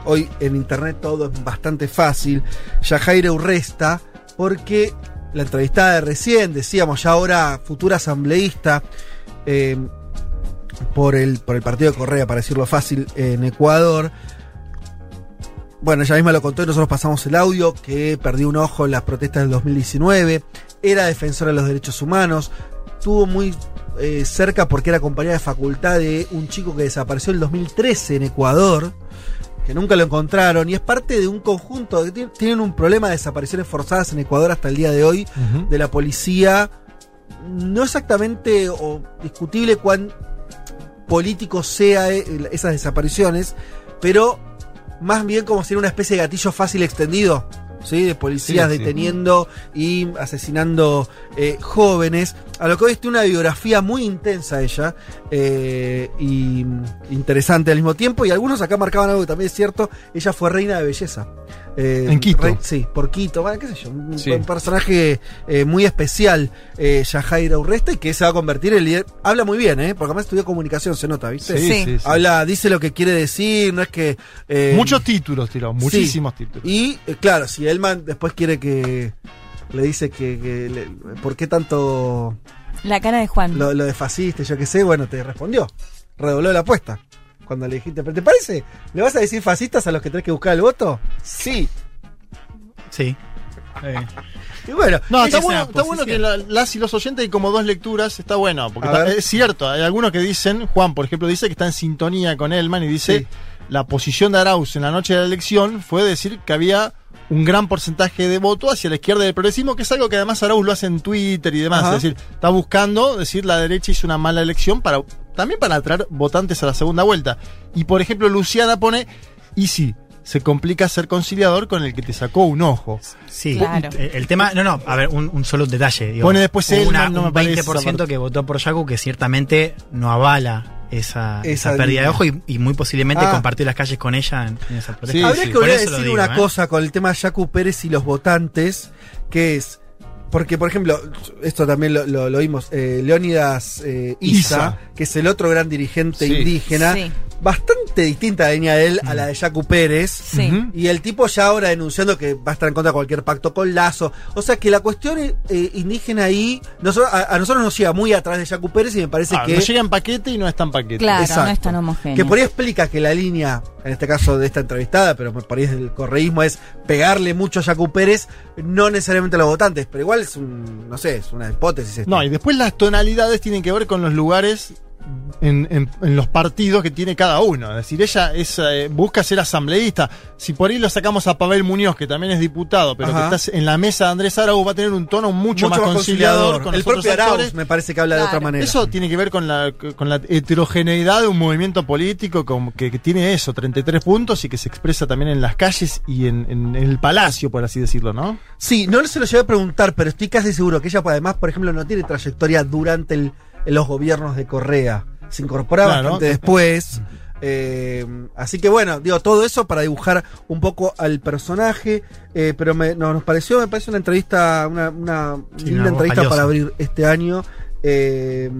hoy en internet todo es bastante fácil. Yajaira Urresta, porque la entrevistada de recién, decíamos ya ahora futura asambleísta eh, por, el, por el partido de Correa, para decirlo fácil, en Ecuador. Bueno, ella misma lo contó y nosotros pasamos el audio, que perdió un ojo en las protestas del 2019, era defensora de los derechos humanos, estuvo muy eh, cerca porque era compañera de facultad de un chico que desapareció en el 2013 en Ecuador que nunca lo encontraron y es parte de un conjunto que tienen un problema de desapariciones forzadas en Ecuador hasta el día de hoy uh -huh. de la policía. No exactamente o discutible cuán político sea eh, esas desapariciones pero más bien como si era una especie de gatillo fácil extendido ¿sí? de policías sí, deteniendo y asesinando eh, jóvenes. A lo que hoy tiene una biografía muy intensa ella eh, y interesante al mismo tiempo. Y algunos acá marcaban algo que también es cierto: ella fue reina de belleza. Eh, en Quito. Rey, sí, por Quito, bueno, qué sé yo, un, sí. un personaje eh, muy especial, eh, Yajaira Urresta, y que se va a convertir en líder. Habla muy bien, ¿eh? Porque además estudió comunicación, se nota, ¿viste? Sí, sí. Habla, dice lo que quiere decir, no es que. eh, Muchos títulos tiró, muchísimos títulos. Y eh, claro, si Elman después quiere que. Le dice que. que le, ¿Por qué tanto. La cara de Juan. Lo, lo de fascista, yo qué sé, bueno, te respondió. Redobló la apuesta cuando le dijiste, ¿pero te parece? ¿Le vas a decir fascistas a los que tenés que buscar el voto? Sí. Sí. Eh. Y bueno, no, está bueno, está bueno, que la, las y los oyentes hay como dos lecturas, está bueno, porque está, es cierto, hay algunos que dicen, Juan, por ejemplo, dice que está en sintonía con Elman y dice, sí. la posición de Arauz en la noche de la elección fue decir que había un gran porcentaje de voto hacia la izquierda del progresismo, que es algo que además Arauz lo hace en Twitter y demás, Ajá. es decir, está buscando decir la derecha hizo una mala elección para también para atraer votantes a la segunda vuelta. Y por ejemplo, Luciana pone, y sí, se complica ser conciliador con el que te sacó un ojo. Sí, claro. el, el, tema, no, no, a ver, un, un solo detalle. Digo, Pone después él, una, no un 20% que votó por Yaku que ciertamente no avala esa, esa, esa pérdida de ojo y, y muy posiblemente ah. compartió las calles con ella en, en esa protesta. Sí, Habría sí. que volver a decir digo, una ¿eh? cosa con el tema de Yacu Pérez y los votantes, que es porque, por ejemplo, esto también lo, lo, lo vimos, eh, Leónidas eh, Isa, Isa, que es el otro gran dirigente sí. indígena, sí. bastante distinta la línea de él a la de Yacu Pérez. Sí. Y el tipo ya ahora denunciando que va a estar en contra de cualquier pacto con Lazo. O sea que la cuestión eh, indígena ahí, nosotros, a, a, nosotros nos llega muy atrás de Yacu Pérez y me parece ah, que. No llega en paquete y no está en paquete. Claro, Exacto. no es tan homogéneo. Que por ahí explica que la línea, en este caso de esta entrevistada, pero por ahí del correísmo, es pegarle mucho a Yacu Pérez, no necesariamente a los votantes, pero igual es un no sé, es una hipótesis. No, y después las tonalidades tienen que ver con los lugares en, en- en los partidos que tiene cada uno. Es decir, ella es, eh, busca ser asambleísta. Si por ahí lo sacamos a Pavel Muñoz, que también es diputado, pero Ajá. que está en la mesa de Andrés Arauz, va a tener un tono mucho, más, conciliador. con El los propio otros Arauz actores. me parece que habla de otra manera. Eso tiene que ver con la, con la heterogeneidad de un movimiento político como que, que tiene eso, 33 puntos y que se expresa también en las calles y en, en- en el palacio, por así decirlo, ¿no? Sí, no se lo llevé a preguntar, pero estoy casi seguro que ella, pues, además, por ejemplo, no tiene trayectoria durante el- en los gobiernos de Correa. Se incorporaba Claro. bastante después. Eh, así que bueno, digo, todo eso para dibujar un poco al personaje. eh, pero me, no, nos pareció, me parece una entrevista, una, una Sí, linda una entrevista valiosa. para abrir este año. Eh,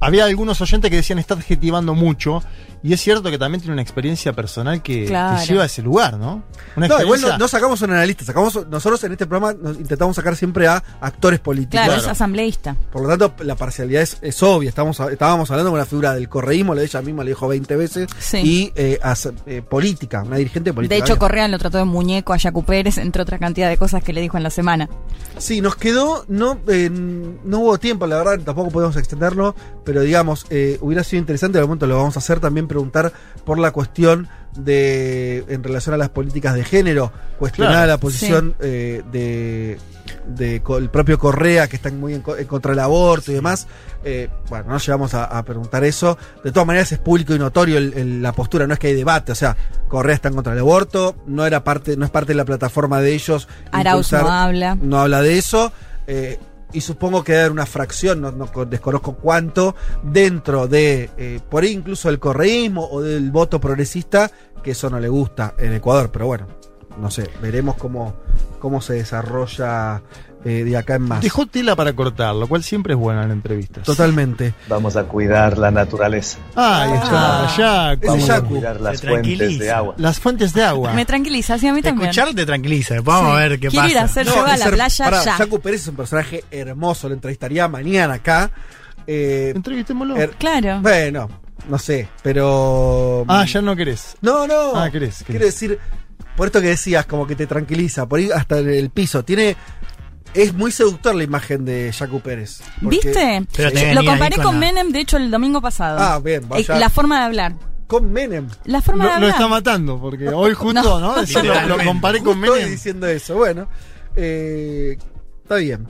Había algunos oyentes que decían está adjetivando mucho y es cierto que también tiene una experiencia personal que, Claro. que lleva a ese lugar, ¿no? Una no, igual no, no sacamos un analista, sacamos nosotros en este programa nos intentamos sacar siempre a actores políticos. Claro, es asambleísta. Por lo tanto, la parcialidad es, es obvia. Estamos, estábamos hablando con la figura del correísmo, ella misma le dijo 20 veces, Sí. y eh, as- eh, política, una dirigente política. De hecho, Correa lo trató de muñeco a Yacu Pérez, entre otra cantidad de cosas que le dijo en la semana. Sí, nos quedó, no, eh, no hubo tiempo, la verdad, tampoco podemos extenderlo, pero digamos, eh, hubiera sido interesante, de momento lo vamos a hacer también, preguntar por la cuestión de, en relación a las políticas de género, cuestionar Claro. la posición eh, de, el propio Correa, que está muy en, co- en contra del aborto y demás. Eh, bueno, no llegamos a, a preguntar eso. De todas maneras, es público y notorio el- el- la postura, no es que hay debate, o sea, Correa está en contra del aborto, no era parte, no es parte de la plataforma de ellos. Arauz no habla. no habla de eso. eh, y supongo que debe haber una fracción, no, no con- desconozco cuánto, dentro de, eh, por ahí incluso del correísmo o del voto progresista, que eso no le gusta en Ecuador. Pero bueno, no sé, veremos cómo, cómo se desarrolla eh, de acá en más. Dejó tela para cortar, lo cual siempre es bueno en entrevistas. Totalmente. Vamos a cuidar la naturaleza. Ah, ahí está, Yacu. Vamos a cuidar las fuentes de agua. Las fuentes de agua. Me tranquiliza, sí, a mí también. Escuchar te tranquiliza. Vamos Sí. a ver qué Quiero pasa. ir a hacer yoga a es la playa pará, ya. Jaco Pérez es un personaje hermoso, lo entrevistaría mañana acá. Eh, Entrevistémoslo. claro. Bueno, no sé, pero. Ah, ya no querés. No, no. Ah, querés, querés. Quiero decir, por esto que decías, como que te tranquiliza, por ahí hasta el piso. Tiene. Es muy seductor la imagen de Jaco Pérez. porque- ¿Viste? Sí. Lo comparé con Menem, de hecho, el domingo pasado. Ah, bien, vaya. Eh, La forma de hablar. Con Menem. La forma de Lo, lo hablar. está matando, porque hoy *laughs* justo, No. *laughs* ¿no? Decirlo, lo comparé con Justo Menem. diciendo eso. Bueno, eh, está bien.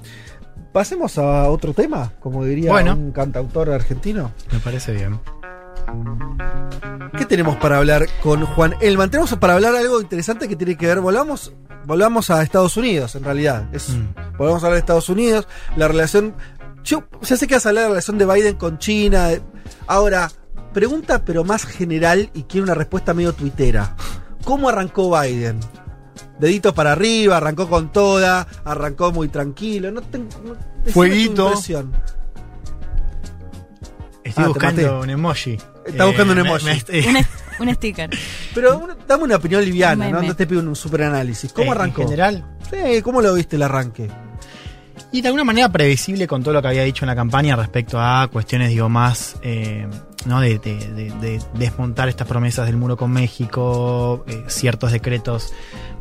Pasemos a otro tema, como diría Bueno. un cantautor argentino. Me parece bien. ¿Qué tenemos para hablar con Juan Elman? Tenemos para hablar algo interesante que tiene que ver. Volvamos, volvamos a Estados Unidos, en realidad. Es, Volvamos a hablar de Estados Unidos. La relación. Yo ya sé que vas a hablar de la relación de Biden con China. Ahora, pregunta, pero más general y quiero una respuesta medio tuitera. ¿Cómo arrancó Biden? Deditos para arriba, arrancó con toda, arrancó muy tranquilo. No ten- no- Fueguito. Estoy Ah, buscando un emoji. Está buscando un me- emoji. me- Un, *laughs* un sticker. Pero dame una opinión liviana, ¿no? Te pido un super análisis. ¿Cómo Eh, en arrancó? general. Sí, ¿cómo lo viste el arranque? Y de alguna manera previsible con todo lo que había dicho en la campaña respecto a cuestiones, digo, más, eh, ¿no? De, de- de- de desmontar estas promesas del muro con México, eh, ciertos decretos,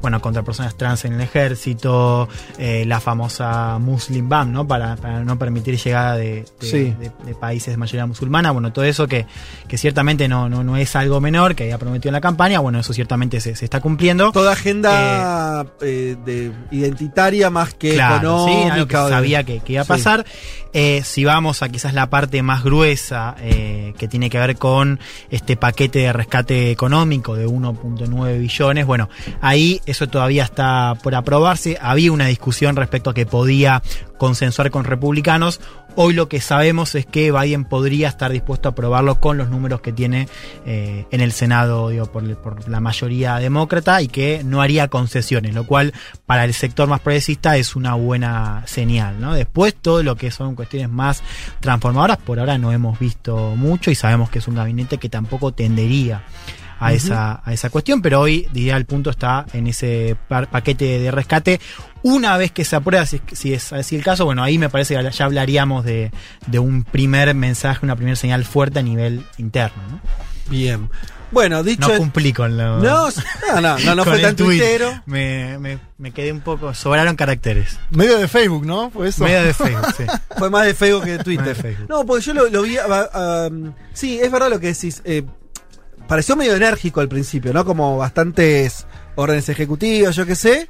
bueno, contra personas trans en el ejército, eh, la famosa Muslim Ban, ¿no? Para, para no permitir llegada de, de- Sí. de- de países de mayoría musulmana, bueno, todo eso que, que ciertamente no, no, no es algo menor que había prometido en la campaña, bueno, eso ciertamente se, se está cumpliendo. Toda agenda eh, de identitaria más que Claro, sí, algo que económica. sabía que, que iba a Sí. pasar. Eh, si vamos a quizás la parte más gruesa, eh, que tiene que ver con este paquete de rescate económico de 1.9 billones, bueno, ahí eso todavía está por aprobarse. Había una discusión respecto a que podía consensuar con republicanos. Hoy lo que sabemos es que Biden podría estar dispuesto a aprobarlo con los números que tiene eh, en el Senado digo, por, la mayoría demócrata y que no haría concesiones, lo cual para el sector más progresista es una buena señal. Después todo lo que son cuestiones más transformadoras, por ahora no hemos visto mucho y sabemos que es un gabinete que tampoco tendería a, esa, a esa cuestión, pero hoy, diría, el punto está en ese paquete de rescate. Una vez que se aprueba, si, es- si es así el caso, bueno, ahí me parece que ya hablaríamos de, de un primer mensaje, una primera señal fuerte a nivel interno. ¿no? Bien. Bueno, dicho. No cumplí con lo. No, no, no, no, *laughs* no fue tan tuitero. Me, me, me, quedé un poco. Sobraron caracteres. Medio de Facebook, ¿no? Fue eso. Medio de Facebook, sí. *laughs* Fue más de Facebook que de Twitter. Facebook. No, porque yo lo, lo vi. Uh, um, sí, es verdad lo que decís. Eh, pareció medio enérgico al principio, ¿no? Como bastantes órdenes ejecutivas, yo qué sé.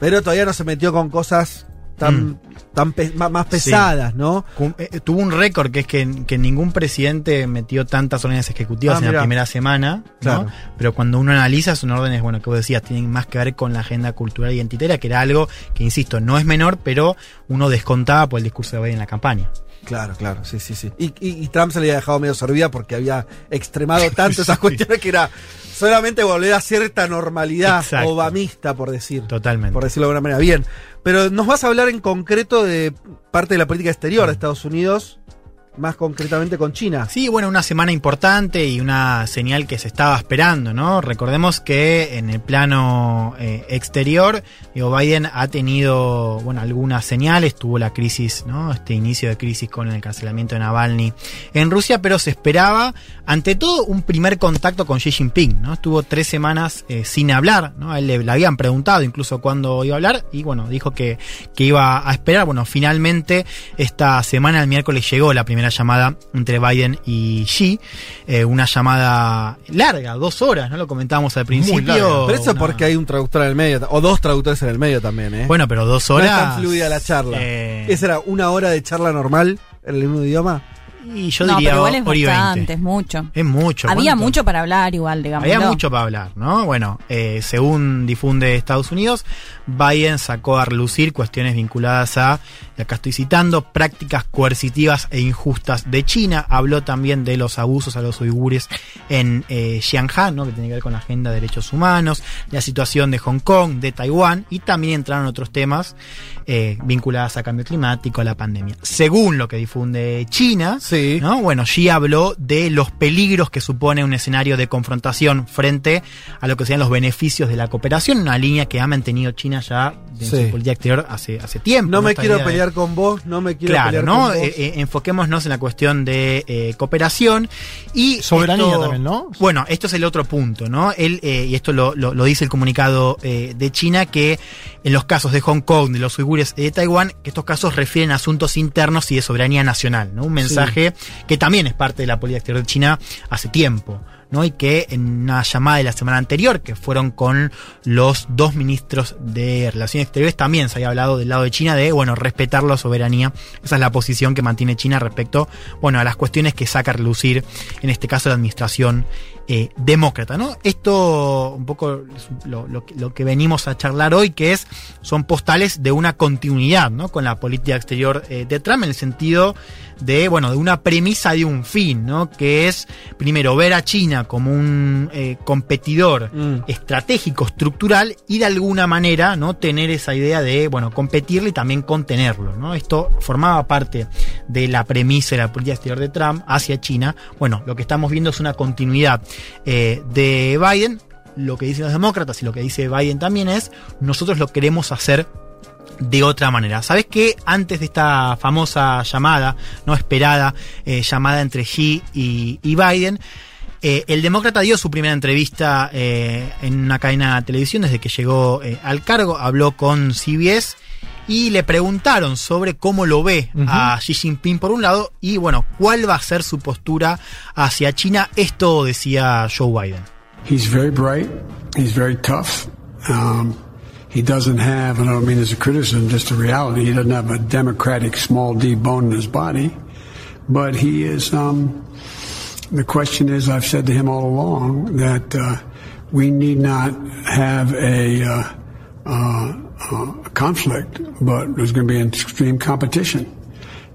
Pero todavía no se metió con cosas tan, mm. tan más, pesadas, ¿no? Eh, tuvo un récord que es que, ningún presidente metió tantas órdenes ejecutivas ah, en la primera semana, ¿no? Pero cuando uno analiza son órdenes, bueno, que vos decías, tienen más que ver con la agenda cultural identitaria, que era algo que, insisto, no es menor, pero uno descontaba por el discurso de Biden en la campaña. Claro, claro, sí, sí, sí. Y, Trump se le había dejado medio servida porque había extremado *laughs* tanto esas cuestiones que era solamente volver a cierta normalidad obamista, por decir. Totalmente. Por decirlo de alguna manera. Bien, pero nos vas a hablar en concreto de parte de la política exterior de Estados Unidos más concretamente con China. Sí, bueno, una semana importante y una señal que se estaba esperando, ¿no? Recordemos que en el plano eh, exterior, digo, Biden ha tenido, bueno, algunas señales, tuvo la crisis, ¿no? Este inicio de crisis con el cancelamiento de Navalny en Rusia, pero se esperaba, ante todo, un primer contacto con Xi Jinping, ¿no? Estuvo tres semanas eh, sin hablar, ¿no? A él le, habían preguntado incluso cuándo iba a hablar y, bueno, dijo que, que iba a esperar. Bueno, finalmente esta semana, el miércoles, llegó la primera llamada entre Biden y Xi, eh, una llamada larga, dos horas, ¿no? Lo comentábamos al principio. Pero eso porque hay un traductor en el medio, o dos traductores en el medio también, ¿eh? Bueno, pero dos horas. No es tan fluida la charla. Eh, ¿Esa era una hora de charla normal en el mismo idioma? Y yo diría pero igual es bastante, es mucho. Es mucho. Había mucho para hablar igual, digamos. Había mucho para hablar, ¿no? Bueno, eh, según difunde Estados Unidos, Biden sacó a relucir cuestiones vinculadas a, y acá estoy citando, prácticas coercitivas e injustas de China. Habló también de los abusos a los uigures en eh, ¿no? que tiene que ver con la agenda de derechos humanos, la situación de Hong Kong, de Taiwán, y también entraron otros temas eh, vinculados a cambio climático, a la pandemia. Según lo que difunde China, sí. ¿no? bueno, Xi habló de los peligros que supone un escenario de confrontación frente a lo que sean los beneficios de la cooperación, una línea que ha mantenido China ya de su política exterior hace, hace tiempo. No, me quiero pelear con vos, no me quiero pelear ¿no? con vos. Eh, eh, enfoquémonos en la cuestión de eh, cooperación y... Soberanía también, ¿no? Bueno, esto es el otro punto, ¿no? Él, y esto lo, lo, dice el comunicado de China, que en los casos de Hong Kong, de los uigures y de Taiwán, que estos casos refieren a asuntos internos y de soberanía nacional, ¿no? Un mensaje que también es parte de la política exterior de China hace tiempo. ¿No? Y que en una llamada de la semana anterior, que fueron con los dos ministros de Relaciones Exteriores, también se había hablado del lado de China de, bueno, respetar la soberanía. Esa es la posición que mantiene China respecto, bueno, a las cuestiones que saca a relucir, en este caso, la administración eh, demócrata, ¿no? Esto un poco lo, lo, que venimos a charlar hoy, que es, son postales de una continuidad, ¿no? Con la política exterior eh, de Trump, en el sentido de, bueno, de una premisa de un fin, ¿no? Que es, primero, ver a China como un eh, competidor mm. estratégico, estructural, y de alguna manera, ¿no? Tener esa idea de, bueno, competirle y también contenerlo, ¿no? Esto formaba parte de la premisa de la política exterior de Trump hacia China. Bueno, lo que estamos viendo es una continuidad eh, de Biden. Lo que dicen los demócratas y lo que dice Biden también es, nosotros lo queremos hacer de otra manera. ¿Sabes que antes de esta famosa llamada, no esperada, eh, llamada entre Xi y, Biden, eh, el demócrata dio su primera entrevista eh, en una cadena de televisión desde que llegó al cargo, habló con CBS y le preguntaron sobre cómo lo ve a Xi Jinping por un lado y bueno, cuál va a ser su postura hacia China. Esto decía Joe Biden. He's very bright, he's very tough. Um, he doesn't have, and I don't mean as a criticism, just a reality, he doesn't have a democratic small d bone in his body. But he is, um, the question is, I've said to him all along that uh, we need not have a, uh, uh, uh conflict, but there's going to be an extreme competition.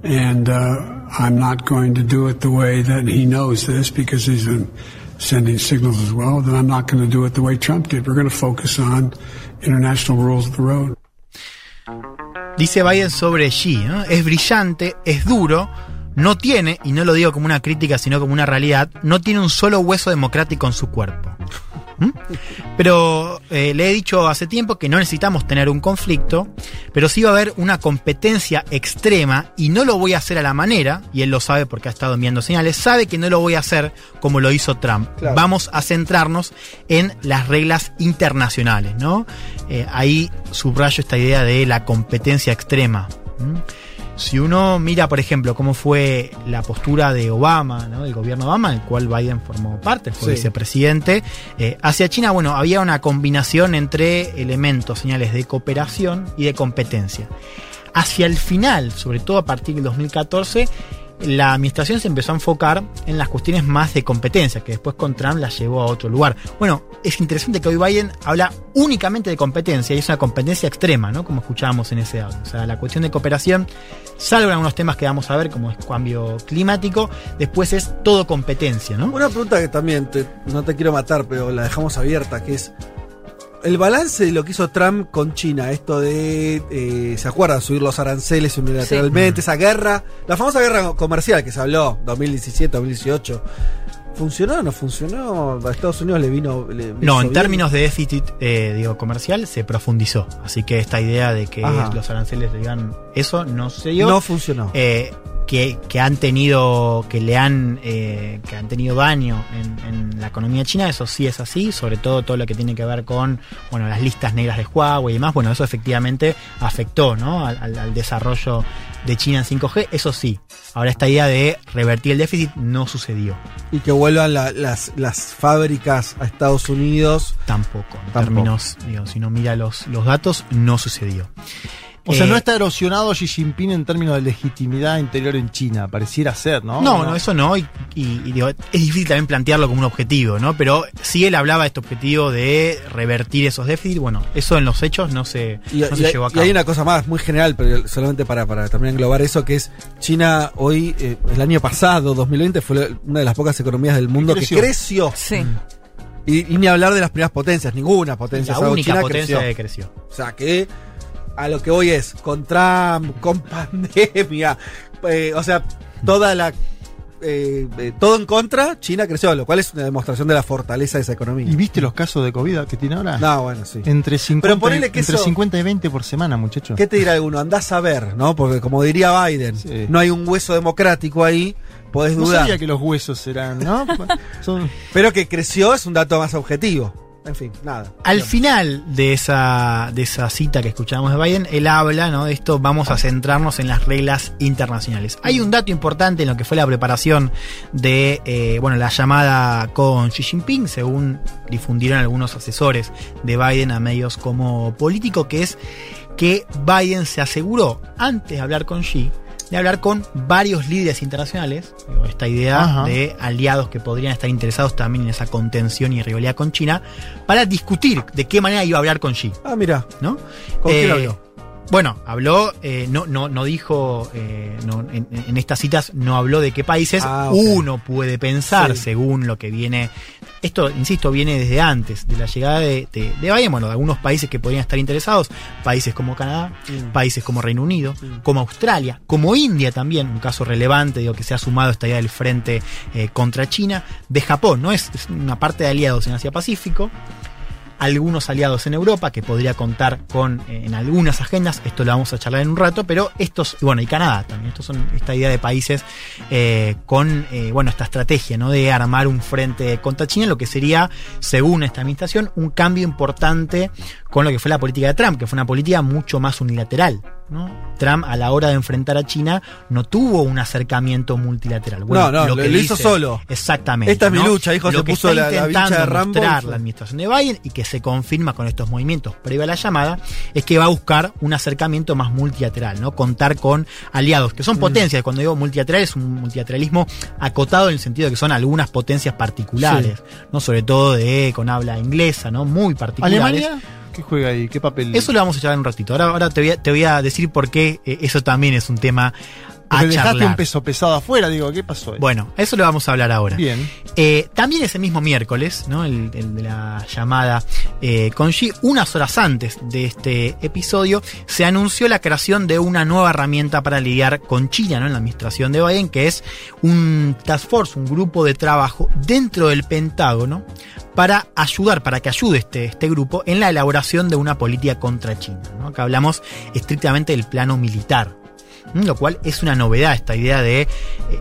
And uh, I'm not going to do it the way that he knows this because he's been sending signals as well. Then I'm not going to do it the way Trump did. We're going to focus on international rules of the road. Dice Biden sobre Xi, es brillante, es duro, no tiene, y no lo digo como una crítica, sino como una realidad, no tiene un solo hueso democrático en su cuerpo. ¿Mm? Pero eh, le he dicho hace tiempo que no necesitamos tener un conflicto, pero sí va a haber una competencia extrema y no lo voy a hacer a la manera, y él lo sabe porque ha estado enviando señales, sabe que no lo voy a hacer como lo hizo Trump. Claro. Vamos a centrarnos en las reglas internacionales, ¿no? Eh, ahí subrayo esta idea de la competencia extrema. ¿Mm? Si uno mira, por ejemplo, cómo fue la postura de Obama, ¿no? del gobierno Obama, del cual Biden formó parte, fue Sí. vicepresidente, eh, hacia China, bueno, había una combinación entre elementos, señales de cooperación y de competencia. Hacia el final, sobre todo a partir del 2014, la administración se empezó a enfocar en las cuestiones más de competencia, que después con Trump la llevó a otro lugar. Bueno, es interesante que hoy Biden habla únicamente de competencia y es una competencia extrema, ¿no? Como escuchábamos en ese audio. O sea, la cuestión de cooperación, salvo en algunos temas que vamos a ver, como es cambio climático, después es todo competencia, ¿no? Una pregunta que también te- no te quiero matar, pero la dejamos abierta, que es el balance de lo que hizo Trump con China, esto de, eh, ¿se acuerdan? Subir los aranceles unilateralmente, esa guerra, la famosa guerra comercial que se habló, 2017, 2018. ¿Funcionó o no funcionó? A Estados Unidos le vino... le No, en términos de déficit eh, digo, comercial se profundizó. Así que esta idea de que Ajá. los aranceles le digan eso no se dio. No funcionó. Eh, que, que han tenido, que le han, eh, que han tenido daño en, en la economía china, eso sí es así, sobre todo todo lo que tiene que ver con, bueno, las listas negras de Huawei y demás, bueno, eso efectivamente afectó, ¿no? Al, al- al desarrollo de China en 5G, eso sí. Ahora esta idea de revertir el déficit no sucedió. Y que vuelvan la- las, las fábricas a Estados Unidos. Tampoco, en Tampoco. términos, digo, si uno mira los, los datos, no sucedió. O sea, Eh, no está erosionado Xi Jinping en términos de legitimidad interior en China, pareciera ser, ¿no? No, no, eso no. Y, y- y digo, es difícil también plantearlo como un objetivo, ¿no? Pero sí él hablaba de este objetivo de revertir esos déficits. Bueno, eso en los hechos no se, Y, no y se llevó a y cabo. hay una cosa más, muy general, pero solamente para, para también englobar eso, que es China hoy, eh, el año pasado, 2020, fue una de las pocas economías del mundo creció. que creció. Sí. Y, y ni hablar de las primeras potencias, ninguna potencia. la única China, potencia creció. que creció. O sea que a lo que voy es, con Trump, con *laughs* pandemia, eh, o sea, toda la... eh, eh, todo en contra, China creció, lo cual es una demostración de la fortaleza de esa economía. ¿Y viste los casos de COVID que tiene ahora? No, bueno, sí. Entre 50, Pero que entre eso- 50 y 20 por semana, muchachos. ¿Qué te dirá alguno? Andás a ver, ¿no? Porque como diría Biden, Sí. no hay un hueso democrático ahí, podés No dudar. sabía que los huesos eran, ¿no? *laughs* Son- Pero que creció es un dato más objetivo. En fin, nada. Al final de esa, de esa cita que escuchábamos de Biden, él habla ¿no? de esto, vamos a centrarnos en las reglas internacionales. Hay un dato importante en lo que fue la preparación de eh, bueno, la llamada con Xi Jinping, según difundieron algunos asesores de Biden a medios como político, que es que Biden se aseguró, antes de hablar con Xi, de hablar con varios líderes internacionales, esta idea Ajá. de aliados que podrían estar interesados también en esa contención y rivalidad con China, para discutir de qué manera iba a hablar con Xi. Ah, mira. ¿no? ¿Con quién Eh, habló? Bueno, habló, eh, no, no, no dijo, eh, no, en, en estas citas no habló de qué países Ah, uno puede pensar Sí. según lo que viene. Esto, insisto, viene desde antes de la llegada de, de, de Biden, bueno, de algunos países que podrían estar interesados, países como Canadá, Mm. países como Reino Unido, como Australia, como India también, un caso relevante, digo, que se ha sumado esta idea del frente eh, contra China, de Japón, ¿no? Es, es una parte de aliados en Asia Pacífico, algunos aliados en Europa que podría contar con eh, en algunas agendas, esto lo vamos a charlar en un rato, pero estos, bueno, y Canadá también, estos son esta idea de países eh, con, eh, bueno, esta estrategia, ¿no? De armar un frente contra China, lo que sería, según esta administración, un cambio importante con lo que fue la política de Trump, que fue una política mucho más unilateral, ¿no? Trump a la hora de enfrentar a China no tuvo un acercamiento multilateral. No, no, lo- que lo hizo solo. Exactamente. Esta es mi lucha, dijo, Lo se que puso está la- la intentando de Rambo y mostrar la administración de Biden y que se confirma con estos movimientos previo a la llamada es que va a buscar un acercamiento más multilateral, ¿no? Contar con aliados que son potencias. Cuando digo multilateral es un multilateralismo acotado en el sentido de que son algunas potencias particulares, no sobre todo de con habla inglesa, ¿no? Muy particulares. ¿Alemania? ¿Qué juega ahí? ¿Qué papel? Eso lo vamos a llevar en un ratito. Ahora, ahora te, voy a, te voy a decir por qué eh, eso también es un tema a Porque dejaste charlar. un peso pesado afuera, digo, ¿qué pasó? ahí? Bueno, eso lo vamos a hablar ahora. Bien. Eh, también ese mismo miércoles, ¿no? el, el de la llamada eh, con Xi, unas horas antes de este episodio, se anunció la creación de una nueva herramienta para lidiar con China ¿no? en la administración de Biden, que es un task force, un grupo de trabajo dentro del Pentágono para ayudar, para que ayude este, este grupo en la elaboración de una política contra China. ¿no? Acá hablamos estrictamente del plano militar. Lo cual es una novedad, esta idea de eh,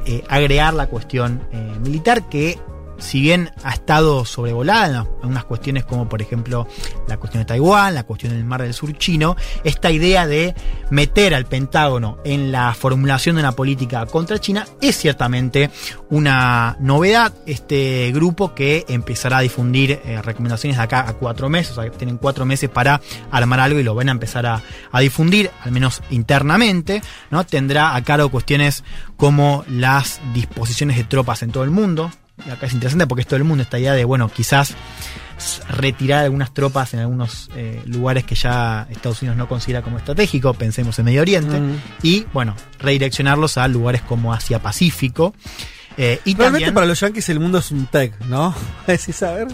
eh, agregar la cuestión eh, militar que si bien ha estado sobrevolada en algunas cuestiones como por ejemplo la cuestión de Taiwán, la cuestión del mar del sur chino, esta idea de meter al Pentágono en la formulación de una política contra China es ciertamente una novedad. Este grupo que empezará a difundir eh, recomendaciones de acá a cuatro meses, o sea, tienen cuatro meses para armar algo y lo van a empezar a, a difundir, al menos internamente, ¿no? Tendrá a cargo cuestiones como las disposiciones de tropas en todo el mundo, acá es interesante porque es todo el mundo esta idea de, bueno, quizás retirar algunas tropas en algunos eh, lugares que ya Estados Unidos no considera como estratégico, pensemos en Medio Oriente, Mm. y bueno, redireccionarlos a lugares como Asia-Pacífico. Eh, y Realmente también, para los yankees el mundo es un tech, ¿no? Decís, a ver,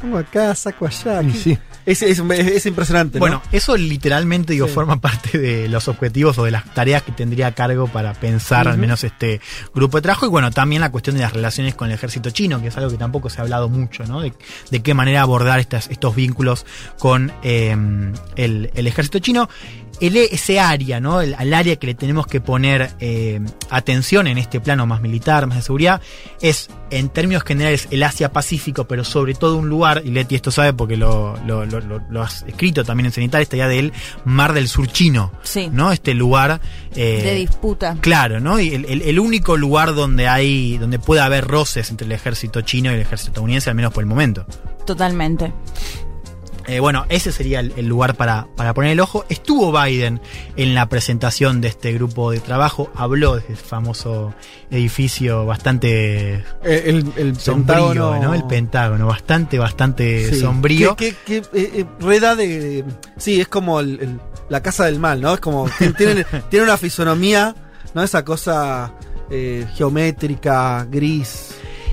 pongo acá, saco allá. Sí. Es, es- es impresionante, ¿no? bueno, eso literalmente digo, Sí. forma parte de los objetivos o de las tareas que tendría a cargo para pensar al menos este grupo de trabajo y bueno, también la cuestión de las relaciones con el ejército chino, que es algo que tampoco se ha hablado mucho, ¿no? De, de qué manera abordar estas, estos vínculos con eh, el, el ejército chino. El, ese área, ¿no? El, al área que le tenemos que poner eh, atención en este plano más militar, más de seguridad, es en términos generales el Asia-Pacífico, pero sobre todo un lugar, y Leti esto sabe porque lo, lo, lo- lo- lo has escrito también en Cenital, esta idea del Mar del Sur chino, Sí. ¿no? Este lugar... eh, de disputa. Claro, ¿no? Y el, el- el único lugar donde hay, donde puede haber roces entre el ejército chino y el ejército estadounidense, al menos por el momento. Totalmente. Eh, bueno, ese sería el, el lugar para, para poner el ojo. Estuvo Biden en la presentación de este grupo de trabajo, habló de ese famoso edificio bastante Eh, el, el sombrío, Pentágono. ¿no? El Pentágono, bastante, bastante Sí. sombrío. Que, que- que, eh, eh, reda de. Sí, es como el- la casa del mal, ¿no? Es como. *laughs* tiene- Tiene, tiene una fisonomía, ¿no? Esa cosa eh, geométrica, gris.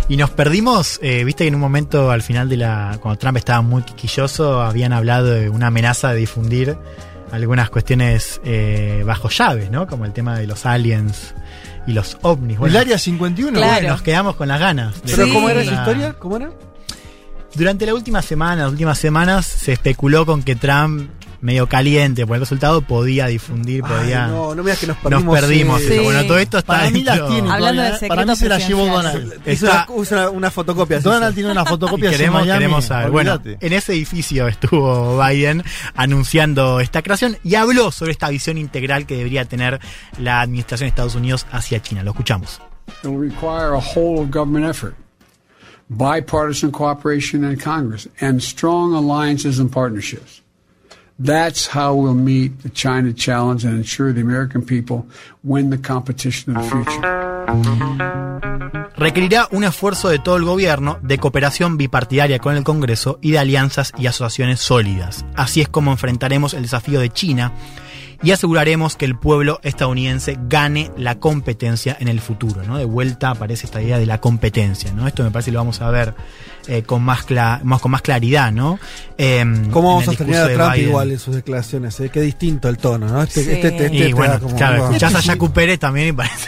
Y nos perdimos, eh, viste que en un momento al final de la. cuando Trump estaba muy quisquilloso, habían hablado de una amenaza de difundir algunas cuestiones eh, bajo llaves, ¿no? Como el tema de los aliens y los ovnis. el área 51. bueno, Claro. nos quedamos con las ganas. de- ¿Pero Sí. cómo era esa historia? ¿Cómo era? Durante la última semana, las últimas semanas, se especuló con que Trump, medio caliente por el resultado, podía difundir, podía. Ay, no, no me digas que nos nos perdimos. perdimos. eh, eso. Sí. Bueno, todo esto está Para mí las tiene. Hablando todavía, de ¿eh? Para mí se la llevó Donald. Hizo Está- una, usa una fotocopia. sí, Donald sí. tiene una fotocopia *laughs* queremos, en Miami. queremos saber. Bueno, olvídate. en ese edificio estuvo Biden anunciando esta creación y habló sobre esta visión integral que debería tener la administración de Estados Unidos hacia China. Lo escuchamos. It will require a whole of government effort, bipartisan cooperation in Congress, and strong alliances and partnerships. That's how we'll meet the China challenge and ensure the American people win the competition of the future. Requerirá un esfuerzo de todo el gobierno de cooperación bipartidaria con el Congreso y de alianzas y asociaciones sólidas. Así es como enfrentaremos el desafío de China y aseguraremos que el pueblo estadounidense gane la competencia en el futuro. ¿no? De vuelta aparece esta idea de la competencia. ¿no? Esto me parece que lo vamos a ver eh, con, más cla- más, con más claridad. ¿no? Em, ¿Cómo vamos a discurso a de Trump Biden. igual en sus declaraciones? Eh? Qué distinto el tono, ¿no? Este, Sí. este, este, este Y bueno, como- claro, como- escuchás a Jacu Pérez también y parece.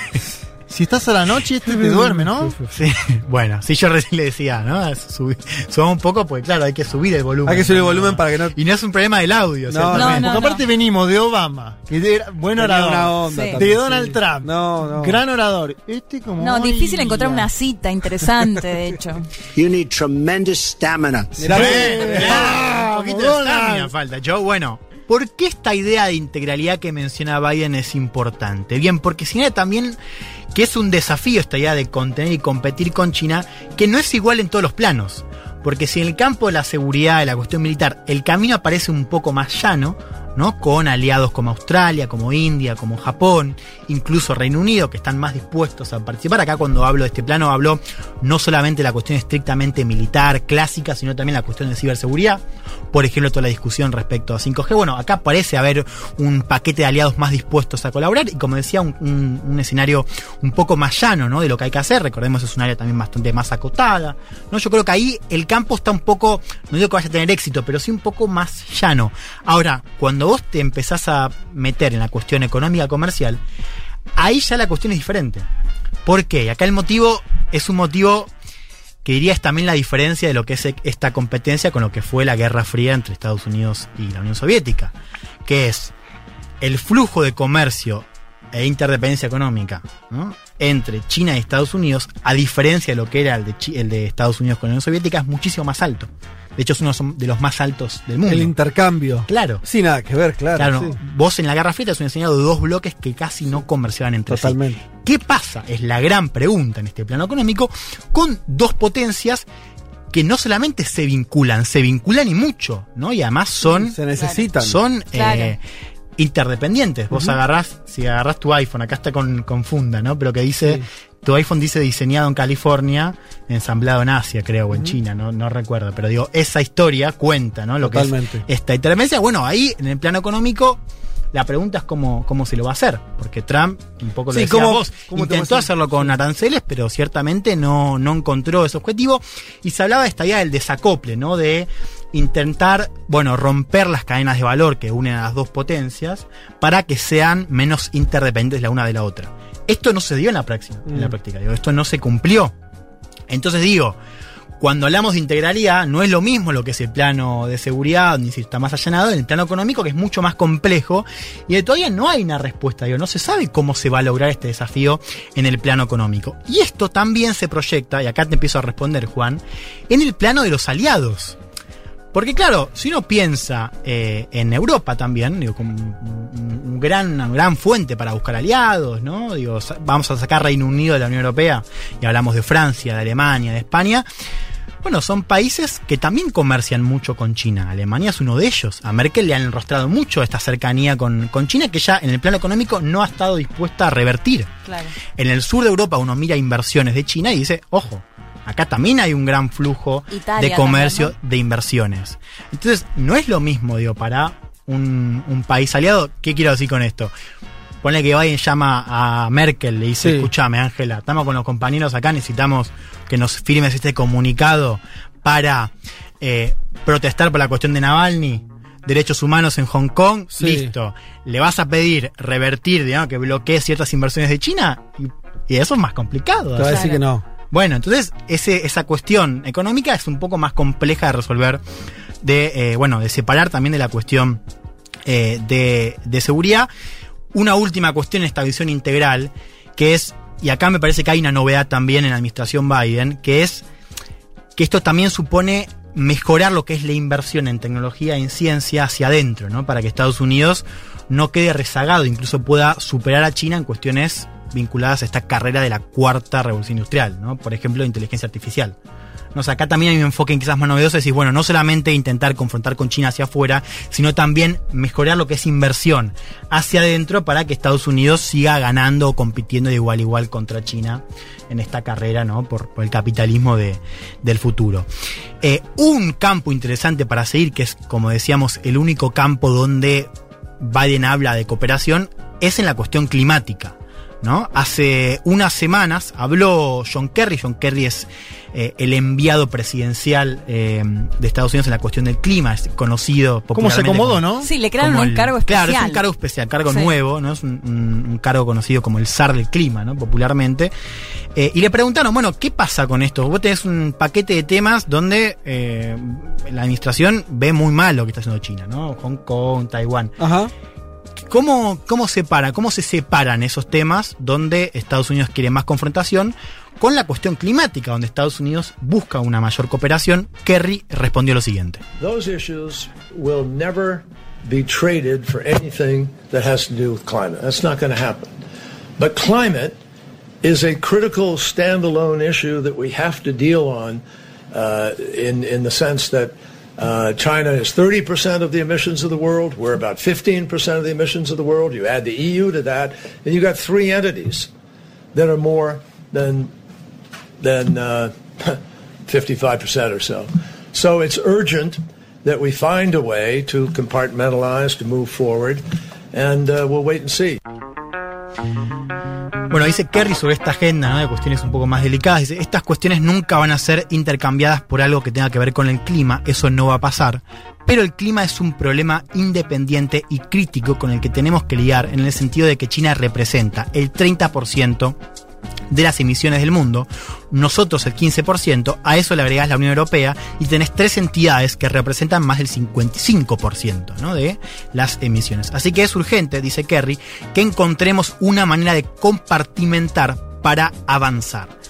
Si estás a la noche, este te duerme, ¿no? Sí, *laughs* bueno, sí, yo recién le decía, ¿no? Subamos un poco porque, claro, hay que subir el volumen. Hay que subir el volumen para que no. Y no es un problema del audio, o sea, No, también. no, Porque aparte venimos de Obama, que era buen orador. una onda Sí. también, de sí. Donald Trump, No, no. gran orador. Este como. No, difícil encontrar una cita interesante, de hecho. *laughs* You need tremendous stamina. Bien, Vamos, un poquito de Donald. estamina falta. Yo, bueno, ¿por qué esta idea de integralidad que menciona Biden es importante? Bien, porque señala también que es un desafío esta idea de contener y competir con China, que no es igual en todos los planos. Porque si en el campo de la seguridad, de la cuestión militar, el camino parece un poco más llano, ¿no? Con aliados como Australia, como India, como Japón, incluso Reino Unido, que están más dispuestos a participar. Acá cuando hablo de este plano hablo no solamente de la cuestión estrictamente militar, clásica, sino también la cuestión de ciberseguridad. Por ejemplo, toda la discusión respecto a 5G. Bueno, acá parece haber un paquete de aliados más dispuestos a colaborar y como decía, un, escenario un poco más llano, ¿no? De lo que hay que hacer. Recordemos, es un área también bastante más acotada, ¿no? Yo creo que ahí el campo está un poco, no digo que vaya a tener éxito, pero sí un poco más llano. Ahora, cuando vos te empezás a meter en la cuestión económica comercial, ahí ya la cuestión es diferente. ¿Por qué? Acá el motivo es un motivo que diría es también la diferencia de lo que es esta competencia con lo que fue la Guerra Fría entre Estados Unidos y la Unión Soviética, que es el flujo de comercio e interdependencia económica entre China y Estados Unidos, a diferencia de lo que era el de, el de Estados Unidos con la Unión Soviética, es muchísimo más alto. De hecho, es uno de los más altos del mundo. El intercambio. Claro. Sin nada que ver, claro. Claro, sí. vos en la Guerra Fría te has enseñado dos bloques que casi no comerciaban entre Totalmente. sí. ¿Qué pasa? Es la gran pregunta en este plano económico con dos potencias que no solamente se vinculan, se vinculan y mucho, ¿no? Y además son. Se necesitan. Son. Claro. Eh, interdependientes. Vos Ujú. agarrás, si agarrás tu iPhone, acá está con, con funda, ¿no? Pero que dice, tu iPhone dice diseñado en California, ensamblado en Asia, creo, o en China, no, no recuerdo. Pero digo, esa historia cuenta, ¿no? Lo Totalmente. que es esta interdependencia. Bueno, ahí, en el plano económico, la pregunta es cómo, cómo se lo va a hacer. Porque Trump, un poco lo Sí, decías ¿cómo- vos, cómo intentó hacerlo con aranceles, pero ciertamente no, no encontró ese objetivo. Y se hablaba de esta idea del desacople, ¿no? De intentar, bueno, romper las cadenas de valor que unen a las dos potencias para que sean menos interdependientes la una de la otra. Esto no se dio en la práctica, en la Mm. práctica, digo, esto no se cumplió. Entonces digo, cuando hablamos de integralidad, no es lo mismo lo que es el plano de seguridad, ni si está más allanado, en el plano económico, que es mucho más complejo, y todavía no hay una respuesta, digo, no se sabe cómo se va a lograr este desafío en el plano económico. Y esto también se proyecta, y acá te empiezo a responder, Juan, en el plano de los aliados. Porque claro, si uno piensa eh, en Europa también, digo, como un, gran, una gran fuente para buscar aliados, ¿no? Digo, vamos a sacar Reino Unido de la Unión Europea y hablamos de Francia, de Alemania, de España. Bueno, son países que también comercian mucho con China. Alemania es uno de ellos. A Merkel le han enrostrado mucho esta cercanía con, con China que ya en el plano económico no ha estado dispuesta a revertir. Claro. En el sur de Europa uno mira inversiones de China y dice, ojo, acá también hay un gran flujo Italia de comercio también, de inversiones. Entonces, no es lo mismo, digo, para un, un país aliado. ¿Qué quiero decir con esto? Pone que Biden llama a Merkel, le dice, Sí. escúchame Ángela, estamos con los compañeros acá, necesitamos que nos firmes este comunicado para eh, protestar por la cuestión de Navalny, derechos humanos en Hong Kong, Sí. listo. Le vas a pedir revertir, digamos, que bloquee ciertas inversiones de China, y, y eso es más complicado. Te va a decir que no. Bueno, entonces esa cuestión económica es un poco más compleja de resolver, de, eh, bueno, de separar también de la cuestión eh, de, de seguridad. Una última cuestión en esta visión integral, que es, y acá me parece que hay una novedad también en la administración Biden, que es que esto también supone mejorar lo que es la inversión en tecnología y en ciencia hacia adentro, ¿no? Para que Estados Unidos no quede rezagado, incluso pueda superar a China en cuestiones vinculadas a esta carrera de la cuarta revolución industrial, ¿no? Por ejemplo, inteligencia artificial. No, o acá también hay un enfoque quizás más novedoso, decir, bueno, no solamente intentar confrontar con China hacia afuera, sino también mejorar lo que es inversión hacia adentro para que Estados Unidos siga ganando o compitiendo de igual a igual contra China en esta carrera, ¿no? Por, por el capitalismo de, del futuro. Eh, un campo interesante para seguir, que es, como decíamos, el único campo donde Biden habla de cooperación, es en la cuestión climática. ¿No? Hace unas semanas habló John Kerry. John Kerry es eh, el enviado presidencial eh, de Estados Unidos en la cuestión del clima, es conocido ¿Cómo se popularmente acomodó, como- no? Sí, le crearon un el- cargo especial. Claro, es un cargo especial, cargo Sí. nuevo, ¿no? Es un, un- un cargo conocido como el zar del clima, ¿no? Popularmente. Eh, y le preguntaron, bueno, ¿qué pasa con esto? Vos tenés un paquete de temas donde eh, la administración ve muy mal lo que está haciendo China, ¿no? Hong Kong, Taiwán. Ajá. ¿Cómo, ¿Cómo separa, cómo se separan esos temas donde Estados Unidos quiere más confrontación con la cuestión climática, donde Estados Unidos busca una mayor cooperación? Kerry respondió lo siguiente. Those issues will never be traded for anything that has to do with climate. That's not going to happen. But climate is a critical standalone issue that we have to deal on uh, in, in the sense that Uh, China is 30% of the emissions of the world. We're about 15% of the emissions of the world. You add the EU to that, and you've got three entities that are more than than uh, *laughs* 55% or so. So it's urgent that we find a way to compartmentalize, to move forward, and uh, we'll wait and see. Bueno, dice Kerry sobre esta agenda ¿no? de cuestiones un poco más delicadas. Dice, estas cuestiones nunca van a ser intercambiadas por algo que tenga que ver con el clima, eso no va a pasar. Pero el clima es un problema independiente y crítico con el que tenemos que lidiar en el sentido de que China representa el 30% de las emisiones del mundo, nosotros el 15%, a eso le agregás la Unión Europea y tenés tres entidades que representan más del 55% ¿no? de las emisiones. Así que es urgente, dice Kerry, que encontremos una manera de compartimentar para avanzar.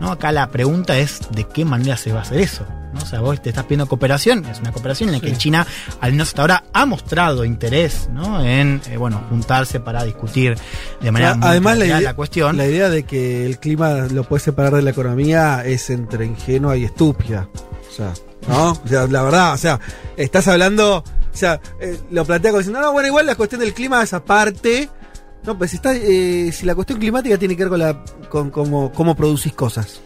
¿No? Acá la pregunta es de qué manera se va a hacer eso. ¿no? O sea, vos te estás pidiendo cooperación, es una cooperación en la que Sí. China, al menos hasta ahora, ha mostrado interés ¿no? en eh, bueno, juntarse para discutir de manera Además, la idea, la cuestión. la idea de que el clima lo puede separar de la economía es entre ingenua y estúpida. O sea, ¿no? O sea, la verdad, o sea, estás hablando, o sea, eh, lo plantea como diciendo, no, bueno, igual la cuestión del clima es aparte. No, pues si, está, eh, si la cuestión climática tiene que ver con, la, con cómo, cómo producís cosas.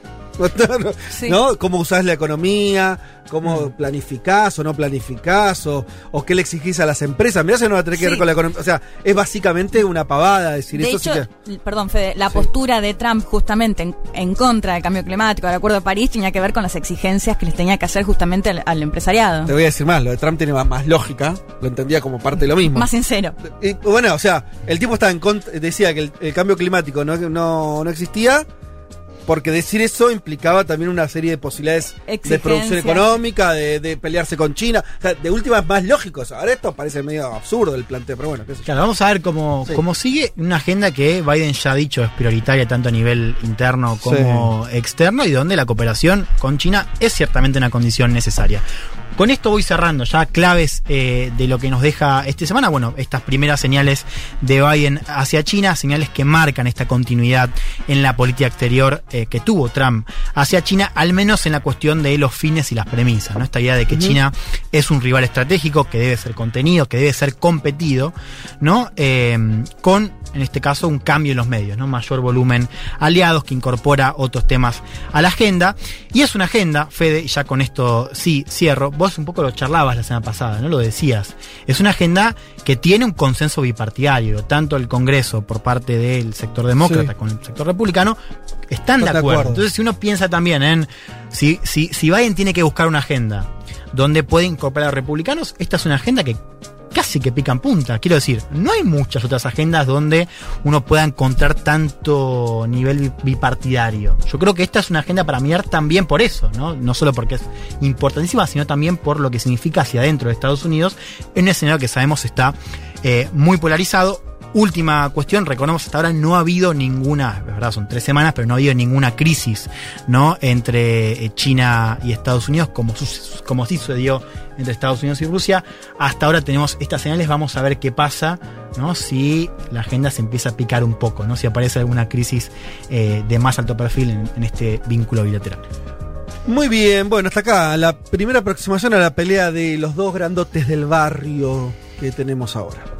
¿No? ¿Cómo usás la economía? ¿Cómo Mm. planificás o no planificás? O, ¿O qué le exigís a las empresas? Mirá, eso no va a tener que ver con la economía. O sea, es básicamente una pavada decir De eso. hecho, sí que- perdón, Fede, la postura de Trump justamente en, en contra del cambio climático, del Acuerdo de París, tenía que ver con las exigencias que les tenía que hacer justamente al, al empresariado. Te voy a decir más, lo de Trump tiene más, más lógica, lo entendía como parte de lo mismo. Más sincero. Y, bueno, o sea, el tipo estaba en contra, decía que el, el cambio climático no, no, no existía, porque decir eso implicaba también una serie de posibilidades de producción económica, de, de pelearse con China. O sea, de última es más lógico. eso. Ahora esto parece medio absurdo el planteo, pero bueno, qué sé yo. Claro, vamos a ver cómo, Sí. cómo sigue una agenda que Biden ya ha dicho es prioritaria tanto a nivel interno como externo y donde la cooperación con China es ciertamente una condición necesaria. Con esto voy cerrando ya claves eh, de lo que nos deja esta semana. Bueno, estas primeras señales de Biden hacia China, señales que marcan esta continuidad en la política exterior eh, que tuvo Trump hacia China, al menos en la cuestión de los fines y las premisas. ¿no? Esta idea de que. China es un rival estratégico que debe ser contenido, que debe ser competido, ¿no? Eh, con, en este caso, un cambio en los medios, ¿no? Mayor volumen aliados que incorpora otros temas a la agenda. Y es una agenda, Fede, y ya con esto sí cierro. Vos un poco lo charlabas la semana pasada, ¿no? Lo decías. Es una agenda que tiene un consenso bipartidario, tanto el Congreso por parte del sector demócrata Sí. con el sector republicano, están de acuerdo. Entonces, si uno piensa también en si, si, si Biden tiene que buscar una agenda donde puede incorporar a republicanos, esta es una agenda que casi que pica en punta. Quiero decir, no hay muchas otras agendas donde uno pueda encontrar tanto nivel bi- bipartidario. Yo creo que esta es una agenda para mirar también por eso, ¿no? No solo porque es importantísima, sino también por lo que significa hacia adentro de Estados Unidos, en un escenario que sabemos está eh, muy polarizado. Última cuestión, recordemos hasta ahora no ha habido ninguna, es verdad, son tres semanas, pero no ha habido ninguna crisis, ¿no? Entre eh, China y Estados Unidos, como, como sí sucedió entre Estados Unidos y Rusia. Hasta ahora tenemos estas señales, vamos a ver qué pasa, ¿no? Si la agenda se empieza a picar un poco, ¿no? Si aparece alguna crisis eh, de más alto perfil en este vínculo bilateral. Muy bien, bueno, hasta acá la primera aproximación a la pelea de los dos grandotes del barrio que tenemos ahora.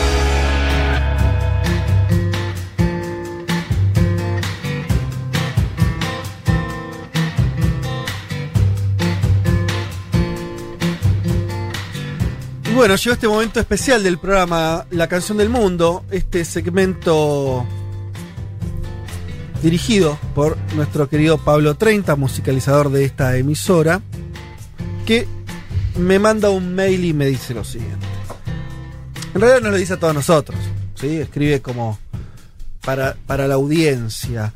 Y bueno, llegó este momento especial del programa La canción del mundo, este segmento dirigido por nuestro querido Pablo 30, musicalizador de esta emisora, que me manda un mail y me dice lo siguiente. En realidad nos lo dice a todos nosotros, ¿sí? escribe como para, para la audiencia.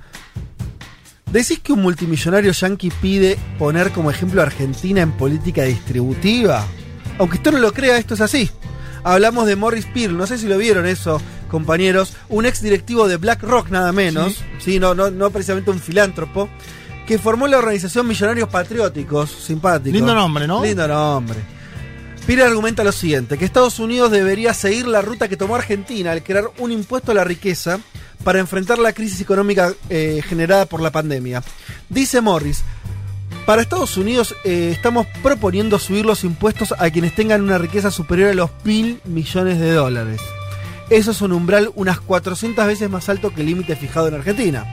¿Decís que un multimillonario yankee pide poner como ejemplo a Argentina en política distributiva? Aunque usted no lo crea, esto es así. Hablamos de Morris Pearl, no sé si lo vieron eso, compañeros, un ex directivo de BlackRock nada menos, sí, no, no, no precisamente un filántropo, que formó la organización Millonarios Patrióticos, simpático. Lindo nombre, ¿no? Lindo nombre. Pire argumenta lo siguiente, que Estados Unidos debería seguir la ruta que tomó Argentina al crear un impuesto a la riqueza para enfrentar la crisis económica eh, generada por la pandemia. Dice Morris, para Estados Unidos eh, estamos proponiendo subir los impuestos a quienes tengan una riqueza superior a los mil millones de dólares. Eso es un umbral unas 400 veces más alto que el límite fijado en Argentina.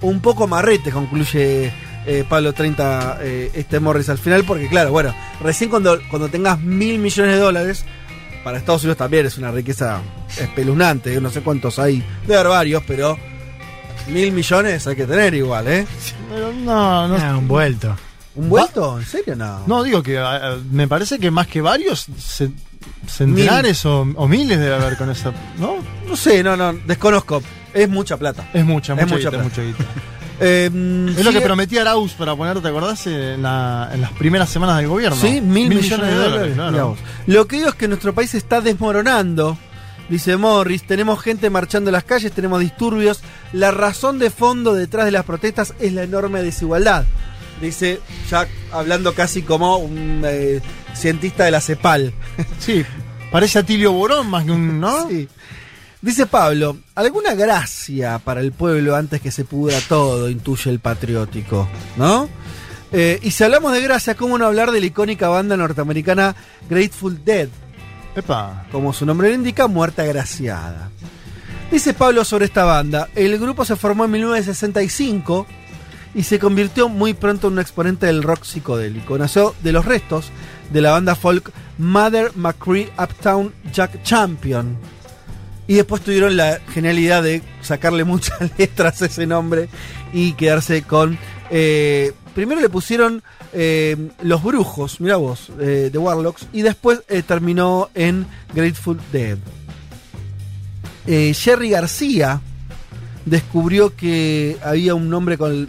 Un poco marrete, concluye eh, Pablo 30 eh, este Morris al final, porque claro, bueno, recién cuando, cuando tengas mil millones de dólares, para Estados Unidos también es una riqueza espeluznante, no sé cuántos hay, debe haber pero mil millones hay que tener igual, ¿eh? Pero no, no. Ah, un vuelto. ¿Un vuelto? ¿En serio? No. No, digo que eh, me parece que más que varios, ce- centenares o, o miles debe haber con esa. ¿No? No sé, no, no, desconozco. Es mucha plata. Es mucha, Es mucha, guita, plata. mucha guita. *laughs* Eh, Es lo que sigue- prometía Arauz para poner, ¿te acordás? En, la- en las primeras semanas del gobierno. Sí, mil, millones, de dólares. claro. Mirá vos. Lo que digo es que nuestro país se está desmoronando. Dice Morris, tenemos gente marchando en las calles, tenemos disturbios. La razón de fondo detrás de las protestas es la enorme desigualdad. Dice, ya hablando casi como un eh, cientista de la CEPAL. *laughs* Sí, parece Atilio Borón más que un. ¿No? Sí. Dice Pablo, alguna gracia para el pueblo antes que se pudra todo, intuye el patriótico, ¿no? Eh, y si hablamos de gracia, ¿cómo no hablar de la icónica banda norteamericana Grateful Dead? Como su nombre lo indica, muerte agraciada. Dice Pablo sobre esta banda, el grupo se formó en 1965 y se convirtió muy pronto en un exponente del rock psicodélico. Nació de los restos de la banda folk Mother McCree Uptown Jack Champion. Y después tuvieron la genialidad de sacarle *laughs* muchas letras a ese nombre y quedarse con... eh, primero le pusieron eh, Los Brujos, mira vos, eh, de Warlocks, y después eh, terminó en Grateful Dead. Jerry García descubrió que había un nombre con,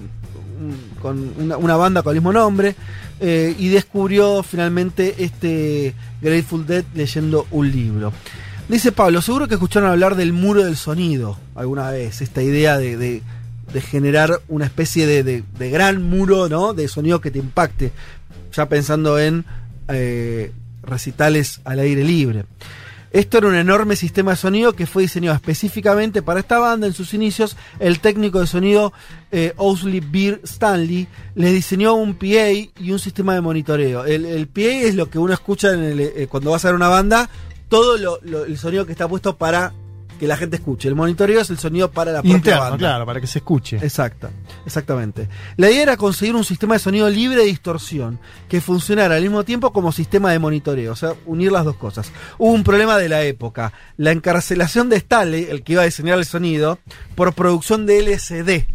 con una, banda con el mismo nombre y descubrió finalmente este Grateful Dead leyendo un libro. Dice Pablo, seguro que escucharon hablar del muro del sonido alguna vez, esta idea de, de- de generar una especie de, de- gran muro ¿no? de sonido que te impacte, ya pensando en eh, recitales al aire libre. Esto era un enorme sistema de sonido que fue diseñado específicamente para esta banda. En sus inicios, el técnico de sonido eh, Owsley Beer Stanley les diseñó un PA y un sistema de monitoreo. El, PA es lo que uno escucha eh, cuando vas a ver una banda, todo el sonido que está puesto para que la gente escuche. El monitoreo es el sonido para la propia Interno, banda. claro, para que se escuche. Exacto, exactamente. La idea era conseguir un sistema de sonido libre de distorsión que funcionara al mismo tiempo como sistema de monitoreo, o sea, unir las dos cosas. Hubo un problema de la época, la encarcelación de Stanley, el que iba a diseñar el sonido, por producción de LCD.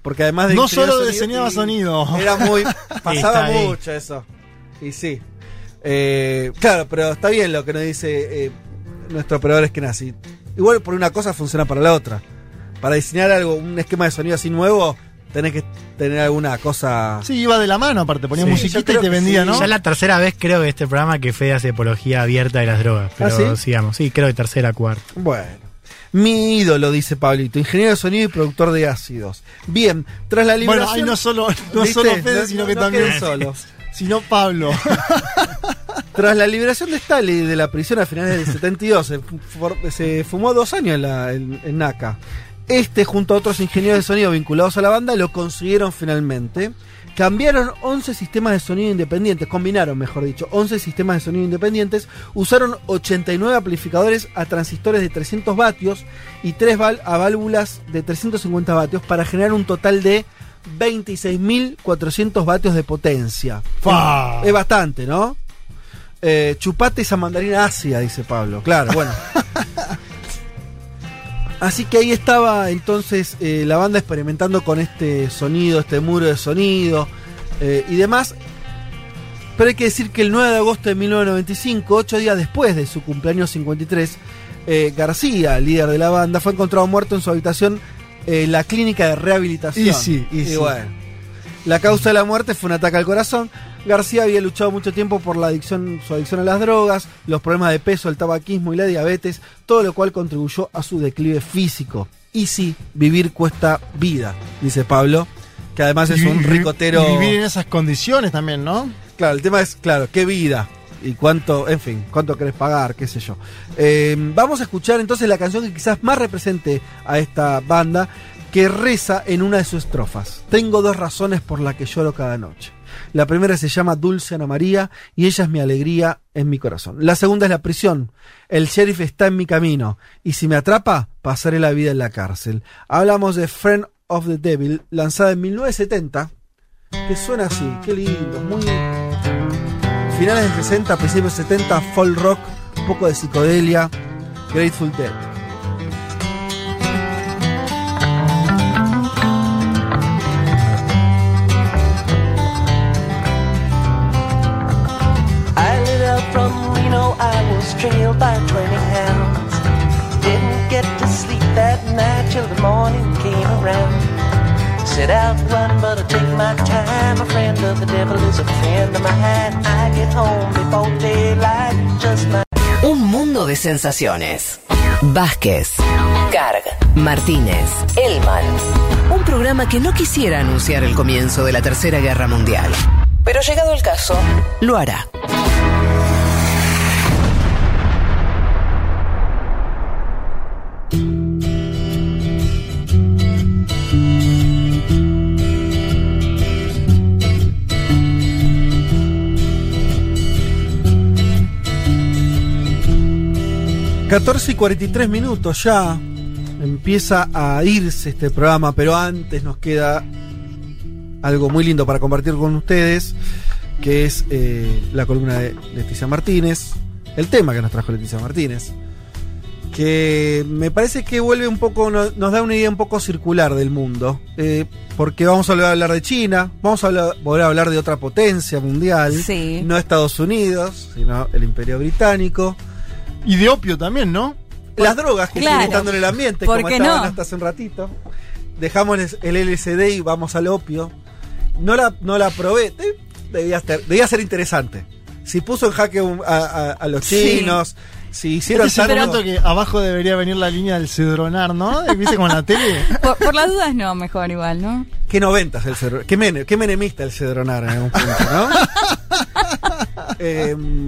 Porque además de No solo sonido, diseñaba sonido. Era muy. *laughs* Pasaba mucho eso. Y sí. Eh, claro, pero está bien lo que nos dice eh, nuestro operador es que nazi. Igual por una cosa funciona para la otra. Para diseñar algo, un esquema de sonido así nuevo, tenés que tener alguna cosa. Sí, iba de la mano, aparte, ponía Sí, musiquita y te vendía, sí. ¿no? Ya es la tercera vez creo que este programa que Fede hace apología abierta de las drogas. Pero ¿Ah, sí? sigamos, sí, creo que tercera, cuarta. Bueno. Mi ídolo, dice Pablito, ingeniero de sonido y productor de ácidos. Bien, tras la liberación. Bueno, ahí no solo, no ¿Viste? solo Fede, No- sino no- que no también. solo. *laughs* Sino Pablo. *laughs* Tras la liberación de Stanley de la prisión a finales del 72, se, se fumó dos años en, la- en- en NACA. Este, junto a otros ingenieros de sonido vinculados a la banda, lo consiguieron finalmente. Cambiaron 11 sistemas de sonido independientes, combinaron, mejor dicho, 11 sistemas de sonido independientes, usaron 89 amplificadores a transistores de 300 vatios y 3 a válvulas de 350 vatios para generar un total de 26.400 vatios de potencia. Fa. Es bastante, ¿no? Eh, chupate esa mandarina ácida, dice Pablo. Claro, bueno. *laughs* Así que ahí estaba entonces eh, la banda experimentando con este sonido, este muro de sonido eh, y demás. Pero hay que decir que el 9 de agosto de 1995, ocho días después de su cumpleaños 53, eh, García, líder de la banda, fue encontrado muerto en su habitación en la clínica de rehabilitación. Y sí, y sí. bueno, la causa de la muerte fue un ataque al corazón. García había luchado mucho tiempo por la adicción, su adicción a las drogas, los problemas de peso, el tabaquismo y la diabetes, todo lo cual contribuyó a su declive físico. Y sí, vivir cuesta vida, dice Pablo. que además es Y un ricotero. y vivir en esas condiciones también, ¿no? Claro, el tema es, claro, qué vida y cuánto, en fin, cuánto querés pagar, qué sé yo. Eh, vamos a escuchar entonces la canción que quizás más represente a esta banda, que reza en una de sus estrofas. Tengo dos razones por las que lloro cada noche. La primera se llama Dulce Ana María y ella es mi alegría en mi corazón. La segunda es la prisión. El sheriff está en mi camino y si me atrapa, pasaré la vida en la cárcel. Hablamos de Friend of the Devil, lanzada en 1970, que suena así, qué lindo, muy finales de 60, principios de 70, folk rock, un poco de psicodelia, Grateful Dead. Was trailed by 20 hounds. Didn't get to sleep that night till the morning came around. Set out one, but I take my time. A friend of the devil is a friend of mine. I get home before daylight, just my Un mundo de sensaciones. Vázquez, Carg, Martínez, Elman. Un programa que no quisiera anunciar el comienzo de la Tercera Guerra Mundial. Pero llegado el caso, lo hará. 14 y 43 minutos ya. Empieza a irse este programa, pero antes nos queda algo muy lindo para compartir con ustedes, que es eh, la columna de Leticia Martínez, el tema que nos trajo Leticia Martínez, que me parece que vuelve un poco, no- nos da una idea un poco circular del mundo, eh, porque vamos a volver a hablar de China, vamos a hablar- volver a hablar de otra potencia mundial, no Estados Unidos, sino el Imperio Británico. Y de opio también, ¿no? Las drogas que Claro. siguen estando en el ambiente, ¿Por como qué estaban no? hasta hace un ratito. Dejamos el LSD y vamos al opio. No la, no la probé. De- Debía, estar- debía ser interesante. Si puso en jaque un- a, a- a los Sí. chinos, si hicieron Este es tanto- que abajo debería venir la línea del cedronar, ¿no? ¿Viste como en la tele? *laughs* Por, por las dudas no, mejor igual, ¿no? Qué noventas el cedro, qué, qué menemista el cedronar en algún punto, ¿no? *laughs* Em,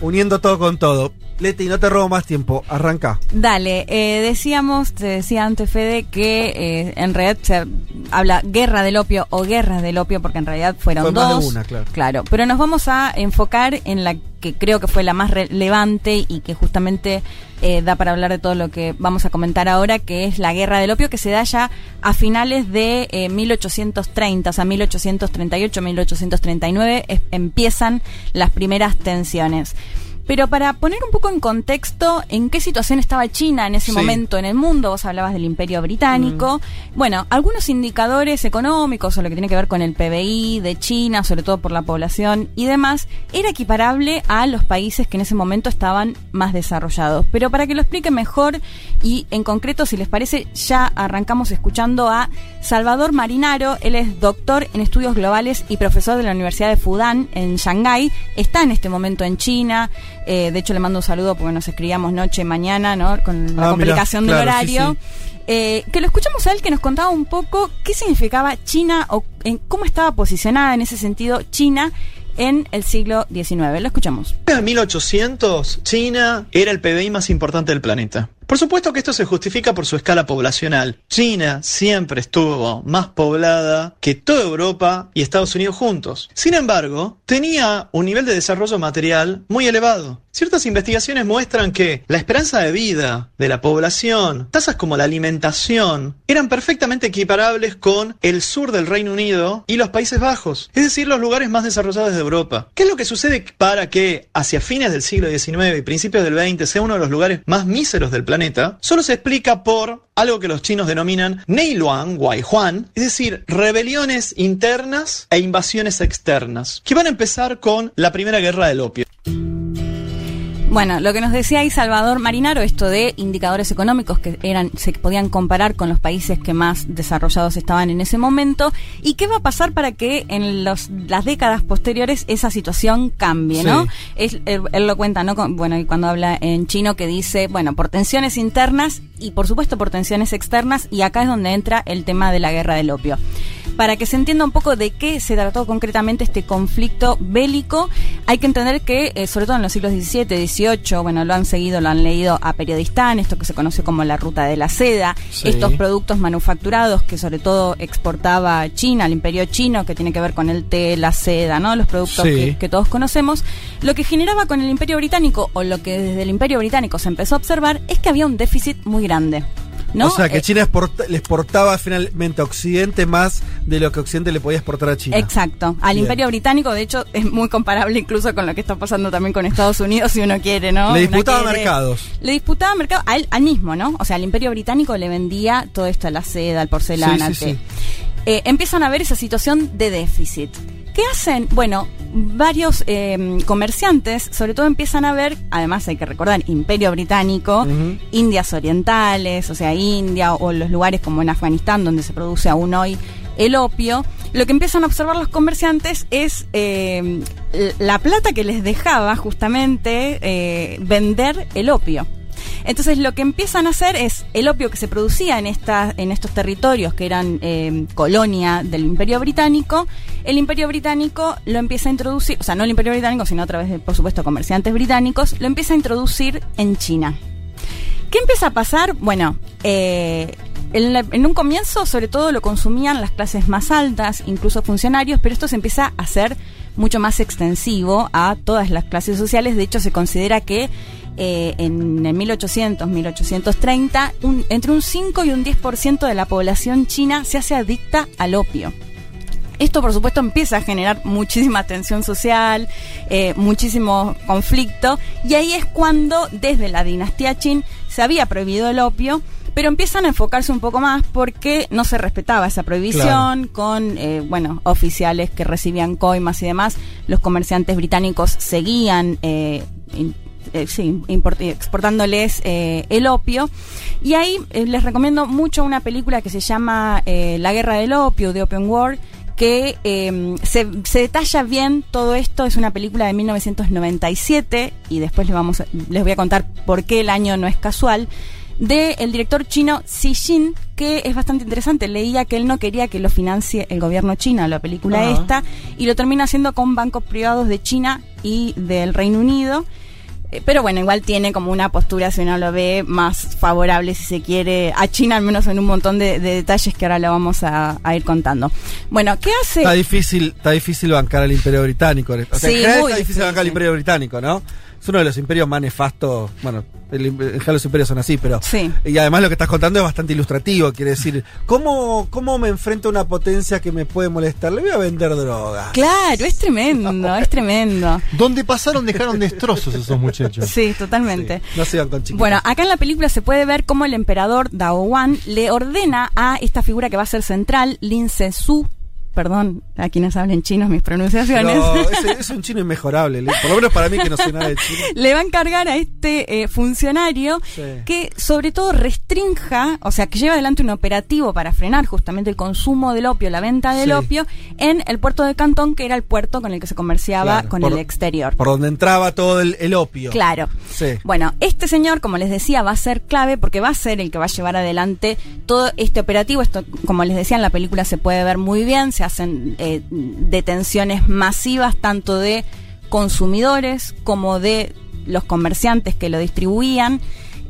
uniendo todo con todo. Leti, no te robo más tiempo. Arranca. Dale, eh, decíamos, te decía antes Fede, que eh, en realidad se habla guerra del opio o guerras del opio, porque en realidad fueron Fue más de dos. una, claro. Claro, pero nos vamos a enfocar en la que creo que fue la más relevante y que justamente eh, da para hablar de todo lo que vamos a comentar ahora, que es la guerra del opio que se da ya a finales de eh, 1830, o sea, 1838, 1839, es- empiezan las primeras tensiones. Pero para poner un poco en contexto en qué situación estaba China en ese Sí. momento en el mundo, vos hablabas del Imperio Británico, bueno, algunos indicadores económicos o lo que tiene que ver con el PBI de China, sobre todo por la población y demás, era equiparable a los países que en ese momento estaban más desarrollados. Pero para que lo explique mejor y en concreto, si les parece, ya arrancamos escuchando a Salvador Marinaro, él es doctor en estudios globales y profesor de la Universidad de Fudan en Shanghái, está en este momento en China, eh, de hecho le mando un saludo porque nos escribíamos noche y mañana, ¿no? Con la Ah, mirá, complicación del claro, sí, horario. Eh, que lo escuchamos a él que nos contaba un poco qué significaba China o en cómo estaba posicionada en ese sentido China en el siglo XIX. Lo escuchamos. En 1800, China era el PBI más importante del planeta. Por supuesto que esto se justifica por su escala poblacional. China siempre estuvo más poblada que toda Europa y Estados Unidos juntos. Sin embargo, tenía un nivel de desarrollo material muy elevado. Ciertas investigaciones muestran que la esperanza de vida de la población, tasas como la alimentación, eran perfectamente equiparables con el sur del Reino Unido y los Países Bajos, es decir, los lugares más desarrollados de Europa. ¿Qué es lo que sucede para que hacia fines del siglo XIX y principios del XX sea uno de los lugares más míseros del planeta? Solo se explica por algo que los chinos denominan Neiluan Huan, es decir, rebeliones internas e invasiones externas, que van a empezar con la Primera Guerra del Opio. Bueno, lo que nos decía ahí Salvador Marinaro, esto de indicadores económicos que eran, se podían comparar con los países que más desarrollados estaban en ese momento, y qué va a pasar para que en los, las décadas posteriores esa situación cambie, ¿no? Sí. Es- él, él lo cuenta, ¿no? Con- bueno, y cuando habla en chino que dice, bueno, por tensiones internas y por supuesto por tensiones externas, y acá es donde entra el tema de la guerra del opio. para que se entienda un poco de qué se trató concretamente este conflicto bélico, hay que entender que, eh, sobre todo en los siglos XVII, XVIII, bueno, lo han seguido, lo han leído a Periodistán, esto que se conoce como la ruta de la seda, Sí. estos productos manufacturados que sobre todo exportaba China, el imperio chino, que tiene que ver con el té, la seda, ¿no? Los productos Sí. que, que todos conocemos. Lo que generaba con el imperio británico, o lo que desde el imperio británico se empezó a observar, es que había un déficit muy grande. ¿No? O sea, que Eh, China exporta- le exportaba finalmente a Occidente más de lo que Occidente le podía exportar a China. Exacto. Al Bien. Imperio Británico, de hecho, es muy comparable incluso con lo que está pasando también con Estados Unidos, si uno quiere, ¿no? Le disputaba quiere- mercados. Le disputaba mercado a él, al mismo, ¿no? O sea, el Imperio Británico le vendía todo esto, la seda, el porcelana, Sí, sí. Eh, empiezan a ver esa situación de déficit. ¿Qué hacen? Bueno, varios eh, comerciantes, sobre todo empiezan a ver, además hay que recordar, Imperio Británico, Indias Orientales, o sea, India o los lugares como en Afganistán donde se produce aún hoy el opio, lo que empiezan a observar los comerciantes es eh, la plata que les dejaba justamente eh, vender el opio. Entonces lo que empiezan a hacer es el opio que se producía en, esta, en estos territorios que eran eh, colonia del Imperio Británico, el Imperio Británico lo empieza a introducir, o sea, no el Imperio Británico, sino a través de, por supuesto, comerciantes británicos, lo empieza a introducir en China. ¿Qué empieza a pasar? Bueno, eh, en, en un comienzo sobre todo lo consumían las clases más altas, incluso funcionarios, pero esto se empieza a hacer mucho más extensivo a todas las clases sociales. De hecho, se considera que eh, en el 1800, 1830, un- entre un 5 y un 10% de la población china se hace adicta al opio. Esto, por supuesto, empieza a generar muchísima tensión social, eh, muchísimo conflicto, y ahí es cuando, desde la dinastía Qin, se había prohibido el opio, pero empiezan a enfocarse un poco más porque no se respetaba esa prohibición, con, eh, bueno, oficiales que recibían coimas y demás. Los comerciantes británicos seguían. eh, eh, sí, exportándoles eh, el opio. Y ahí eh, les recomiendo mucho una película que se llama eh, La Guerra del Opio, de Open War, que eh, se, se detalla bien todo esto. Es una película de 1997 y después les, vamos a- les voy a contar por qué el año no es casual. De el director chino Xi Jin, que es bastante interesante. Leía que él no quería que lo financie el gobierno chino, la película Ajá. esta, y lo termina haciendo con bancos privados de China y del Reino Unido. Eh, Pero bueno, igual tiene como una postura, si uno lo ve, más favorable, si se quiere, a China, al menos en un montón de, de detalles que ahora lo vamos a, a ir contando. Bueno, ¿qué hace? Está difícil, está difícil bancar al Imperio Británico. O sea, Sí, muy está difícil bancar al difícil. Imperio Británico, ¿no? Es uno de los imperios más nefastos. Bueno, el, en general los imperios son así, pero. Sí. Y además lo que estás contando es bastante ilustrativo. Quiere decir, ¿cómo, ¿cómo me enfrento a una potencia que me puede molestar? Le voy a vender droga. Claro, es tremendo, es tremendo. Donde pasaron dejaron destrozos esos muchachos. Sí, totalmente. No se iban con chiquitos. Bueno, acá en la película se puede ver cómo el emperador Dao Wan le ordena a esta figura que va a ser central, Lin Se-su, perdón a quienes hablen chinos mis pronunciaciones. No, *laughs* es, es un chino inmejorable. le- Por lo menos para mí que no sé nada de chino. le va a encargar a este eh, funcionario Sí. que sobre todo restrinja, o sea, que lleva adelante un operativo para frenar justamente el consumo del opio, la venta del Sí. opio en el puerto de Cantón, que era el puerto con el que se comerciaba Claro, con por- el exterior. Por donde entraba todo el, el opio. Claro. Sí. Bueno, este señor, como les decía, va a ser clave porque va a ser el que va a llevar adelante todo este operativo. Esto, como les decía, en la película se puede ver muy bien. Se hacen eh, detenciones masivas tanto de consumidores como de los comerciantes que lo distribuían.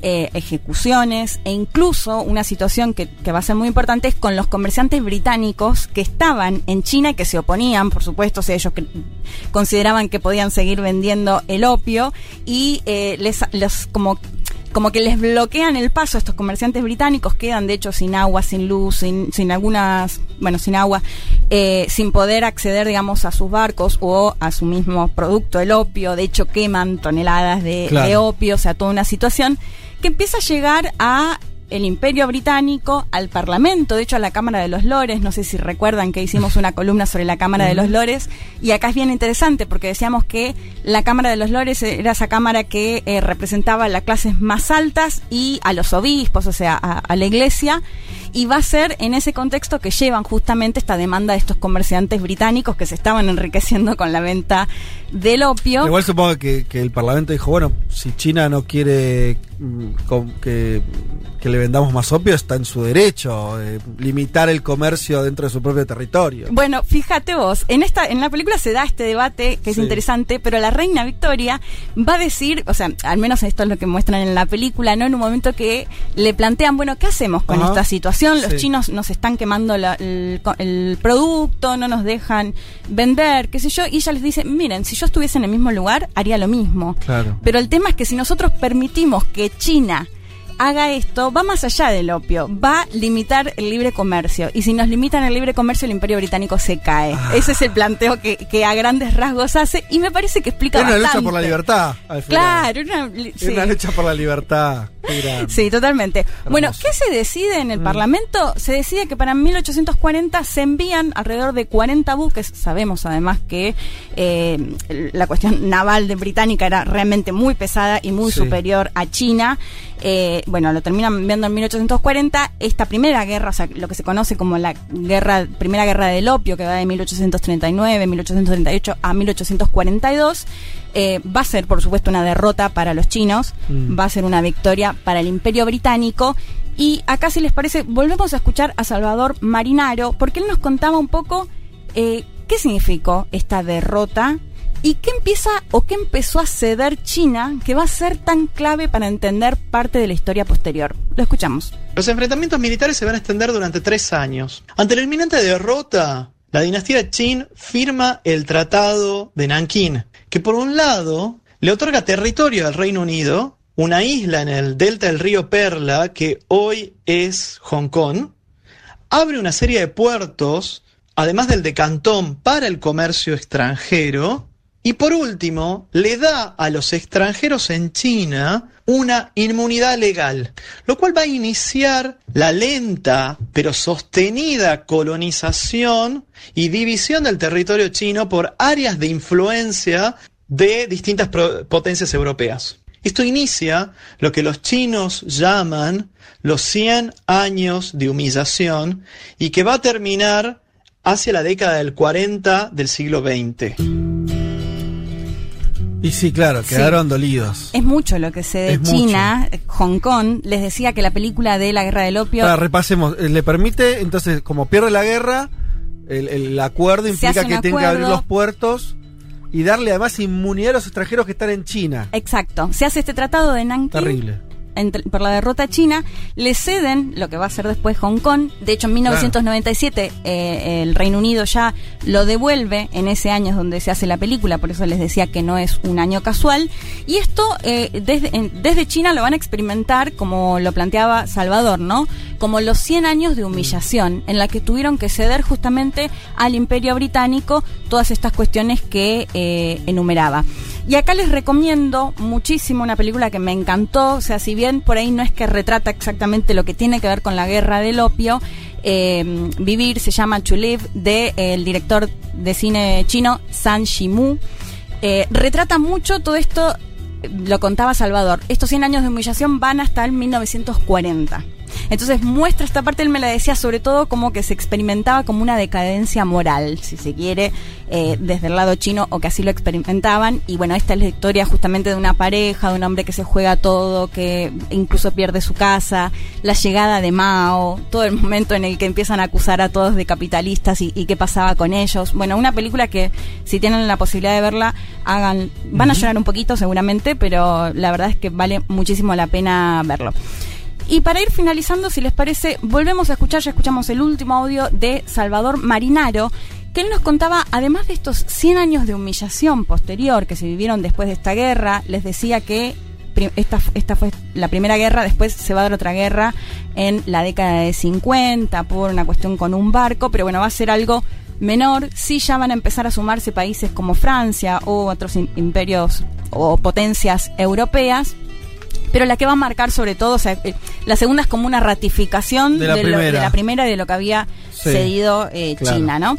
eh, ejecuciones e incluso una situación que, que va a ser muy importante es con los comerciantes británicos que estaban en China y que se oponían, por supuesto, o ellos consideraban que podían seguir vendiendo el opio y eh, les como como que les bloquean el paso a estos comerciantes británicos, quedan de hecho sin agua, sin luz, sin, sin algunas, bueno, sin agua, eh, sin poder acceder, digamos, a sus barcos o a su mismo producto, el opio, de hecho queman toneladas de, Claro. de opio, o sea, toda una situación que empieza a llegar a el Imperio Británico, al Parlamento, de hecho a la Cámara de los Lores, no sé si recuerdan que hicimos una columna sobre la Cámara de los Lores, y acá es bien interesante porque decíamos que la Cámara de los Lores era esa Cámara que eh, representaba a las clases más altas y a los obispos, o sea, a, a la Iglesia, y va a ser en ese contexto que llevan justamente esta demanda de estos comerciantes británicos que se estaban enriqueciendo con la venta del opio. Igual supongo que, que el Parlamento dijo, bueno, si China no quiere mm, que, que le vendamos más opio está en su derecho, eh, limitar el comercio dentro de su propio territorio. Bueno, fíjate vos, en esta, en la película se da este debate que es Sí. interesante, pero la reina Victoria va a decir, o sea, al menos esto es lo que muestran en la película, ¿no? En un momento que le plantean, bueno, ¿qué hacemos con Ajá. esta situación? Los Sí. chinos nos están quemando la- el, co- el producto, no nos dejan vender, qué sé yo, y ella les dice, miren, si yo estuviese en el mismo lugar, haría lo mismo. Claro. Pero el tema es que si nosotros permitimos que China haga esto, va más allá del opio, va a limitar el libre comercio. Y si nos limitan el libre comercio, el imperio británico se cae. Ah. Ese es el planteo que, que a grandes rasgos hace y me parece que explica Es una lucha por la libertad. al final. Claro, una, sí. una lucha por la libertad. Sí, totalmente. Bueno, ¿qué se decide en el Parlamento? Se decide que para 1840 se envían alrededor de 40 buques. Sabemos además que eh, la cuestión naval de británica era realmente muy pesada y muy Sí. superior a China. Eh, bueno, lo terminan enviando en 1840. Esta primera guerra, o sea, lo que se conoce como la guerra, primera guerra del opio, que va de 1839, 1838 a 1842, eh, va a ser, por supuesto, una derrota para los chinos, Mm. va a ser una victoria para el Imperio Británico. Y acá, si les parece, volvemos a escuchar a Salvador Marinaro, porque él nos contaba un poco eh, qué significó esta derrota y qué empieza o qué empezó a ceder China, que va a ser tan clave para entender parte de la historia posterior. Lo escuchamos. Los enfrentamientos militares se van a extender durante tres años. Ante la inminente derrota, la dinastía Qin firma el Tratado de Nankín, que por un lado le otorga territorio al Reino Unido, una isla en el delta del río Perla, que hoy es Hong Kong, abre una serie de puertos, además del de Cantón, para el comercio extranjero, y por último, le da a los extranjeros en China una inmunidad legal, lo cual va a iniciar la lenta pero sostenida colonización y división del territorio chino por áreas de influencia de distintas potencias europeas. Esto inicia lo que los chinos llaman los 100 años de humillación y que va a terminar hacia la década del 40 del siglo XX. Y sí, claro, Sí. quedaron dolidos. Es mucho lo que sé de Es mucho. China, Hong Kong. Les decía que la película de la guerra del opio Ahora, repasemos. Eh, Le permite, entonces, como pierde la guerra, el, el acuerdo implica que tiene que abrir los puertos y darle además inmunidad a los extranjeros que están en China. Exacto. Se hace este tratado de Nanking. Terrible. Entre- por la derrota china, le ceden lo que va a ser después Hong Kong. De hecho, en 1997 eh, el Reino Unido ya lo devuelve en ese año es donde se hace la película, por eso les decía que no es un año casual. Y esto eh, desde, en- desde China lo van a experimentar, como lo planteaba Salvador, ¿no? Como los 100 años de humillación, en la que tuvieron que ceder justamente al Imperio Británico todas estas cuestiones que eh, enumeraba. Y acá les recomiendo muchísimo una película que me encantó, o sea, si bien por ahí no es que retrata exactamente lo que tiene que ver con la guerra del opio, eh, Vivir se llama To Live, de eh, el director de cine chino San Shimu. Eh, retrata mucho todo esto, lo contaba Salvador, estos 100 años de humillación van hasta el 1940. Entonces muestra esta parte, él me la decía sobre todo como que se experimentaba como una decadencia moral, si se quiere, eh, desde el lado chino o que así lo experimentaban. Y bueno, esta es la historia justamente de una pareja, de un hombre que se juega todo, que incluso pierde su casa, la llegada de Mao, todo el momento en el que empiezan a acusar a todos de capitalistas y, y qué pasaba con ellos. Bueno, una película que si tienen la posibilidad de verla, hagan, van a llorar un poquito seguramente, pero la verdad es que vale muchísimo la pena verlo. Y para ir finalizando, si les parece, volvemos a escuchar, ya escuchamos el último audio de Salvador Marinaro, que él nos contaba, además de estos 100 años de humillación posterior que se vivieron después de esta guerra, les decía que esta, esta fue la primera guerra, después se va a dar otra guerra en la década de 50 por una cuestión con un barco, pero bueno, va a ser algo menor, sí ya van a empezar a sumarse países como Francia o otros im- imperios o potencias europeas, pero la que va a marcar sobre todo, o sea, eh, la segunda es como una ratificación De la lo- primera. la primera y de lo que había Sí, cedido eh, claro. China, ¿no?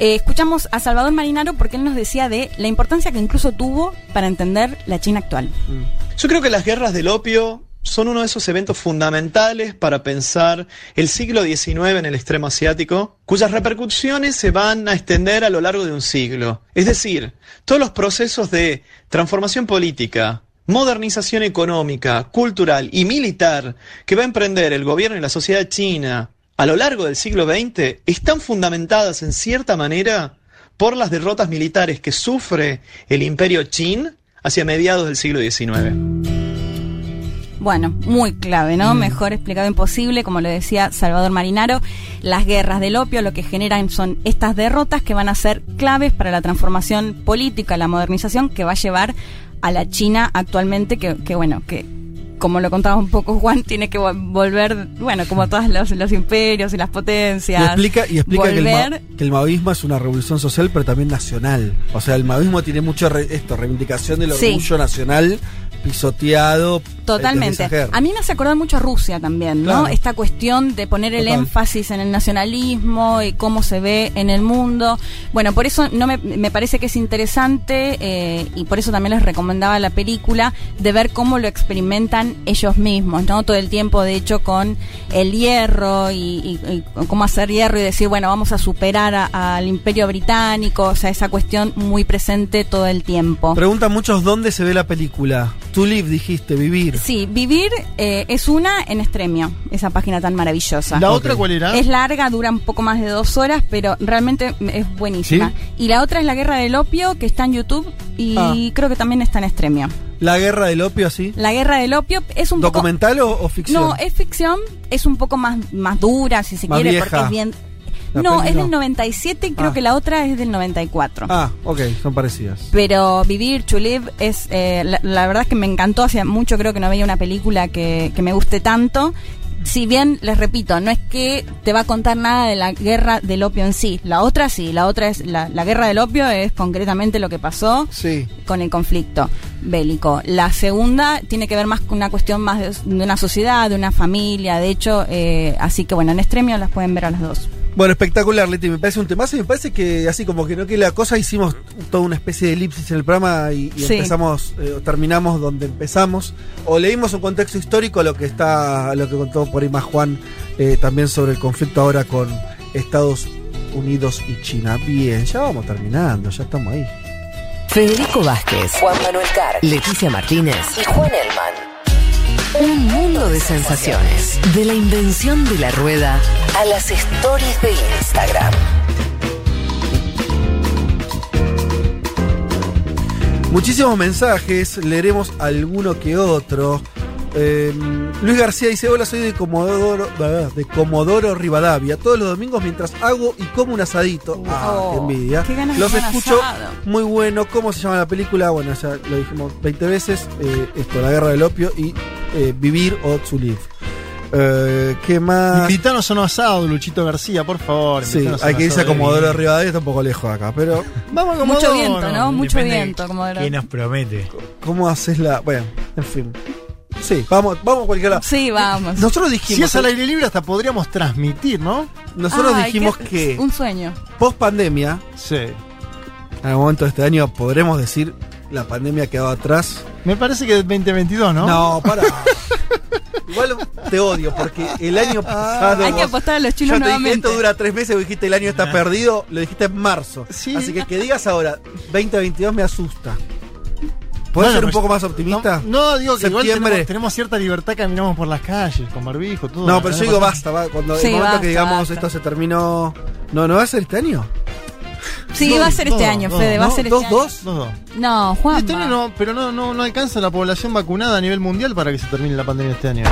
Eh, escuchamos a Salvador Marinaro porque él nos decía de la importancia que incluso tuvo para entender la China actual. Yo creo que las guerras del opio son uno de esos eventos fundamentales para pensar el siglo XIX en el extremo asiático, cuyas repercusiones se van a extender a lo largo de un siglo. Es decir, todos los procesos de transformación política, modernización económica, cultural y militar que va a emprender el gobierno y la sociedad china a lo largo del siglo XX están fundamentadas en cierta manera por las derrotas militares que sufre el imperio Qin hacia mediados del siglo XIX. Bueno, muy clave, ¿no? Mejor explicado imposible, como lo decía Salvador Marinaro, las guerras del opio lo que generan son estas derrotas que van a ser claves para la transformación política, la modernización que va a llevar a la China actualmente, que, que bueno, que como lo contaba un poco Juan, tiene que vol- volver, bueno, como todos los, los imperios y las Y potencias. explica, y explica que, el ma- que el maoísmo es una revolución social, pero también nacional. O sea, el maoísmo tiene mucho re- esto, reivindicación del Sí. orgullo nacional pisoteado. Totalmente. A mí me hace acordar mucho a Rusia también, ¿no? Claro. Esta cuestión de poner el Total. énfasis en el nacionalismo y cómo se ve en el mundo. Bueno, por eso no me, me parece que es interesante eh, y por eso también les recomendaba la película de ver cómo lo experimentan ellos mismos, ¿no? Todo el tiempo, de hecho, con el hierro y, y- y cómo hacer hierro y decir, bueno, vamos a superar al imperio británico, o sea, esa cuestión muy presente todo el tiempo. Preguntan muchos dónde se ve la película. To live, dijiste, vivir. Sí, Vivir eh, es una en extremio, esa página tan maravillosa. ¿La otra cuál era? Es larga, dura un poco más de dos horas, pero realmente es buenísima. Y la otra es La Guerra del Opio, que está en YouTube y Ah. creo que también está en extremio. La guerra del opio, así. La Guerra del Opio es un poco... ¿Documental o, o ficción? No, es ficción, es un poco más, más dura, si se Más quiere, vieja. porque es bien... La No, peli es no. del 97 y creo Ah. que la otra es del 94. Ah, ok, son parecidas. Pero Vivir, To Live, es, eh, la, la verdad es que me encantó. Hace mucho creo que no veía una película que, que me guste tanto. Si bien, les repito, no es que te va a contar nada de la guerra del opio en sí. La otra sí, la otra es, la, la guerra del opio es concretamente lo que pasó Sí. con el conflicto bélico. La segunda tiene que ver más con una cuestión más de, de una sociedad, de una familia, de hecho, eh, así que bueno, en extremio las pueden ver a las dos. Bueno, espectacular, Leti. Me parece un temazo y me parece que así como que no que la cosa hicimos toda una especie de elipsis en el programa y, y Sí. empezamos, eh, o terminamos donde empezamos. O leímos un contexto histórico, lo que está, lo que contó por ahí más Juan, eh, también sobre el conflicto ahora con Estados Unidos y China. Bien, ya vamos terminando, ya estamos ahí. Federico Vázquez, Juan Manuel Carr, Leticia Martínez y Juan Elman. Un mundo de sensaciones. De la invención de la rueda a las stories de Instagram. Muchísimos mensajes, leeremos alguno que otro. Eh, Luis García dice, hola, soy de Comodoro, de Comodoro Rivadavia. Todos los domingos mientras hago y como un asadito. ah, qué envidia. qué ganas de Los escucho asado. muy bueno. ¿Cómo se llama la película? Bueno, ya lo dijimos 20 veces. Eh, esto, La Guerra del Opio y eh, Vivir o To Live. Eh, ¿Qué más? Invitanos a un asado, Luchito García, por favor. Sí, hay que irse a de Comodoro. Rivadavia, está un poco lejos de acá, pero *laughs* Vamos a Mucho Comodoro. viento, ¿no? Mucho Depende viento, como de ¿Qué nos promete? ¿cómo haces la...? Bueno, en fin. Sí, vamos, vamos a cualquier lado. Sí, vamos. Nosotros Si dijimos... es al aire libre, hasta podríamos transmitir, ¿no? Nosotros Ay, dijimos que Un sueño. post pandemia, Sí. en algún momento de este año podremos decir la pandemia quedó atrás. Me parece que es 2022, ¿no? No, para. *laughs* Igual te odio porque el año pasado. Hay que vos- apostar a los Yo chinos te dije, nuevamente. esto dura tres meses, vos dijiste el año Ah. está perdido, lo dijiste en marzo. Sí. Así que que digas ahora 2022 me asusta. ¿Puedes Bueno, ser un poco más optimista? No, no, digo que igual Septiembre. tenemos, tenemos cierta libertad, caminamos por las calles, con barbijo, todo. No, pero yo digo basta, va, cuando Sí, el momento basta, que digamos basta. esto se terminó. No, no va a ser este año. Sí, Dos, va a ser este dos, año, dos, Fede, va a ser ¿Dos, este año. dos? Dos, dos. No, Juan. Este año no, pero no, no, no alcanza la población vacunada a nivel mundial para que se termine la pandemia este año.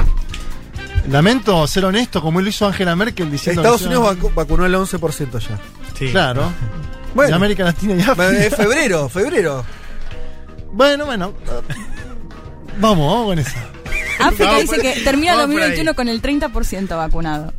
Lamento ser honesto, como lo hizo Angela Merkel diciendo Estados que- Unidos vacu- vacunó el 11% ya. Sí. Claro. Bueno. En América Latina y Es febrero, febrero. Bueno, bueno. Vamos, vamos con esa. África Vamos dice que termina el vamos por ahí. 2021 con el 30% vacunado.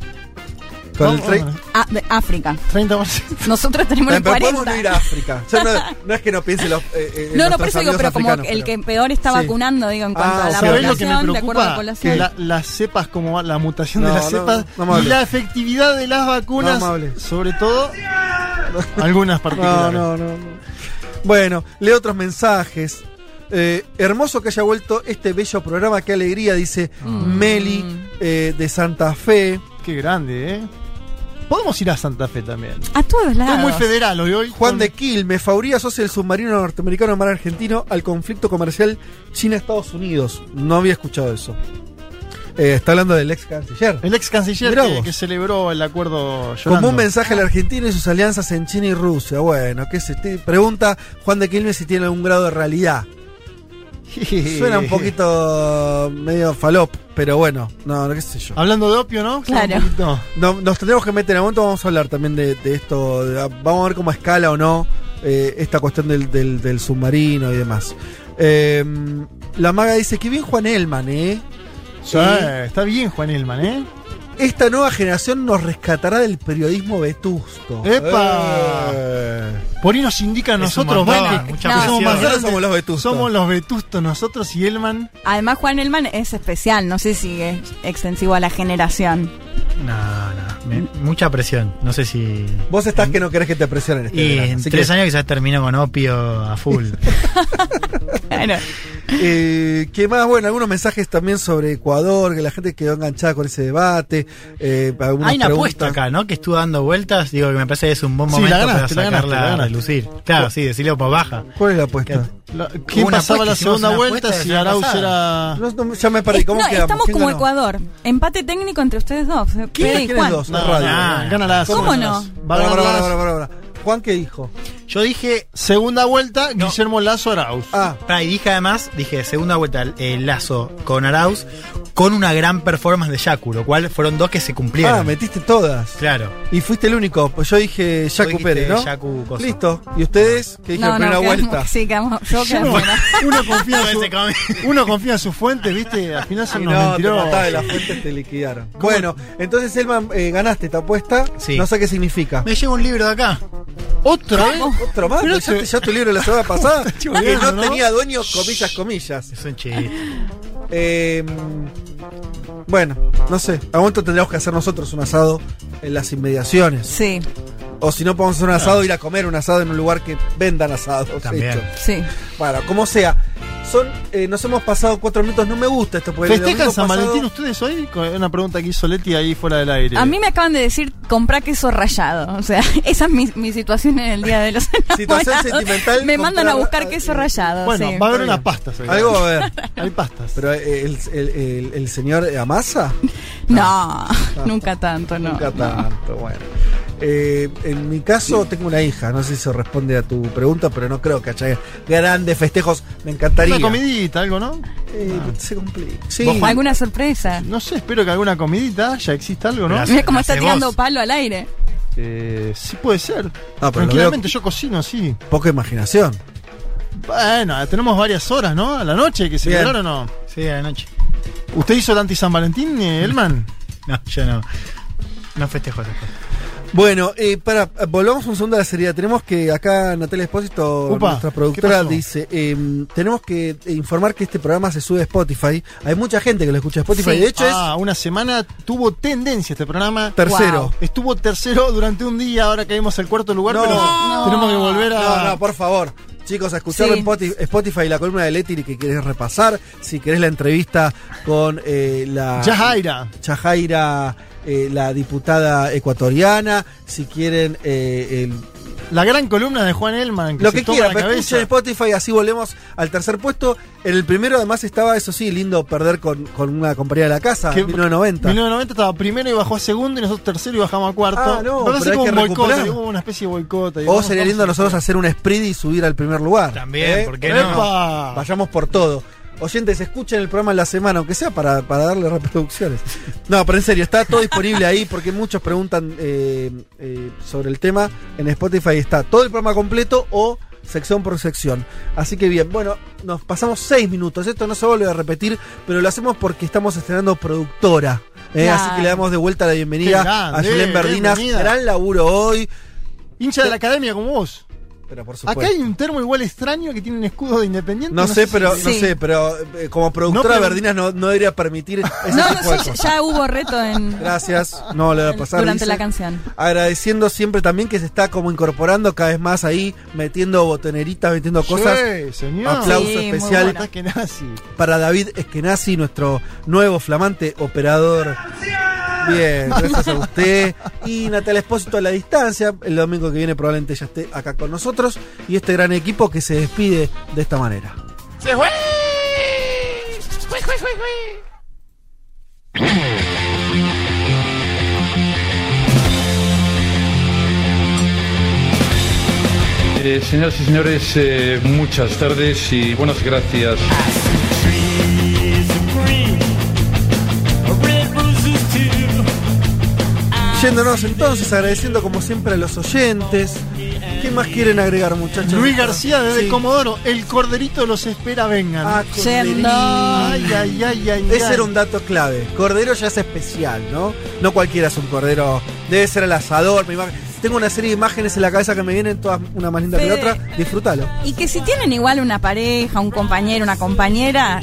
Con el Vamos, tre- vamos. Ah, de África. 30%. Nosotros tenemos el pero 40%. podemos no ir a África. Yo no, *laughs* no es que no piense los. eh, eh, No, no, por eso digo, pero como el pero- que peor está Sí. vacunando, digo, en cuanto Ah, a la. ¿Sabés lo que me población, de acuerdo a la preocupa? población. Que la- las cepas, como la mutación de las no, cepas y la efectividad de las vacunas, sobre todo algunas *laughs* No, particulares. no, no, no. Bueno, leo otros mensajes. Eh, hermoso que haya vuelto este bello programa, qué alegría, dice Mm. Meli eh, de Santa Fe. Qué grande, ¿eh? Podemos ir a Santa Fe también. A todos lados. Estoy muy federal hoy. hoy Juan con- de Quilmes, Fauría asocia el submarino norteamericano mar argentino al conflicto comercial China-Estados Unidos. No había escuchado eso. Eh, está hablando del ex canciller. El ex canciller que, celebró el acuerdo llorando. Como un mensaje a la Argentina y sus alianzas en China y Rusia. Bueno, ¿qué se te pregunta Juan de Quilmes si tiene algún grado de realidad? Suena un poquito medio falop, pero bueno, no, no, qué sé yo. Hablando de opio, ¿no? Claro. No, nos tendremos que meter en el momento, vamos a hablar también de, de esto, de- vamos a ver cómo escala o no eh, esta cuestión del, del- del submarino y demás. Eh, la maga dice que bien Juan Elman, ¿eh? Sí, está bien Juan Elman, ¿eh? Esta nueva generación nos rescatará del periodismo vetusto. ¡Epa! Eh. Por ahí nos indica a nosotros, Vale, que somos más grandes. somos los vetustos. Somos los vetustos nosotros y Elman. Además, Juan Elman es especial, no sé si es extensivo a la generación. No, no. me- mucha presión. No sé si. Vos estás que no querés que te presionen. Este Y verano, en tres que- años quizás termino con opio a full. *laughs* Claro. Eh, ¿Qué más? Bueno, algunos mensajes también sobre Ecuador, que la gente quedó enganchada con ese debate. Eh, algunas Hay una preguntas. apuesta acá, ¿no? Que estuvo dando vueltas. Digo que me parece que es un buen Sí, momento la ganaste, la para ganaste, la sacarla a relucir. Claro, sí, decirle por baja. ¿Cuál es la apuesta? La- ¿Quién una pasaba la segunda vuelta si Arauz era. No, no, ya me perdí. ¿Cómo no, quedamos? estamos ¿Quién como ganó? Empate Empate técnico entre ustedes dos. ¿Quién, ¿Quiénes Juan. dos? No, La radio. no, gana la ¿Cómo no? Juan, ¿qué dijo? Yo dije. Segunda vuelta, Guillermo Lazo Arauz. Ah, pará, y dije además, dije segunda vuelta el lazo con Arauz con una gran performance de Yaku, lo cual fueron dos que se cumplieron. ah, metiste todas. Claro. Y fuiste el único. Pues yo dije dijiste Pérez, ¿no? Listo. ¿Y ustedes? ¿Qué dijeron? No, no, primera quedamos- vuelta. sí, quedamos, yo quedé Uno, confía su, uno confía en *laughs* su fuente, ¿viste? Al final *laughs* son no, te de las fuentes, te liquidaron. Bueno, entonces Elman, eh, ganaste esta apuesta. Sí. No sé qué significa. Me llevo un libro de acá. ¿Otra vez? ¿Otro más? Pero Pues ya, te- te- ya tu libro la semana *laughs* pasada que ¿no? tenía dueño, comillas, comillas. Es un chiste. Eh, bueno, no sé. A momento tendríamos que hacer nosotros un asado en las inmediaciones. Sí, O si no podemos hacer un asado, ir a comer un asado en un lugar que vendan asados. También. sí. Bueno, como sea. Son, eh, nos hemos pasado cuatro minutos, no me gusta esto. ¿Festejan San pasado- Valentín ustedes hoy? Con Una pregunta que hizo Leti ahí fuera del aire. A mí me acaban de decir comprar queso rallado. O sea, *laughs* esa es mi, mi situación en el día de los *laughs* Situación enamorados. sentimental, Me mandan a buscar queso rallado. Bueno, sí. va a haber unas pastas. hoy. Algo va a haber. *laughs* Hay pastas. Pero eh, el, el- el- el señor Amasa. No, nunca tanto, no. Nunca no. tanto, bueno. Eh, en mi caso tengo una hija, no sé si eso responde a tu pregunta, pero no creo que haya grandes festejos, me encantaría. Una comidita, algo, ¿no? Eh, Se complica. Sí. ¿Alguna sorpresa? No sé, espero que alguna comidita ya exista algo, ¿no? Mira cómo está tirando vos. palo al aire. Eh, sí puede ser. Ah, pero Tranquilamente, yo cocino, sí. poca imaginación. Bueno, tenemos varias horas, ¿no? A la noche que se quedaron o no. Sí, a la noche. ¿Usted hizo el anti San Valentín, eh, Elman? No, yo no. No festejo esas cosas. Bueno, eh, para, volvamos un segundo a la seriedad. Tenemos que, acá Natalia Espósito, Upa, nuestra ¿qué productora, dice, eh, tenemos que informar que este programa se sube a Spotify. Hay mucha gente que lo escucha a Spotify. Sí. De hecho, ah, una semana tuvo tendencia este programa. es tercero. Wow. Estuvo tercero durante un día, ahora caímos al cuarto lugar, No. pero No. tenemos que volver a. No, no, por favor. Chicos, a escucharlo Sí. en Spoti- Spotify, la columna de Leti que querés repasar. Si querés la entrevista con eh, la. Yajaira. Yajaira, eh, la diputada ecuatoriana. Si quieren eh, el- La gran columna de Juan Elman. Que lo se que quieran, escuchen Spotify, así volvemos al tercer puesto. En el primero, además, estaba, eso sí, lindo perder con, con una compañía de la casa, Que- 1990. 1990 estaba primero y bajó a segundo y nosotros tercero y bajamos a cuarto. Ah, no, Pero como que un boicot, recuperar. hubo una especie de boicot. O Vamos- sería lindo nosotros hacer un spread y subir al primer lugar. También, ¿Eh? ¿por qué no? Vayamos por todo. Oyentes, escuchen el programa en la semana, aunque sea para, para darle reproducciones. No, pero en serio, está todo disponible ahí porque muchos preguntan eh, eh, sobre el tema. En Spotify está todo el programa completo o sección por sección. Así que bien, bueno, nos pasamos seis minutos. Esto no se vuelve a repetir, pero lo hacemos porque estamos estrenando productora. ¿eh? Claro. Así que le damos de vuelta la bienvenida grande, a Verdinas. bienvenida. Gran laburo hoy. Hincha de la academia como vos. Pero por supuesto. Acá hay un termo igual extraño que tiene un escudo de independiente. No, sé, pero Sí. no sé, pero eh, como productora No, pero- Verdinas no, no debería permitir *laughs* ese No, tipo de cosas. ya hubo reto en, Gracias, no le va a pasar. durante dice. la canción. Agradeciendo siempre también que se está como incorporando cada vez más ahí, metiendo botoneritas, metiendo cosas. Sí, señor. Aplauso Sí, especial para David Eskenazi, nuestro nuevo flamante operador Bien, gracias a usted. Y Natalia Espósito a la distancia. El domingo que viene probablemente ya esté acá con nosotros. Y este gran equipo que se despide de esta manera. ¡Se fue! ¡Fue, fue, fue, Eh, señoras y señores, eh, muchas tardes y buenas gracias. Yéndonos entonces, agradeciendo como siempre a los oyentes. ¿Qué más quieren agregar, muchachos? Luis García desde Sí. Comodoro, el corderito los espera, vengan. Ah, corderito. Ay, ay, ay, ay. Ese ay. era un dato clave. Cordero ya es especial, ¿no? No cualquiera es un cordero. Debe ser el asador. imag- Tengo una serie de imágenes en la cabeza que me vienen todas una más linda que la otra. Disfrútalo. Y que si tienen igual una pareja, un compañero, una compañera,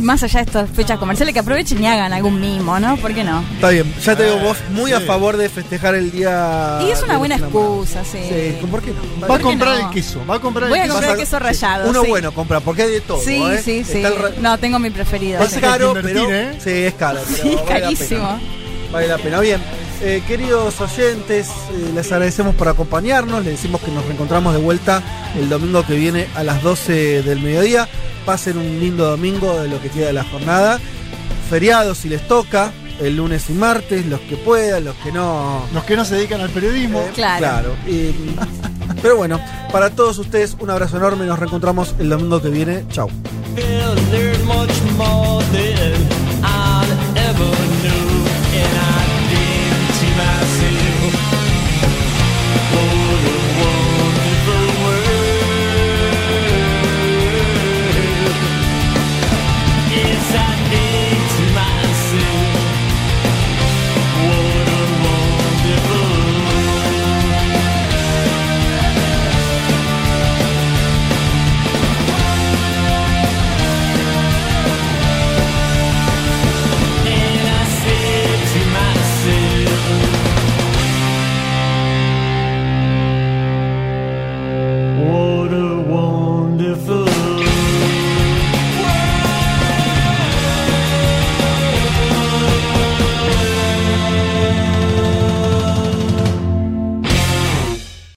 más allá de estas fechas comerciales, que aprovechen y hagan algún mimo, ¿no? ¿Por qué no? Está bien, ya te digo Eh, vos muy a favor de festejar el día. Y es una buena excusa, sí. Sí, ¿por qué no? Va a ¿Por qué comprar no? el queso, va a comprar Voy a el queso. comprar a- queso rallado. Uno sí. bueno compra, porque hay de todo. Sí, ¿eh? sí, sí. Está el ra- No, tengo mi preferido. Es sí. caro, pero. ¿eh? Sí, es caro. Pero Sí, vale la carísimo. pena. Vale la pena. Bien, eh, queridos oyentes, eh, les agradecemos por acompañarnos. Les decimos que nos reencontramos de vuelta el domingo que viene a las 12 del mediodía. Pasen un lindo domingo de lo que queda de la jornada. Feriados si les toca, el lunes y martes, los que puedan, los que no. Los que no se dedican al periodismo. Eh, Claro. Y- pero bueno, para todos ustedes un abrazo enorme. Nos reencontramos el domingo que viene. More